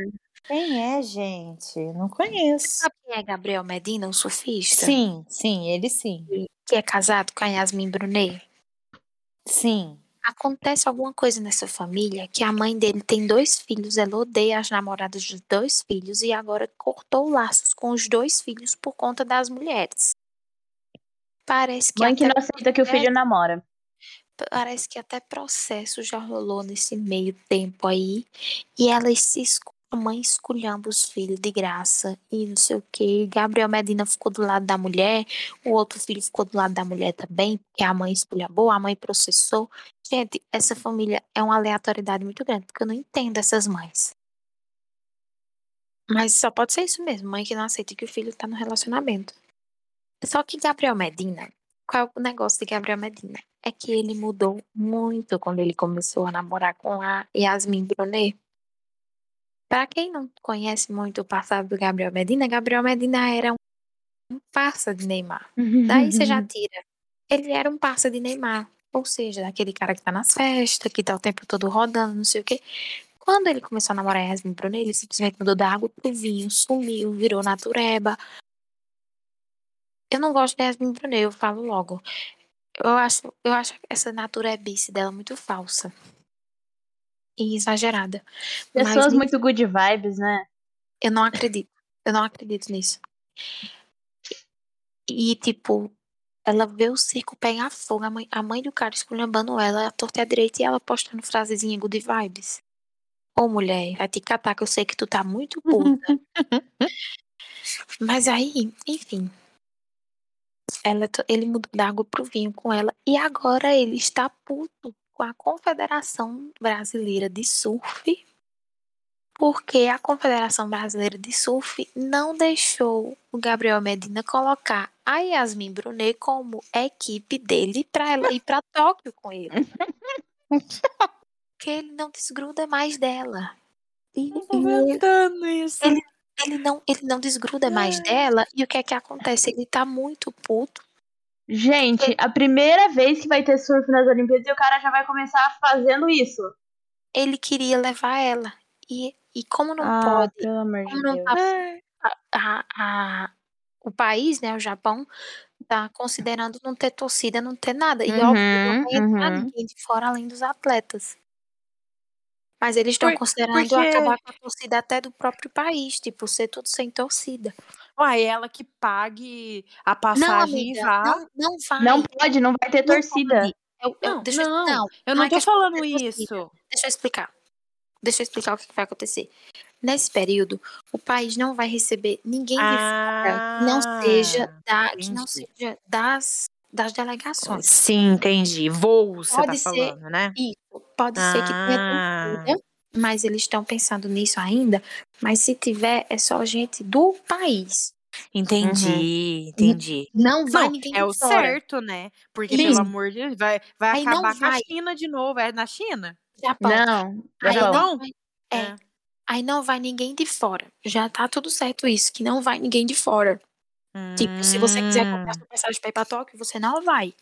Quem é, gente? Não conheço. Sabe quem é Gabriel Medina, o surfista? Sim, sim, ele sim. Que é casado com a Yasmin Brunet? Sim. Acontece alguma coisa nessa família que a mãe dele tem dois filhos, ela odeia as namoradas dos dois filhos e agora cortou laços com os dois filhos por conta das mulheres. Parece que, Mãe que até, não aceita que o filho namora. parece que até processo já rolou nesse meio tempo aí e ela se escu- a mãe esculhamba os filhos de graça e não sei o que. Gabriel Medina ficou do lado da mulher, o outro filho ficou do lado da mulher também, porque a mãe esculhambou, a mãe processou. Gente, essa família é uma aleatoriedade muito grande, porque eu não entendo essas mães. Mas só pode ser isso mesmo, mãe que não aceita que o filho tá no relacionamento. Só que Gabriel Medina, qual é o negócio de Gabriel Medina? É que ele mudou muito quando ele começou a namorar com a Yasmin Brunet. Pra quem não conhece muito o passado do Gabriel Medina, Gabriel Medina era um um parça de Neymar. Daí você já tira. Ele era um parça de Neymar. Ou seja, aquele cara que tá nas festas, que tá o tempo todo rodando, não sei o quê. Quando ele começou a namorar a Yasmin Brunet, ele simplesmente mudou da água pro vinho, sumiu, virou natureba. Eu não gosto da Yasmin Brunet, eu falo logo. Eu acho, eu acho essa naturebice dela muito falsa. E exagerada. Mas Pessoas me- muito good vibes, né? eu não acredito. Eu não acredito nisso. E, tipo, ela vê o circo pegar fogo, a mãe, a mãe do cara esculhambando ela, a torta a direita, e ela postando frasezinha good vibes. Ô, mulher, vai te catar que eu sei que tu tá muito puta. Mas aí, enfim. Ela, ele mudou da água pro vinho com ela. E agora ele está puto com a Confederação Brasileira de Surf. Porque a Confederação Brasileira de Surf não deixou o Gabriel Medina colocar a Yasmin Brunet como equipe dele para ela ir para Tóquio com ele. Porque ele não desgruda mais dela. E, ele- isso. ele- ele não, ele não desgruda mais dela. E o que é que acontece? Ele tá muito puto. Gente, a primeira vez que vai ter surf nas Olimpíadas e o cara já vai começar fazendo isso. Ele queria levar ela. E, e como não ah, pode, pelo amor de Deus. tá a, a, o país, né, o Japão, tá considerando não ter torcida, não ter nada. E óbvio, não Uhum, vai entrar uhum. ninguém de fora além dos atletas. Mas eles estão Por- considerando porque- acabar com a torcida até do próprio país, tipo, ser tudo sem torcida. Uai, ela que pague a Não, passagem amiga, e vá. não, não vai. Não pode, não vai ter não torcida. pode. Eu, eu, Não, deixa eu- não, não, eu não não é tô falando ter torcida. isso. Deixa eu explicar. Deixa eu explicar o que vai acontecer. Nesse período, o país não vai receber ninguém de fora que não seja, da, que não Ah, seja das, das delegações. Sim, entendi. Voo, você tá Pode ser- falando, né? Isso, pode ser que tenha Ah. torcida, mas eles estão pensando nisso ainda. Mas se tiver, é só gente do país. Entendi, entendi. Não vai Não, ninguém é o fora. certo, né? Porque, Sim. pelo amor de Deus, vai, vai Aí acabar com a. China de novo. É na China? Japão. Não, Aí Japão. não é, É. aí não vai ninguém de fora. Já tá tudo certo isso, que não vai ninguém de fora. Tipo, se você quiser comprar Hum. sua passagem pra ir pra Tóquio, você não vai.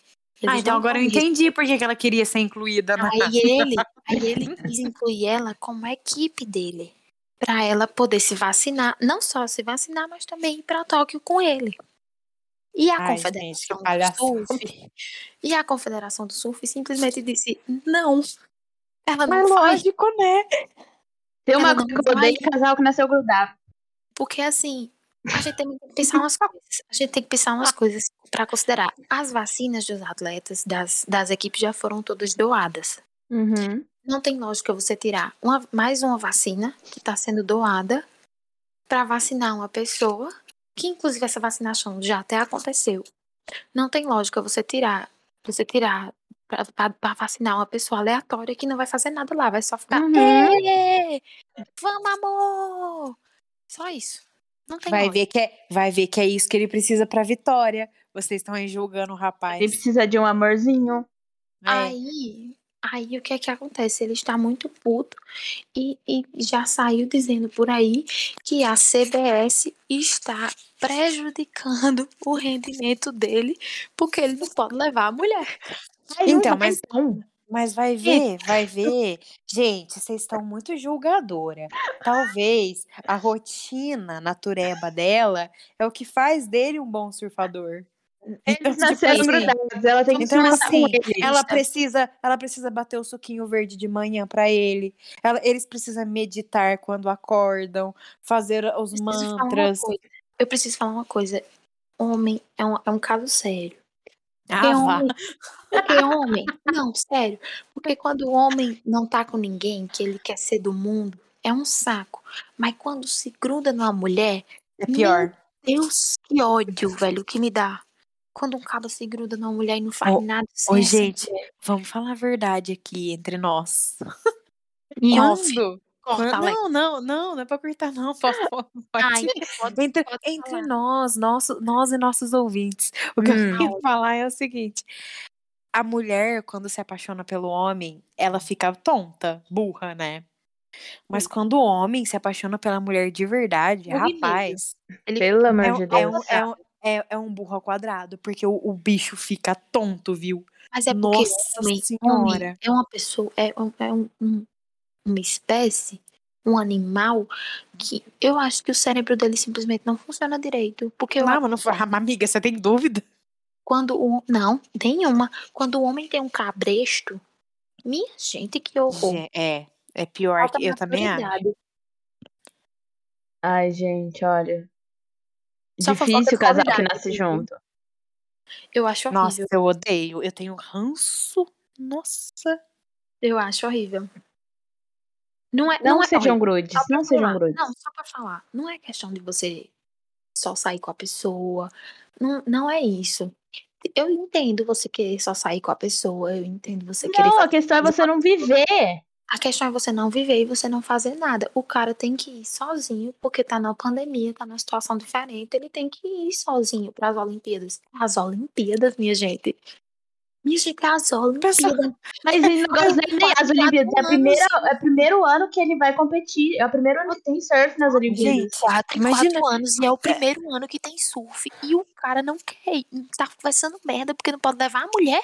Eles Ah, então agora eu entendi por que ela queria ser incluída na. Aí ele, aí ele quis incluir ela como equipe dele. Pra ela poder se vacinar. Não só se vacinar, mas também ir pra Tóquio com ele. E a Ai, gente, Confederação que do. Surf. E a Confederação do Surf simplesmente disse: não. Ela não Mas vai. lógico, né? Tem uma coisa que eu odeio casal que nasceu grudado. Porque assim, a gente também tem que pensar umas coisas. A gente tem que pensar umas coisas pra considerar. As vacinas dos atletas, das, das equipes já foram todas doadas. Uhum. Não tem lógica você tirar uma- mais uma vacina que está sendo doada para vacinar uma pessoa, que inclusive essa vacinação já até aconteceu. Não tem lógica você tirar, você tirar para vacinar uma pessoa aleatória que não vai fazer nada lá, vai só ficar, Uhum. "Ê, vamos amor, só isso. Não tem Vai ver, que é, vai ver que é isso que ele precisa pra vitória. Vocês estão aí julgando o rapaz. Ele precisa de um amorzinho. É. Aí, aí o que é que acontece? Ele está muito puto e, e já saiu dizendo por aí que a CBS está prejudicando o rendimento dele porque ele não pode levar a mulher. Então, não vai, mas- não. Mas vai ver, vai ver. Gente, vocês estão muito julgadora. Talvez a rotina natureba dela é o que faz dele um bom surfador. Então, Eles tipo nasceram assim, grudados. Ela tem que Então, assim, ela precisa, ela precisa bater o suquinho verde de manhã pra ele. Ela- eles precisam meditar quando acordam, fazer os Eu mantras. Eu preciso falar uma coisa. Homem é um, é um caso sério. Ah, Porque homem, porque homem, não, sério. Porque quando o homem não tá com ninguém, que ele quer ser do mundo, é um saco. Mas quando se gruda numa mulher, É pior. Deus, que ódio, velho, que me dá. Quando um cabo se gruda numa mulher e não faz Ô, nada sem Ô, essa gente, vamos falar a verdade aqui entre nós. Em off, Quando? Corta, não, não, não, não é pra cortar, não. Pode, pode. Ai, pode, entre pode entre nós, nosso, nós e nossos ouvintes. O que Hum. eu queria falar é o seguinte: a mulher, quando se apaixona pelo homem, ela fica tonta, burra, né? Mas quando o homem se apaixona pela mulher de verdade, e rapaz, Ele Pelo amor é, de é Deus. um, é, um, é, é um burro ao quadrado, porque o, o bicho fica tonto, viu? Mas é porque Nossa homem, Senhora. homem é uma pessoa, é, um- é um- um- uma espécie, um animal que eu acho que o cérebro dele simplesmente não funciona direito. Porque eu Não, mas não, foi- ah, amiga, você tem dúvida? quando o não, nenhuma. Quando o homem tem um cabresto, minha gente, que horror. É, é pior Falta que eu também acho. Ai, gente, olha. Só Difícil casal que nasce junto. Eu acho Nossa, horrível. eu odeio. Eu tenho ranço. Nossa. Eu acho horrível. Não é, Não, não é sejam grudes, não sejam falar. grudes. Não, só pra falar. Não é questão de você só sair com a pessoa. Não, não é isso. Eu entendo você querer só sair com a pessoa. Eu entendo você querer. Não, a questão é você não viver. A questão é você não viver e você não fazer nada. O cara tem que ir sozinho, porque tá na pandemia, tá numa situação diferente. Ele tem que ir sozinho para as Olimpíadas. As Olimpíadas, minha gente. É as Olimpíadas. Mas negócio não é nem as Olimpíadas. É, a primeira, é o primeiro ano que ele vai competir. É o primeiro ano que tem surf nas Olimpíadas. Gente, Quatro, imagina- quatro anos e é o primeiro ano que tem surf. E o cara não quer. Tá conversando merda porque não pode levar a mulher.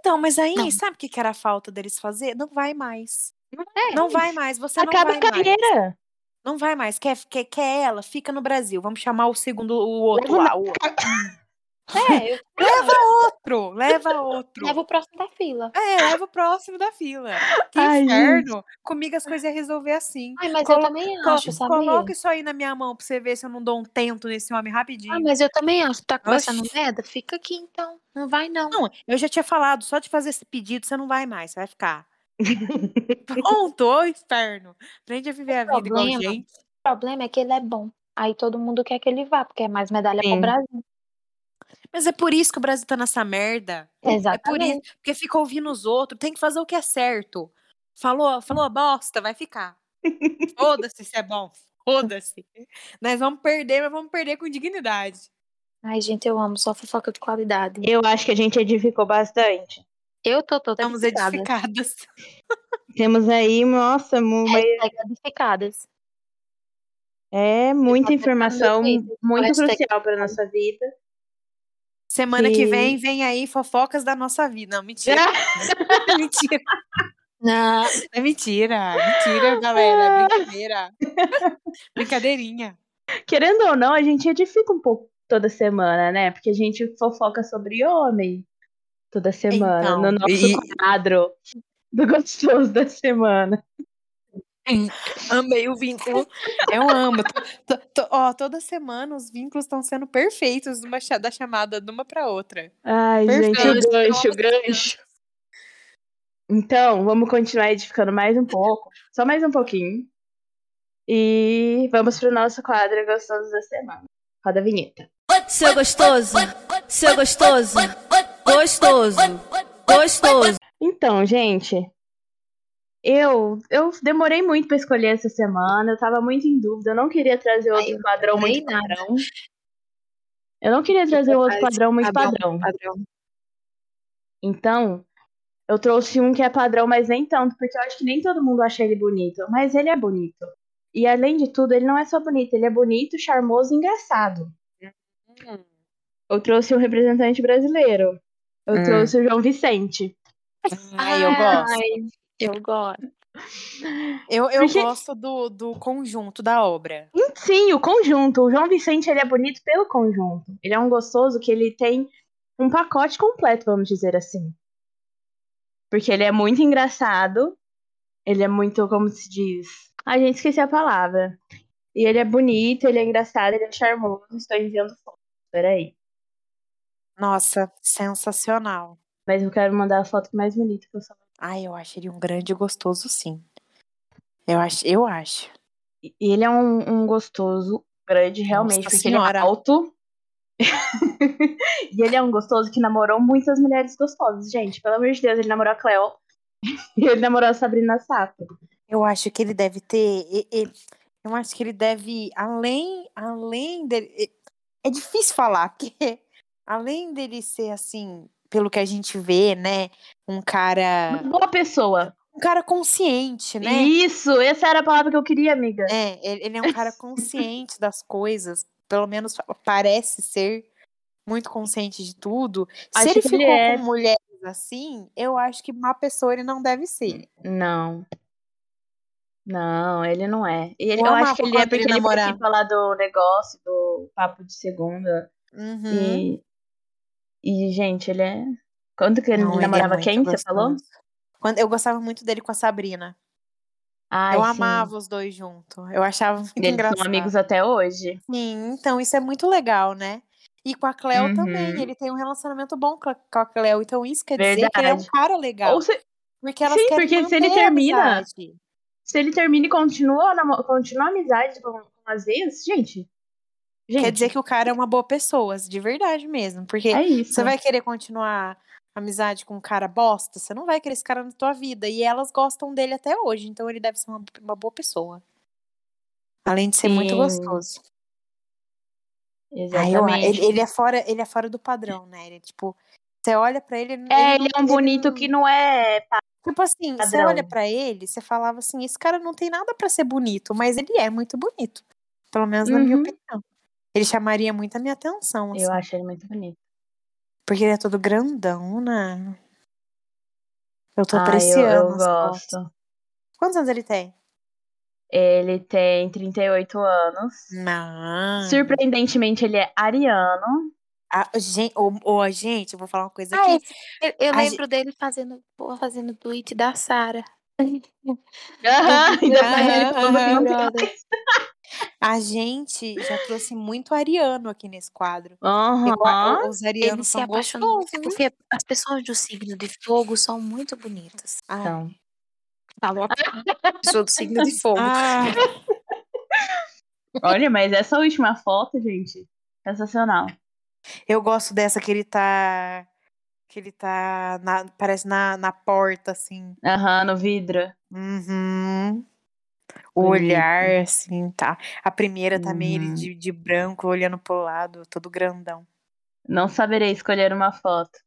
Então, mas aí, Não. sabe o que, que era a falta deles fazer? Não vai mais. É, Não vai mais, você Acaba não a vai mais. carreira. Não vai mais. Quer, quer, quer ela? Fica no Brasil. Vamos chamar o segundo, o outro Leva lá. O outro. É, eu Leva outro, leva outro. levo o próximo da fila. É, leva o próximo da fila. Que Ai, inferno. Comigo as coisas iam resolver assim. Ai, mas Colo- eu também acho, sabia? Coloca isso aí na minha mão pra você ver se eu não dou um tento nesse homem rapidinho. Ah, mas eu também acho. Tá conversando merda? Fica aqui então. Não vai não. Não, eu já tinha falado, só de fazer esse pedido você não vai mais, você vai ficar. Pronto, ô inferno. Aprende a viver a vida igual problema. gente. O problema é que ele é bom. Aí todo mundo quer que ele vá, porque é mais medalha Sim. pro Brasil. Mas é por isso que o Brasil tá nessa merda. É por Exatamente. isso, porque fica ouvindo os outros, tem que fazer o que é certo. Falou, falou bosta, vai ficar. Foda-se se é bom. Foda-se. Nós vamos perder, mas vamos perder com dignidade. Ai, gente, eu amo só fofoca de qualidade. Eu acho que a gente edificou bastante. Eu tô toda Estamos edificada. edificadas. Temos aí, nossa, mu- uma- Hashtag edificadas. é muita informação muito crucial para nossa vida. Semana que vem, vem aí fofocas da nossa vida. Não, mentira. mentira. Não, É mentira. Mentira, galera. É brincadeira. Brincadeirinha. Querendo ou não, a gente edifica um pouco toda semana, né? Porque a gente fofoca sobre homem toda semana Então, no nosso e- quadro do gostoso da semana. Amei o vínculo. Eu amo. Tô- tô- tô- ó, toda semana os vínculos estão sendo perfeitos cha- da chamada de uma para outra. Ai, gente, o Perfeito. gancho, o Nossa gancho. Então, vamos continuar edificando mais um pouco, só mais um pouquinho. E vamos pro nosso quadro gostoso da semana. Roda a vinheta. Seu gostoso, seu gostoso, gostoso, gostoso. Então, gente, eu eu demorei muito pra escolher essa semana, eu tava muito em dúvida, eu não queria trazer outro eu padrão muito nada. padrão. Eu não queria trazer outro padrão muito padrão, padrão. padrão. Então, eu trouxe um que é padrão, mas nem tanto, porque eu acho que nem todo mundo acha ele bonito, mas ele é bonito. E além de tudo, ele não é só bonito, ele é bonito, charmoso e engraçado. Eu trouxe um representante brasileiro. Eu Hum. trouxe o João Vicente. Ai, eu gosto. Ai, eu gosto. Eu, eu Porque- gosto do, do conjunto da obra. Sim, o conjunto. O João Vicente ele é bonito pelo conjunto. Ele é um gostoso que ele tem um pacote completo, vamos dizer assim. Porque ele é muito engraçado. Ele é muito, como se diz? A gente esqueci a palavra. E ele é bonito, ele é engraçado, ele é charmoso. Estou enviando foto. Peraí. Nossa, sensacional. Mas eu quero mandar a foto mais bonita que eu só. Ai, eu acho ele um grande gostoso, sim. Eu acho, eu acho. Ele é um, um gostoso grande, realmente, Nossa porque ele é Senhora. alto. e ele é um gostoso que namorou muitas mulheres gostosas, gente. Pelo amor de Deus, ele namorou a Cleo. e ele namorou a Sabrina Sato. Eu acho que ele deve ter. Eu acho que ele deve, além, além dele. É difícil falar, porque além dele ser assim, pelo que a gente vê, né? Um cara. Uma boa pessoa. Um cara consciente, né? Isso, essa era a palavra que eu queria, amiga. É, ele é um cara consciente das coisas, pelo menos pa- parece ser muito consciente de tudo. Acho Se ele ficou ele é. com mulheres assim, eu acho que má pessoa ele não deve ser. Não. Não, ele não é. E ele- Eu eu acho que ele é porque ele namorava. participa lá do negócio, do papo de segunda. Uhum. E, e, gente, ele é. Quando que ele Não, ele é namorava quem? Você falou? gostoso. Quando, eu gostava muito dele com a Sabrina. Ai, eu sim. amava os dois juntos. Eu achava muito Eles engraçado. são amigos até hoje. Sim, então isso é muito legal, né? E com a Cleo também. Uhum. Ele tem um relacionamento bom com a, Cleo. Então isso quer dizer que ele é um Verdade. cara legal. Se, Porque elas Sim, porque se ele termina- se ele termina e continua, continua a amizade com, com as ex, gente. Gente, Quer dizer que o cara é uma boa pessoa, de verdade mesmo. Porque é você vai querer continuar amizade com um cara bosta, você não vai querer esse cara na tua vida. E elas gostam dele até hoje, então ele deve ser uma, uma boa pessoa. Além de ser muito Sim. gostoso. Ai, eu- Exatamente. ele, ele é fora, ele é fora do padrão, né? Ele, tipo, você olha pra ele. É, ele ele é um bonito que não é. Tipo assim, você padrão. olha pra ele, você falava assim: esse cara não tem nada pra ser bonito, mas ele é muito bonito. Pelo menos na minha Uhum. opinião. Ele chamaria muito a minha atenção, assim. Eu acho ele muito bonito. Porque ele é todo grandão, né? Eu tô Ah, eu, apreciando. eu fotos. gosto. Quantos anos ele tem? Ele tem 38 anos. Não. Surpreendentemente, ele é ariano. Ah, gente, ô, ô, gente, eu vou falar uma coisa Ah, aqui. esse- eu, eu A lembro dele fazendo, fazendo tweet da Sara. Aham, ainda mais ele Aham, falando A gente já trouxe muito ariano aqui nesse quadro. Aham. Igual- Os Ele arianos se são apaixonou. gostosos, viu? Porque as pessoas do signo de fogo são muito bonitas. Ah, Então, Falou a pessoa do signo de fogo. ah, olha, mas essa última foto, gente, sensacional. eu gosto dessa que ele tá. Que ele tá. na- parece na, na porta, assim. Aham, no vidro. Uhum. O Bonito. olhar, assim, tá. A primeira também, ele Uhum. de, de branco, olhando pro lado, todo grandão. Não saberei escolher uma foto.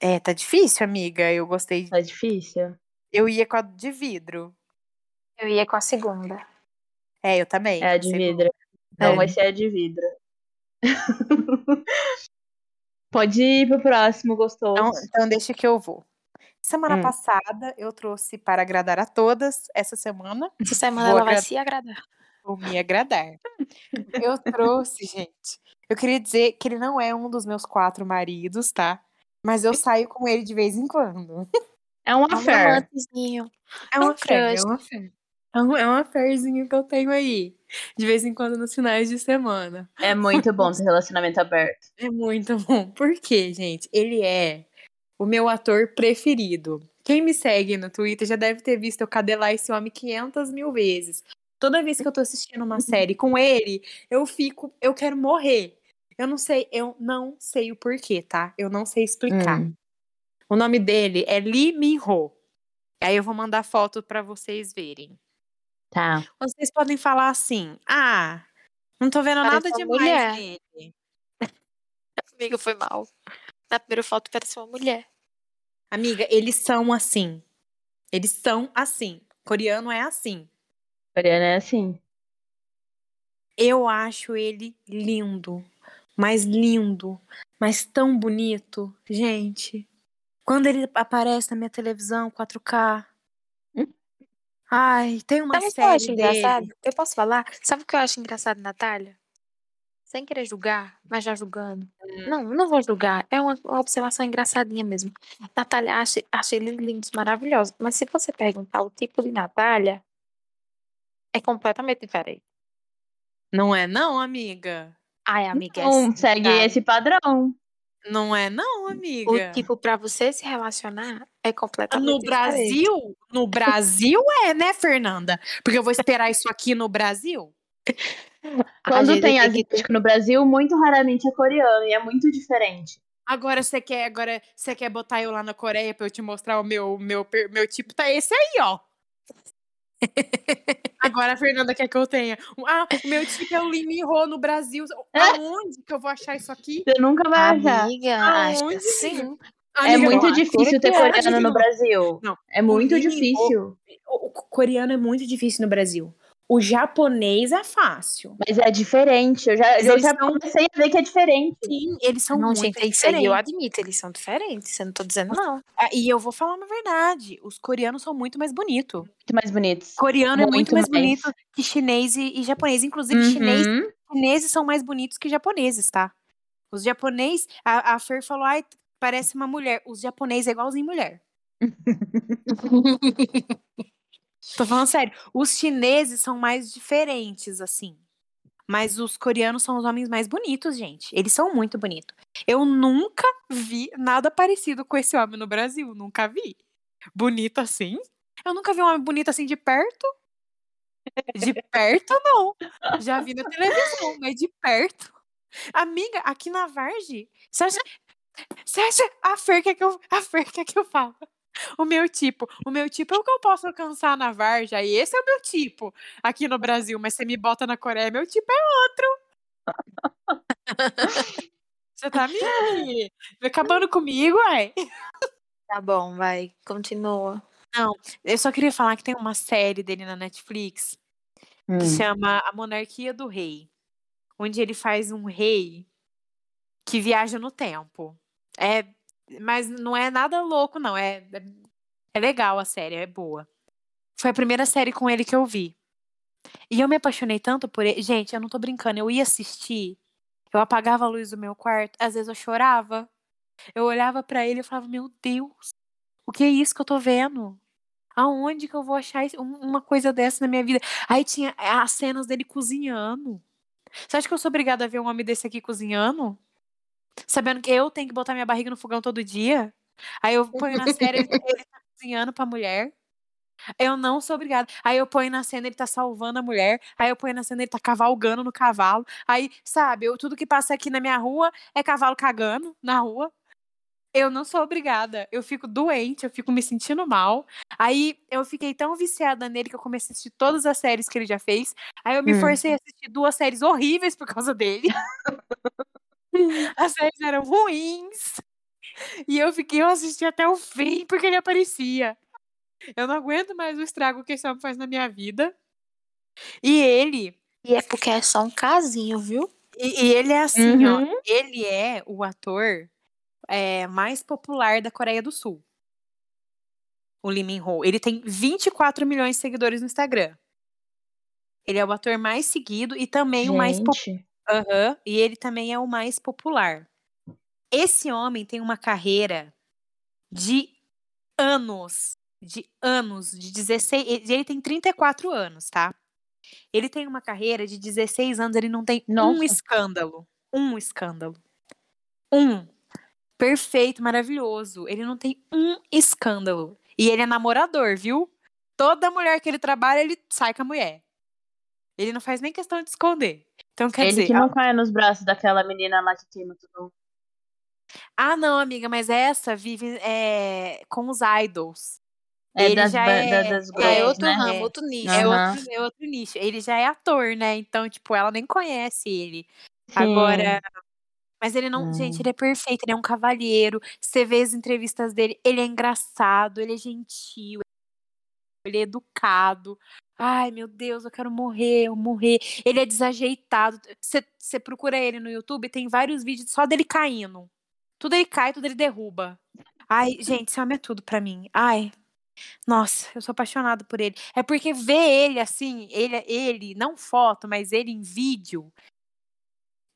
É, tá difícil, amiga. Eu gostei. Tá difícil. Eu ia com a de vidro. Eu ia com a segunda. É, eu também. É a de Segunda. vidro. Então É. vai ser a de vidro. Pode ir pro próximo, gostoso. Então, então deixa que eu vou. Semana Hum. passada eu trouxe para agradar a todas. Essa semana Essa semana ela vai se agradar. vou me agradar. Eu trouxe, gente. Eu queria dizer que ele não é um dos meus quatro maridos, tá? Mas eu saio com ele de vez em quando. É um É um affair. É uma Um fé, é. É um, é um affairzinho que eu tenho aí. De vez em quando nos finais de semana. É muito bom ter relacionamento aberto. É muito bom. Por quê, gente? Ele é o meu ator preferido. Quem me segue no Twitter já deve ter visto eu cadelar esse homem 500 mil vezes. Toda vez que eu tô assistindo uma série com ele, eu fico, eu quero morrer. Eu não sei, eu não sei o porquê, tá? Eu não sei explicar. Hum. O nome dele é Lee Min-ho. Aí eu vou mandar foto pra vocês verem. Tá. Vocês podem falar assim: "Ah, não tô vendo Parece nada demais mulher." nele". Amiga, foi mal. Na primeira foto parece uma mulher. Amiga, eles são assim. Eles são assim. Coreano é assim. Coreano é assim. Eu acho ele lindo. Mas lindo. Mas tão bonito. Gente. Quando ele aparece na minha televisão 4K. Hum? Ai, tem uma Sabe o que eu acho série engraçado? dele. Eu posso falar? Sabe o que eu acho engraçado, Natália? Sem querer julgar, mas já julgando. Hum. Não, não vou julgar. É uma, uma observação engraçadinha mesmo. Natália acha eles lindos, maravilhosos. Mas se você perguntar o tipo de Natália, é completamente diferente. Não é não, amiga? Ai, amiga, é Não assim, segue tá? esse padrão. Não é não, amiga. O tipo pra você se relacionar é completamente No diferente. Brasil, no Brasil é, né, Fernanda? Porque eu vou esperar isso aqui no Brasil. Quando tem tem que asiático no Brasil, muito raramente é coreano e é muito diferente. Agora você quer, agora você quer botar eu lá na Coreia pra eu te mostrar o meu meu meu tipo tá esse aí, ó. Agora a Fernanda quer que eu tenha. Ah, o meu tipo é o Lee Min Ho no Brasil. Aonde que eu vou achar isso aqui? Você nunca vai achar. Amiga, acho Aonde? que sim. É Amiga, muito não, difícil ter coreano, no. Brasil. Não. É muito difícil. O, o coreano é muito difícil no Brasil. O japonês é fácil. Mas é diferente. Eu já, eu já são- comecei a ver que é diferente. Sim, eles são não, muito gente, aí eu diferentes. admito, eles são diferentes. Eu não tô dizendo não. Ah, E eu vou falar uma verdade. Os coreanos são muito mais bonitos. Muito mais bonitos. Coreano é muito Muito mais, mais. bonito que chinês e, e japonês. Inclusive, chinês, Uhum. chineses são mais bonitos que japoneses, tá? Os japoneses, a, a Fer falou, ai, parece uma mulher. Os japoneses é igualzinho mulher. Tô falando sério. Os chineses são mais diferentes, assim. Mas os coreanos são os homens mais bonitos, gente. Eles são muito bonitos. Eu nunca vi nada parecido com esse homem no Brasil. Nunca vi. Bonito assim. Eu nunca vi um homem bonito assim de perto. De perto, não. Já vi na televisão, mas de perto. Amiga, aqui na Varge, você acha, você acha a Fer quer que eu, a Fer quer que eu falo? O meu tipo, o meu tipo é o que eu posso alcançar na Varja, e esse é o meu tipo aqui no Brasil, mas você me bota na Coreia, meu tipo é outro. Você tá me acabando comigo, ué? Tá bom, vai. Continua. Eu só queria falar que tem uma série dele na Netflix Hum. que chama A Monarquia do Rei, onde ele faz um rei que viaja no tempo. É, mas não é nada louco, não. É, é, é legal a série, é boa. Foi a primeira série com ele que eu vi. E eu me apaixonei tanto por ele. Gente, eu não tô brincando, eu ia assistir, eu apagava a luz do meu quarto, às vezes eu chorava. Eu olhava pra ele e falava: Meu Deus, o que é isso que eu tô vendo? Aonde que eu vou achar um- uma coisa dessa na minha vida? Aí tinha as cenas dele cozinhando. Você acha que eu sou obrigada a ver um homem desse aqui cozinhando? Sabendo que eu tenho que botar minha barriga no fogão todo dia? Aí eu ponho na série ele, ele tá cozinhando pra mulher. Eu não sou obrigada. Aí eu ponho na cena ele tá salvando a mulher. Aí eu ponho na cena ele tá cavalgando no cavalo. Aí, sabe, eu, tudo que passa aqui na minha rua é cavalo cagando na rua. Eu não sou obrigada. Eu fico doente, eu fico me sentindo mal. Aí eu fiquei tão viciada nele que eu comecei a assistir todas as séries que ele já fez. Aí eu me Hum. forcei a assistir duas séries horríveis por causa dele. as séries eram ruins. E eu fiquei, eu assisti até o fim porque ele aparecia. Eu não aguento mais o estrago que esse homem faz na minha vida. E ele, E é porque é só um casinho, viu? e, e ele é assim, ó. Uhum. Ele é o ator é, mais popular da Coreia do Sul. O Lee Min Ho. Ele tem 24 milhões de seguidores no Instagram. Ele é o ator mais seguido e também o mais popular. Aham, e ele também é o mais popular. Esse homem tem uma carreira de anos. De anos, de 16. Ele tem 34 anos, tá? Ele tem uma carreira de 16 anos, ele não tem um Nossa. escândalo. Um escândalo. Um. Perfeito, maravilhoso. Ele não tem um escândalo. E ele é namorador, viu? Toda mulher que ele trabalha, ele sai com a mulher. Ele não faz nem questão de esconder. Então, quer Ele dizer, que não cai nos braços daquela menina lá que queima. Ah, não, amiga, mas essa vive é, com os idols. É Ele das, já é- da- das é É outro né? ramo, É. outro nicho. É, Aham. outro, é outro nicho. Ele já é ator, né? Então, tipo, ela nem conhece ele. Sim. Agora. Mas ele não. Gente, Hum. ele é perfeito, ele é um cavalheiro. Você vê as entrevistas dele, ele é engraçado, ele é gentil, ele é educado. Ai, meu Deus, eu quero morrer, eu morrer. Ele é desajeitado. Você procura ele no YouTube, tem vários vídeos só dele caindo. Tudo ele cai, tudo ele derruba. Ai, gente, esse homem é tudo pra mim. Ai. Nossa, eu sou apaixonada por ele. É porque ver ele assim, ele, ele, não foto, mas ele em vídeo,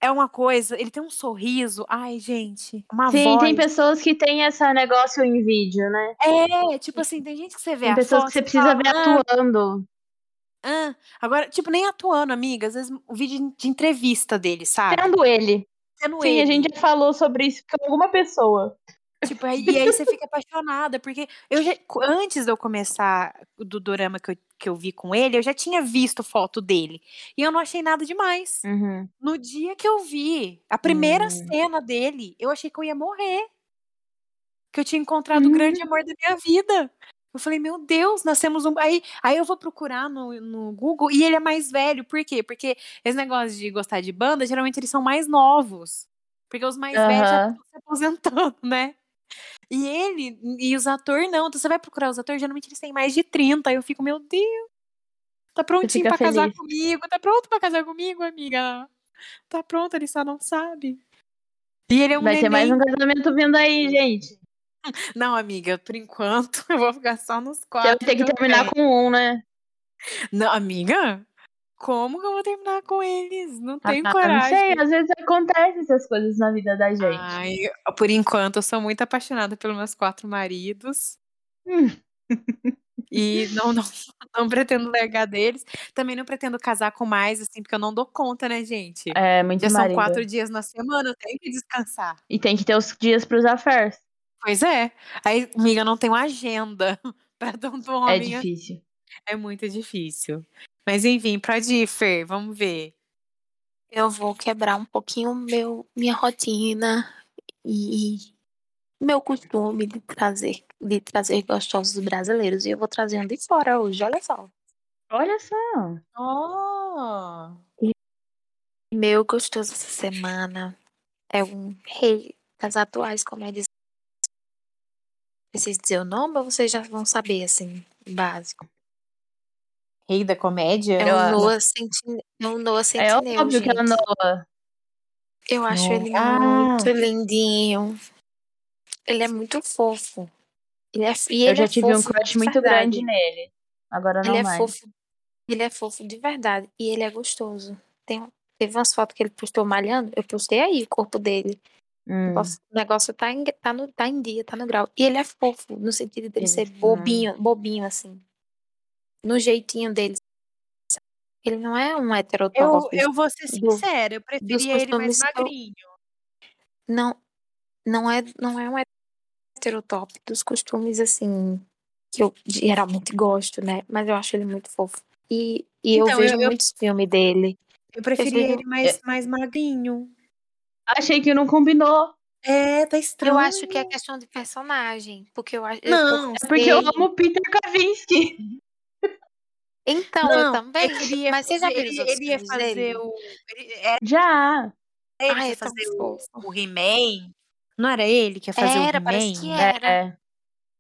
é uma coisa. Ele tem um sorriso. Ai, gente, uma Sim, voz. tem pessoas que têm esse negócio em vídeo, né? É, tipo assim, tem gente que você vê Tem pessoas foto, que você precisa fala, ver "Ah, atuando. Ah." Agora, tipo, nem atuando, amiga. Às vezes o vídeo de entrevista dele, sabe? Sendo ele. Sendo Sim, ele. a gente já falou sobre isso com alguma pessoa. Tipo, aí- e aí você fica apaixonada, porque eu já, antes de eu começar do dorama que eu, que eu vi com ele, eu já tinha visto foto dele. E eu não achei nada demais. Uhum. No dia que eu vi a primeira Hum. cena dele, eu achei que eu ia morrer. Que eu tinha encontrado o grande amor da minha vida. Eu falei, meu Deus, nascemos um. Aí, aí eu vou procurar no, no Google e ele é mais velho. Por quê? Porque esse negócio de gostar de banda, geralmente eles são mais novos. Porque os mais velhos já estão se aposentando, né? E ele, e os atores não. Então você vai procurar os atores, geralmente eles têm mais de 30. Aí eu fico, meu Deus, tá prontinho pra casar feliz. comigo. Tá pronto pra casar comigo, amiga? Tá pronto, ele só não sabe. E ele é um Vai ter mais neném. um casamento vindo aí, gente. Não, amiga, por enquanto eu vou ficar só nos quatro. vai ter que eu terminar tenho. com um, né? Não, amiga, como que eu vou terminar com eles? Não tenho Ah, Não coragem. sei, às vezes acontecem essas coisas na vida da gente. Ai, por enquanto eu sou muito apaixonada pelos meus quatro maridos. Hum. E não, não, não pretendo largar deles. Também não pretendo casar com mais, assim, porque eu não dou conta, né, gente? É, muito Já são marido. quatro dias na semana, eu tenho que descansar. E tem que ter os dias pros affairs. Pois é. Aí, amiga, não tenho agenda pra tanto É homem. difícil. É muito difícil. Mas enfim, pode ir, Fer, vamos ver. Eu vou quebrar um pouquinho meu, minha rotina e meu costume de trazer, de trazer gostosos brasileiros. E eu vou trazer um de fora hoje, olha só. Olha só. Oh! Meu gostoso essa semana é um rei das atuais comédias. Preciso dizer o nome ou vocês já vão saber, assim, básico? Rei da comédia? É o. Noah, Senti... é o Noah É Centineo, óbvio que é gente. Noah. Eu acho ele Ah. muito lindinho. Ele é muito fofo. Ele é, e ele Eu já é tive um crush muito verdade. grande nele. Agora não Ele é mais. fofo. Ele é fofo de verdade. E ele é gostoso. Tem, teve umas fotos que ele postou malhando. Eu postei aí o corpo dele. O Hum. negócio, o negócio tá, em, tá, no, tá em dia, tá no grau. E ele é fofo, no sentido dele Ele- ser hum. bobinho, bobinho, assim. No jeitinho dele. Ele não é um Eu, heterotop. eu vou ser sincera, eu preferia ele mais eu- magrinho. Não, não é, não é um heterotop dos costumes, assim, que eu geralmente gosto, né? Mas eu acho ele muito fofo. E, e eu Então, vejo eu- eu- muitos filmes dele. Eu preferia ele mais, mais magrinho. Achei que não combinou. É, tá estranho. Eu acho que é questão de personagem. Porque eu acho. Não, É porque eu amo Peter Kavinsky. Então, eu Não, também. é ele ia Mas você já os ele, ele ia fazer dele? o. Ele, era Já. ele é ia tão fazer o, o He-Man? Não era ele que ia fazer Era, o parece que He-Man? era. É.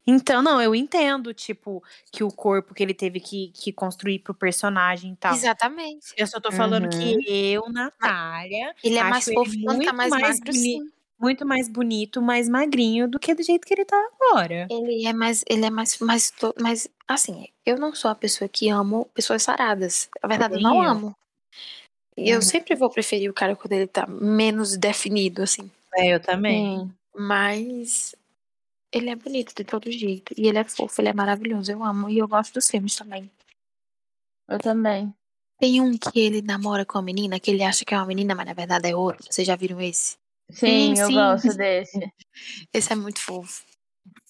Então, não, eu entendo, tipo, que o corpo que ele teve que, que construir pro personagem e tal. Exatamente. Eu só tô falando Uhum. que eu, Natália, Ele é acho mais ele fofo quando tá muito mais, mais magro, sim. muito mais bonito, mais magrinho do que do jeito que ele tá agora. Ele é mais, ele é mais, mais, mais, assim, eu não sou a pessoa que amo pessoas saradas. A verdade, eu não amo. E eu Uhum. sempre vou preferir o cara quando ele tá menos definido, assim. É, eu também. Sim. Mas ele é bonito de todo jeito. E ele é fofo, ele é maravilhoso. Eu amo. E eu gosto dos filmes também. Eu também. Tem um que ele namora com a menina, que ele acha que é uma menina, mas na verdade é outra. Vocês já viram esse? Sim, Sim, eu sim. gosto desse. Esse é muito fofo.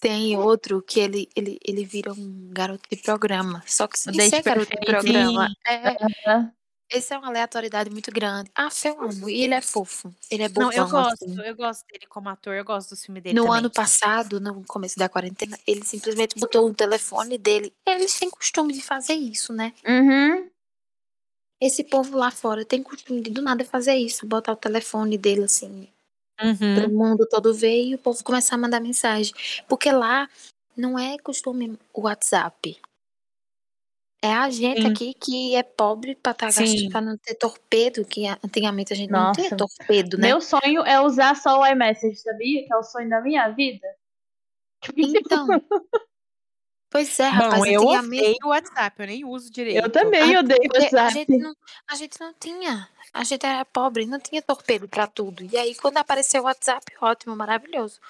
Tem outro que ele, ele, ele vira um garoto de programa. Só que sem ser garoto de programa. É. esse é uma aleatoriedade muito grande. Ah, eu amo. E ele é fofo. Ele é bobão, Não, eu gosto, assim. eu gosto dele como ator, eu gosto do filme dele No também. ano passado, no começo da quarentena, ele simplesmente botou o telefone dele. Eles têm costume de fazer isso, né? Uhum. Esse povo lá fora tem costume de do nada fazer isso, botar o telefone dele assim, pro Uhum. mundo todo ver e o povo começar a mandar mensagem. Porque lá não é costume o WhatsApp. É a gente Sim. aqui que é pobre pra, tá gastando, pra não ter torpedo, que a- antigamente a gente não tinha Nossa. torpedo, né? Meu sonho é usar só o iMessage, sabia? Que é o sonho da minha vida. Então. Pois é, rapaz, Bom, eu antigamente. odeio o WhatsApp, eu nem uso direito. Eu também Ah, odeio a WhatsApp. gente, não, a gente não tinha. A gente era pobre, não tinha torpedo pra tudo. E aí, quando apareceu o WhatsApp, ótimo, maravilhoso.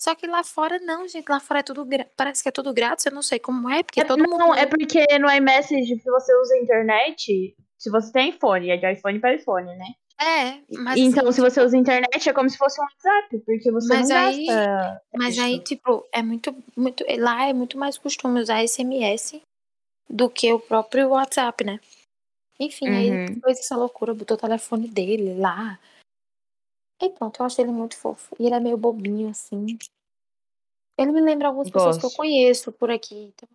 Só que lá fora, não, gente. Lá fora é tudo. gra- Parece que é tudo grátis. Eu não sei como é, porque todo não, mundo. é porque no iMessage, se você usa a internet, se você tem iPhone, é de iPhone para iPhone, né? É, mas. então, assim, se você usa a internet, é como se fosse um WhatsApp, porque você Mas não aí- gasta. Mas isso. aí, tipo, é muito, muito. Lá é muito mais costume usar SMS do que o próprio WhatsApp, né? Enfim, aí Uhum. fez essa loucura, botou o telefone dele lá. E pronto, eu acho ele muito fofo. E ele é meio bobinho, assim. Ele me lembra algumas pessoas que eu conheço por aqui. Então,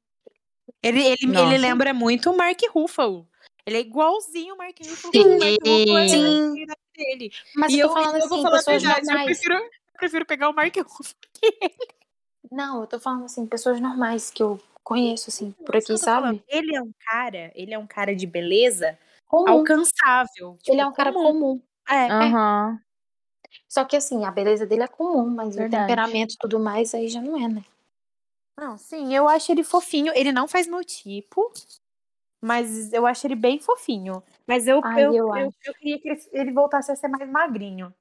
Ele, ele, ele lembra muito o Mark Ruffalo. Ele é igualzinho o Mark Ruffalo. Sim. Mark Ruffalo é Sim. dele. Mas e eu eu, tô falando eu vou assim, falar pessoas verdade, eu normais. prefiro, eu prefiro pegar o Mark Ruffalo. Não, eu tô falando assim, pessoas normais que eu conheço, assim, por Isso que aqui, eu sabe? falando. Ele é um cara, ele é um cara de beleza Comum. alcançável. Ele é tipo, um cara comum. É, Aham. Só que assim, a beleza dele é comum, mas Verdade. o temperamento e tudo mais aí já não é, né? Não, sim, eu acho ele fofinho. Ele não faz meu tipo, mas eu acho ele bem fofinho. Mas eu, Ai, eu, eu eu, eu queria que ele, voltasse a ser mais magrinho.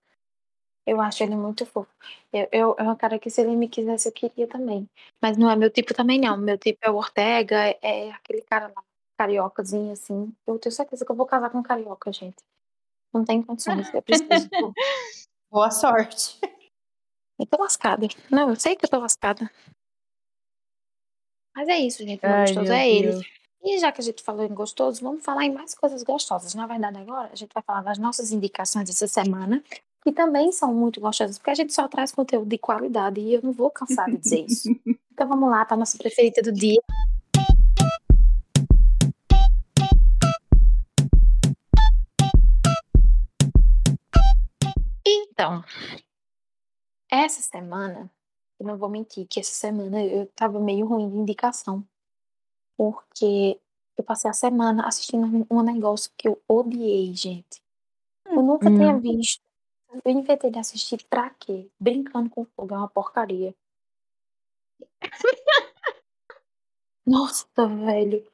Eu acho ele muito fofo. Eu, eu, é um cara que se ele me quisesse, eu queria também. Mas não é meu tipo também, não. Meu tipo é o Ortega, é, aquele cara lá, cariocazinho, assim. Eu tenho certeza que eu vou casar com um carioca, gente. Não tem condições, é preciso. Boa sorte. Eu tô lascada. Não, eu sei que eu tô lascada. Mas é isso, gente. Meu Ai, gostoso é ele. Deus. E já que a gente falou em gostoso, vamos falar em mais coisas gostosas. Na verdade, agora a gente vai falar das nossas indicações dessa semana, que também são muito gostosas, porque a gente só traz conteúdo de qualidade e eu não vou cansar de dizer isso. Então vamos lá para nossa preferida do dia. Então, essa semana, eu não vou mentir que essa semana eu tava meio ruim de indicação. Porque eu passei a semana assistindo um- negócio que eu odiei, gente. Eu nunca Hum. tinha visto. Eu inventei de assistir pra quê? Brincando com fogo, é uma porcaria. Nossa, velho.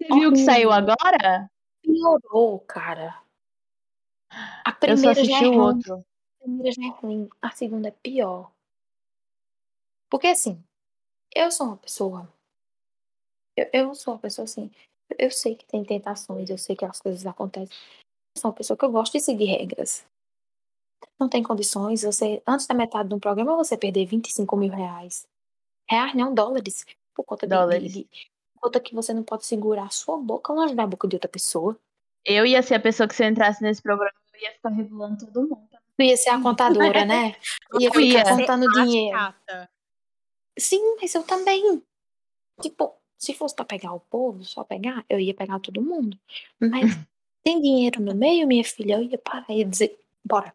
Você viu que saiu agora? Piorou, cara. A Eu só primeira já assisti é o outro. A primeira já é ruim, a segunda é pior. Porque assim, eu sou uma pessoa. Eu, eu sou uma pessoa assim. Eu sei que tem tentações, eu sei que as coisas acontecem. Eu sou uma pessoa que eu gosto de seguir regras. Não tem condições, você, antes da metade de um programa, você perder 25 mil reais. Reais, não, dólares. Por conta de, Dólares. de- por conta que você não pode segurar a sua boca longe da boca de outra pessoa. Eu ia ser a pessoa que se eu entrasse nesse programa, eu ia ficar regulando todo mundo. Tu ia ser a contadora, né? Ia ficar ia. contando dinheiro. chata. Sim, mas eu também. Tipo, se fosse pra pegar o povo, só pegar, eu ia pegar todo mundo. Mas tem dinheiro no meio, minha filha, eu ia parar e dizer, bora.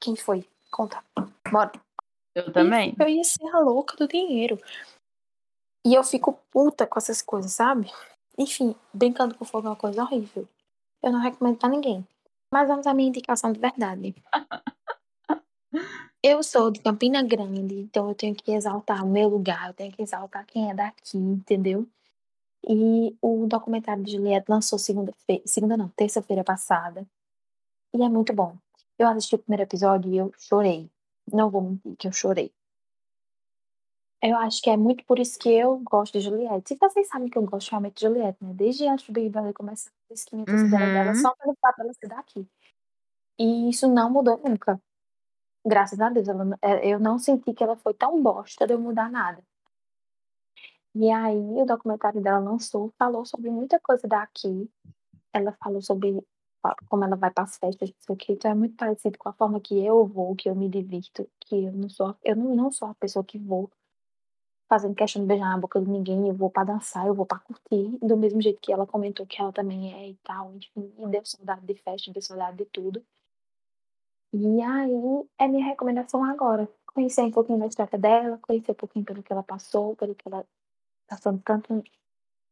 Quem foi? Conta. Bora. Eu também. Eu ia ser a louca do dinheiro. E eu fico puta com essas coisas, sabe? Enfim, brincando com fogo é uma coisa horrível. Eu não recomendo pra ninguém. Mas vamos à minha indicação de verdade. Eu sou de Campina Grande, então eu tenho que exaltar o meu lugar, eu tenho que exaltar quem é daqui, entendeu? E o documentário de Juliette lançou segunda-feira, segunda não, terça-feira passada. E é muito bom. Eu assisti o primeiro episódio e eu chorei. Não vou mentir que eu chorei. Eu acho que é muito por isso que eu gosto de Juliette. E vocês sabem que eu gosto realmente de Juliette, né? Desde antes do Big Brother começar, eu minha torcida era dela Uhum. só pelo fato dela ser daqui. E isso não mudou nunca. Graças a Deus. ela é, eu não senti que ela foi tão bosta de eu mudar nada. E aí, o documentário dela lançou, falou sobre muita coisa daqui. Ela falou sobre a- como ela vai para as festas, não sei o quê. Então é muito parecido com a forma que eu vou, que eu me divirto, que eu não sou, eu não, não sou a pessoa que vou fazendo questão de beijar na boca de ninguém, eu vou pra dançar, eu vou pra curtir, do mesmo jeito que ela comentou que ela também é e tal, enfim, e deu saudade de festa, deu saudade de tudo. E aí, é minha recomendação agora. Conhecer um pouquinho da história dela, conhecer um pouquinho pelo que ela passou, pelo que ela passou tanto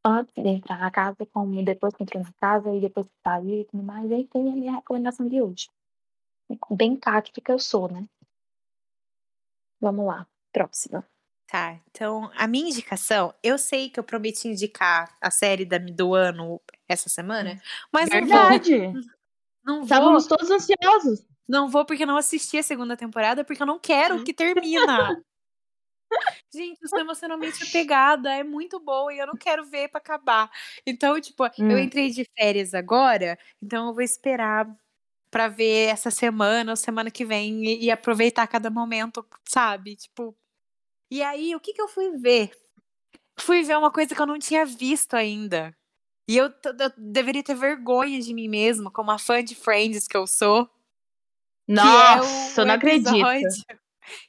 antes de entrar na casa, como depois que entrou na casa e depois que saiu e tudo mais. Aí tem a minha recomendação de hoje. Bem cática que eu sou, né? Vamos lá, próxima. Tá, então a minha indicação, eu sei que eu prometi indicar a série da, do ano essa semana, mas não vou. Verdade. Não vou, Estávamos todos ansiosos. não vou porque eu não assisti a segunda temporada, porque eu não quero que termina. Gente, eu sou emocionalmente apegada, é muito boa e eu não quero ver pra acabar. Então, tipo, eu Hum. entrei de férias agora, então eu vou esperar pra ver essa semana ou semana que vem e, e aproveitar cada momento, sabe? Tipo. E aí, o que que eu fui ver? Fui ver uma coisa que eu não tinha visto ainda. E eu, eu deveria ter vergonha de mim mesma, como a fã de Friends que eu sou. Nossa, que é eu não acredito. episódio-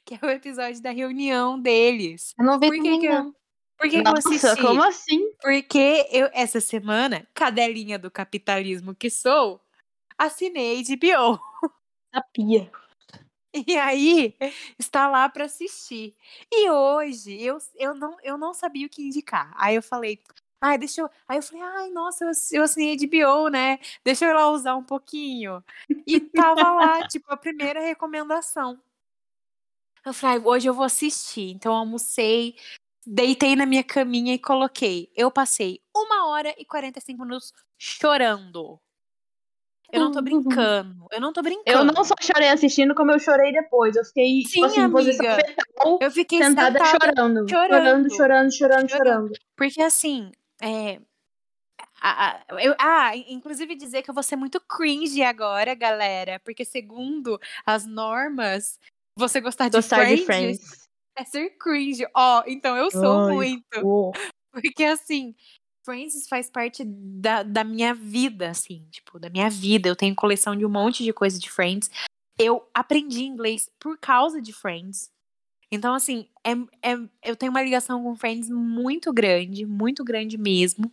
Que é o episódio da reunião deles. Eu não vi Por que que eu-. Por que, que eu Nossa, assisti? como assim? Porque eu, essa semana, cadelinha do capitalismo que sou, assinei HBO. Sabia. E aí, está lá para assistir. E hoje, eu, eu, não, eu não sabia o que indicar. Aí eu falei, ai, deixa eu. Aí eu falei, ai, nossa, eu, eu assinei HBO, né? Deixa eu ir lá usar um pouquinho. E tava lá, tipo, a primeira recomendação. Eu falei, ai, hoje eu vou assistir. Então eu almocei, deitei na minha caminha e coloquei. Eu passei uma hora e 45 minutos chorando. Eu não tô Uhum. brincando. Eu não tô brincando. Eu não só chorei assistindo, como eu chorei depois. Eu fiquei, Sim, tipo assim, em posição amiga. fetal, Eu fiquei sentada sentada chorando. chorando. Chorando, chorando, chorando, chorando. Porque assim, é. a- a- eu- ah, inclusive dizer que eu vou ser muito cringe agora, galera. Porque segundo as normas, você gostar de, Gostar Friends, de Friends. é ser cringe. Ó, então eu sou Ai, muito. Oh. Porque assim, Friends faz parte da, da minha vida, assim, tipo, da minha vida. Eu tenho coleção de um monte de coisa de Friends. Eu aprendi inglês por causa de Friends. Então, assim, é, é, eu tenho uma ligação com Friends muito grande, muito grande mesmo.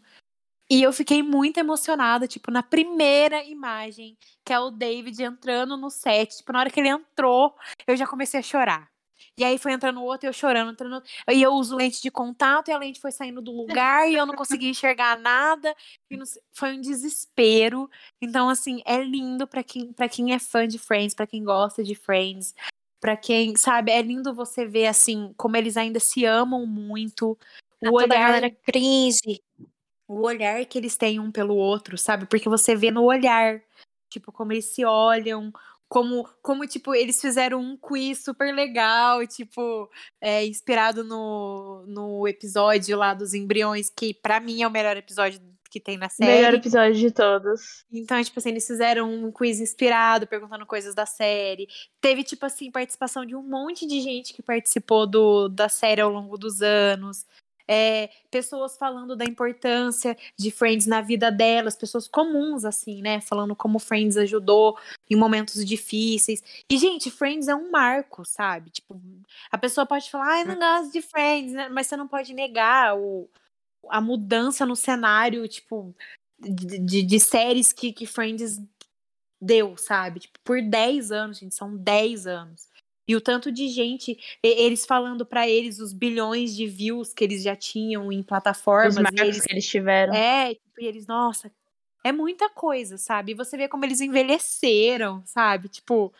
E eu fiquei muito emocionada, tipo, na primeira imagem, que é o David entrando no set. Tipo, na hora que ele entrou, eu já comecei a chorar. E aí foi entrando o outro e eu chorando, entrando. E eu uso lente de contato e a lente foi saindo do lugar e eu não conseguia enxergar nada. E sei- foi um desespero. Então, assim, é lindo pra quem, pra quem é fã de Friends, pra quem gosta de Friends. Pra quem, sabe, é lindo você ver, assim, como eles ainda se amam muito. O A toda a olhar galera cringe. o olhar que eles têm um pelo outro, sabe? Porque você vê no olhar, tipo, como eles se olham, como, como tipo, eles fizeram um quiz super legal, tipo, é, inspirado no, no episódio lá dos embriões, que pra mim é o melhor episódio que tem na série. Melhor episódio de todos. Então, tipo assim, eles fizeram um quiz inspirado, perguntando coisas da série. Teve, tipo assim, participação de um monte de gente que participou do, da série ao longo dos anos. É, pessoas falando da importância de Friends na vida delas, pessoas comuns, assim, né? Falando como Friends ajudou em momentos difíceis. E, gente, Friends é um marco, sabe? Tipo, a pessoa pode falar, ah, não gosto de Friends, né? Mas você não pode negar o, a mudança no cenário, tipo, de, de, de séries que, que Friends deu, sabe? Tipo, por 10 anos, gente, são 10 anos. E o tanto de gente, e- eles falando pra eles os bilhões de views que eles já tinham em Os plataformas. marcos e eles, que eles tiveram. é, tipo, e eles, nossa, é muita coisa, sabe? E você vê como eles envelheceram, sabe? Tipo,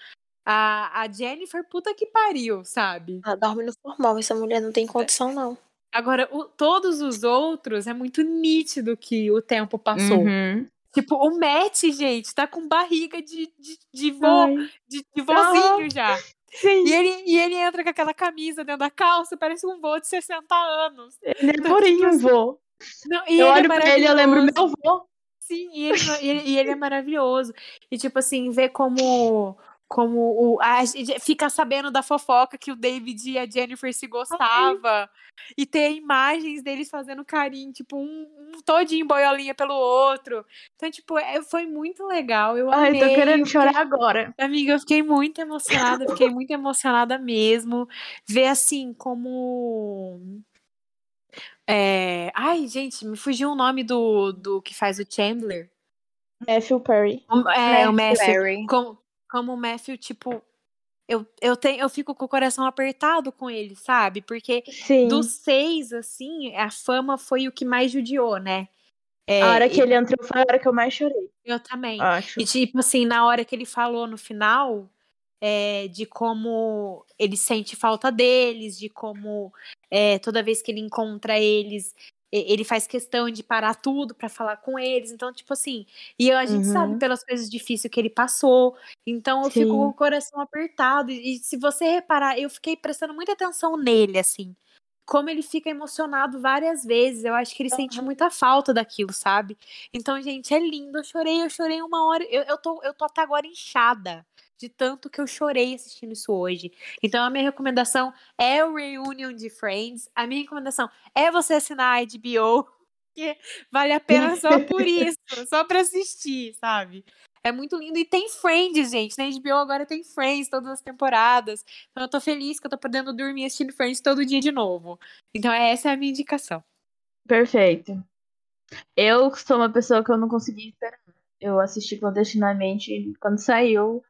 a, a Jennifer, puta que pariu, sabe? Ela dorme no formal. Essa mulher não tem condição, não. Agora, o- todos os outros, é muito nítido que o tempo passou. Uhum. Tipo, o Matt, gente, tá com barriga de, de, de Ai, de, de vozinho já. Sim, E ele, e ele entra com aquela camisa dentro da calça, parece um vô de 60 anos. ele é Então, purinho, tipo assim, vô. Não, Eu é olho pra ele e eu lembro meu vô. Sim, e ele, e ele, e ele é maravilhoso. E, tipo assim, ver como. Como o, a, fica sabendo da fofoca que o David e a Jennifer se gostava. E ter imagens deles fazendo carinho, tipo, um, um todinho boiolinha pelo outro. Então, tipo, é, foi muito legal. Eu Ai, amei. tô querendo fiquei- chorar agora. Amiga, eu fiquei muito emocionada, fiquei muito emocionada mesmo. Ver assim como. É... Ai, gente, me fugiu o nome do, do que faz o Chandler. Matthew Perry. É, o Matthew. Perry. Como, como o Matthew, tipo. Eu, eu, tenho, eu fico com o coração apertado com ele, sabe? Porque Sim. dos seis, assim, a fama foi o que mais judiou, né? É, A hora que ele entrou foi a hora que eu mais chorei. Eu também. Acho. E, tipo assim, na hora que ele falou no final, é, de como ele sente falta deles, de como é, toda vez que ele encontra eles, ele faz questão de parar tudo pra falar com eles. Então, tipo assim, e a gente sabe Uhum. pelas coisas difíceis que ele passou. Então, eu fico Sim. com o coração apertado. E, e se você reparar, eu fiquei prestando muita atenção nele, assim. Como ele fica emocionado várias vezes. Eu acho que ele sente muita falta daquilo, sabe? Então, gente, é lindo. Eu chorei, eu chorei uma hora. Eu, eu, tô, eu tô até agora inchada de tanto que eu chorei assistindo isso hoje. Então, a minha recomendação é o Reunion de Friends. A minha recomendação é você assinar a HBO. Que vale a pena só por isso, só pra assistir, sabe? É muito lindo. E tem Friends, gente. Na HBO agora tem Friends, todas as temporadas. Então eu tô feliz que eu tô podendo dormir assistindo Friends todo dia de novo. Então essa é a minha indicação. Perfeito. Eu sou uma pessoa que eu não consegui esperar. Eu assisti clandestinamente quando saiu.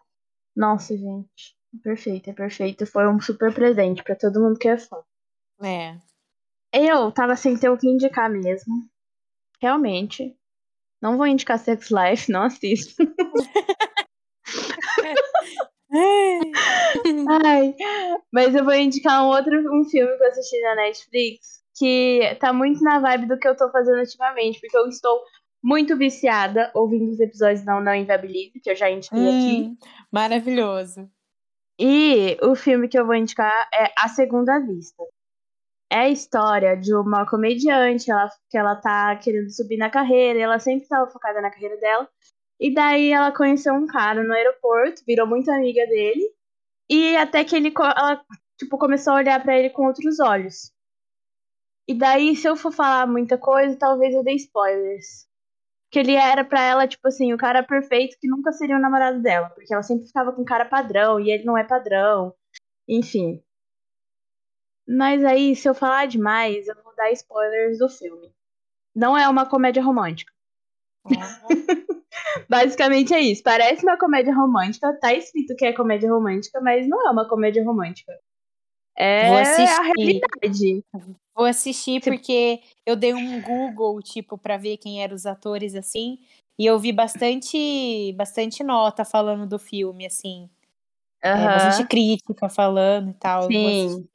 Nossa, gente. Perfeito, é perfeito. Foi um super presente pra todo mundo que é fã. É. Eu tava sem ter o que indicar mesmo. Realmente. Não vou indicar Sex Life, não assisto. Ai, mas eu vou indicar um outro um filme que eu assisti na Netflix que tá muito na vibe do que eu tô fazendo ultimamente, porque eu estou muito viciada ouvindo os episódios da Não Inviabilize, que eu já indiquei aqui. Hum, maravilhoso. E o filme que eu vou indicar é A Segunda Vista. É a história de uma comediante, ela, que ela tá querendo subir na carreira, ela sempre estava focada na carreira dela. E daí ela conheceu um cara no aeroporto, virou muito amiga dele, e até que ele ela, tipo, começou a olhar pra ele com outros olhos. E daí, se eu for falar muita coisa, talvez eu dê spoilers. Que ele era pra ela, tipo assim, o cara perfeito que nunca seria o namorado dela. Porque ela sempre ficava com cara padrão e ele não é padrão. Enfim. Mas aí, se eu falar demais, eu vou dar spoilers do filme. Não é uma comédia romântica. Basicamente é isso. Parece uma comédia romântica, tá escrito que é comédia romântica, mas não é uma comédia romântica. É Vou a assistir. realidade. Vou assistir porque eu dei um Google, tipo, pra ver quem eram os atores, assim. E eu vi bastante, bastante nota falando do filme, assim. É, Aham. bastante crítica falando e tal. Sim.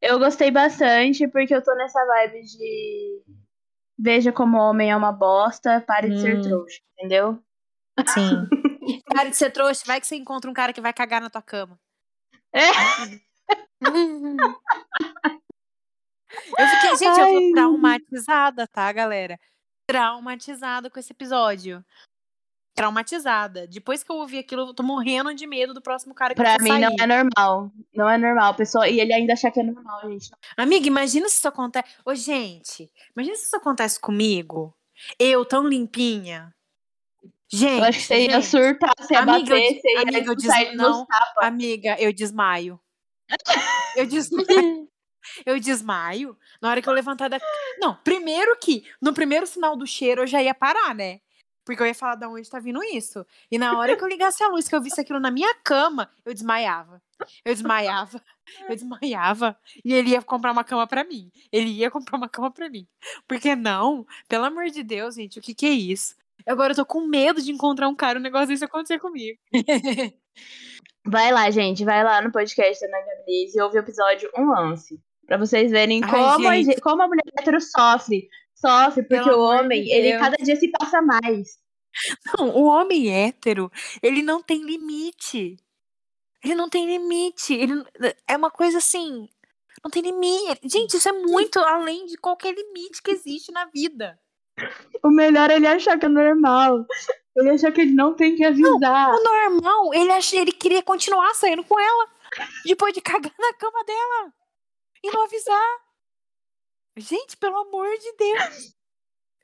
Eu gostei bastante porque eu tô nessa vibe de veja como o homem é uma bosta, pare de ser Hum. trouxa, entendeu? Sim. Para de ser trouxa, vai que você encontra um cara que vai cagar na tua cama. Eu fiquei, gente, eu Ai. tô traumatizada, tá, galera? Traumatizada com esse episódio. Traumatizada. Depois que eu ouvi aquilo, eu tô morrendo de medo do próximo cara que Pra mim sair. não é normal. Não é normal, pessoal. E ele ainda acha que é normal, gente. Amiga, imagina se isso acontece. Ô, gente, imagina se isso acontece comigo. Eu, tão limpinha. Gente. Eu acho que você ia gente, surtar, você ia Amiga, eu bater, des- você ia amiga, eu des- não. Amiga, eu desmaio. Eu desmaio. Eu desmaio na hora que eu levantar da. Não, primeiro que no primeiro sinal do cheiro eu já ia parar, né? Porque eu ia falar de onde tá vindo isso. E na hora que eu ligasse a luz, que eu visse aquilo na minha cama, eu desmaiava. Eu desmaiava. Eu desmaiava. E ele ia comprar uma cama pra mim. Ele ia comprar uma cama pra mim. Porque não? Pelo amor de Deus, gente, o que que é isso? Agora eu tô com medo de encontrar um cara, um negócio desse acontecer comigo. Vai lá, gente. Vai lá no podcast da Ana Gabriz e ouve o episódio Um Lance. Pra vocês verem Ai, como, a, gente. gente- como a mulher hétero sofre. Sofre, porque Pelo o homem, ele cada dia se passa mais. Não, o homem hétero, ele não tem limite. Ele não tem limite. Ele é uma coisa assim. Não tem limite. Gente, isso é muito além de qualquer limite que existe na vida. O melhor é ele achar que é normal. Ele achar que ele não tem que avisar. O normal, ele ach... ele queria continuar saindo com ela. Depois de cagar na cama dela. E não avisar. Gente, pelo amor de Deus.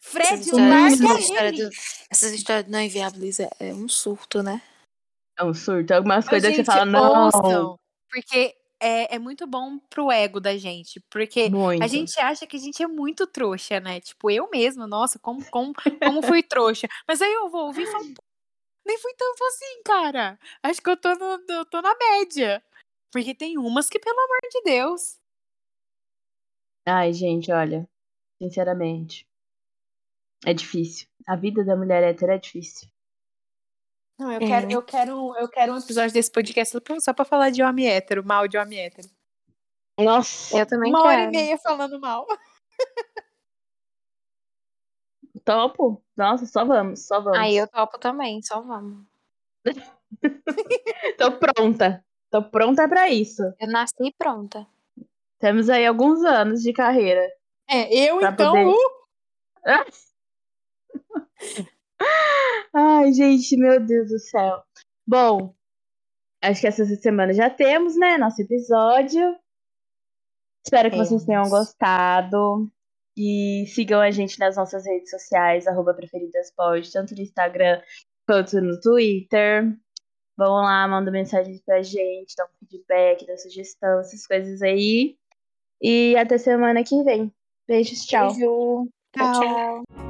Fred, Essas larga ele. histórias do- essas histórias de não inviabiliza é um surto, né? É um surto. Algumas coisas que Gente, você fala, não. ouçam, porque é, é muito bom pro ego da gente. Porque Muito. a gente acha que a gente é muito trouxa, né? Tipo, eu mesma, nossa, como, como, como fui trouxa. Mas aí eu vou ouvir e falo, "Pô, nem fui tanto assim, cara. Acho que eu tô, no, eu tô na média. Porque tem umas que, pelo amor de Deus. Ai, gente, olha. Sinceramente. É difícil. A vida da mulher hétero é difícil. Não, eu É. quero, eu quero, eu quero um episódio desse podcast só pra- falar de homem hétero, mal de homem hétero. Nossa. Eu também Uma hora e quero. meia falando mal. Topo. Nossa, só vamos, só vamos. Aí eu topo também, só vamos. Tô pronta. Tô pronta pra isso. Eu nasci pronta. Temos aí alguns anos de carreira. É, eu então. poder- uh, Ai, gente, meu Deus do céu. Bom, acho que essa semana já temos, né? Nosso episódio. Espero que vocês tenham gostado. E sigam a gente nas nossas redes sociais, arroba preferidaspod, tanto no Instagram quanto no Twitter. Vão lá, manda mensagem pra gente, dá um feedback, dá sugestão, essas coisas aí. E até semana que vem. Beijos, tchau. Beijo. Tchau. tchau.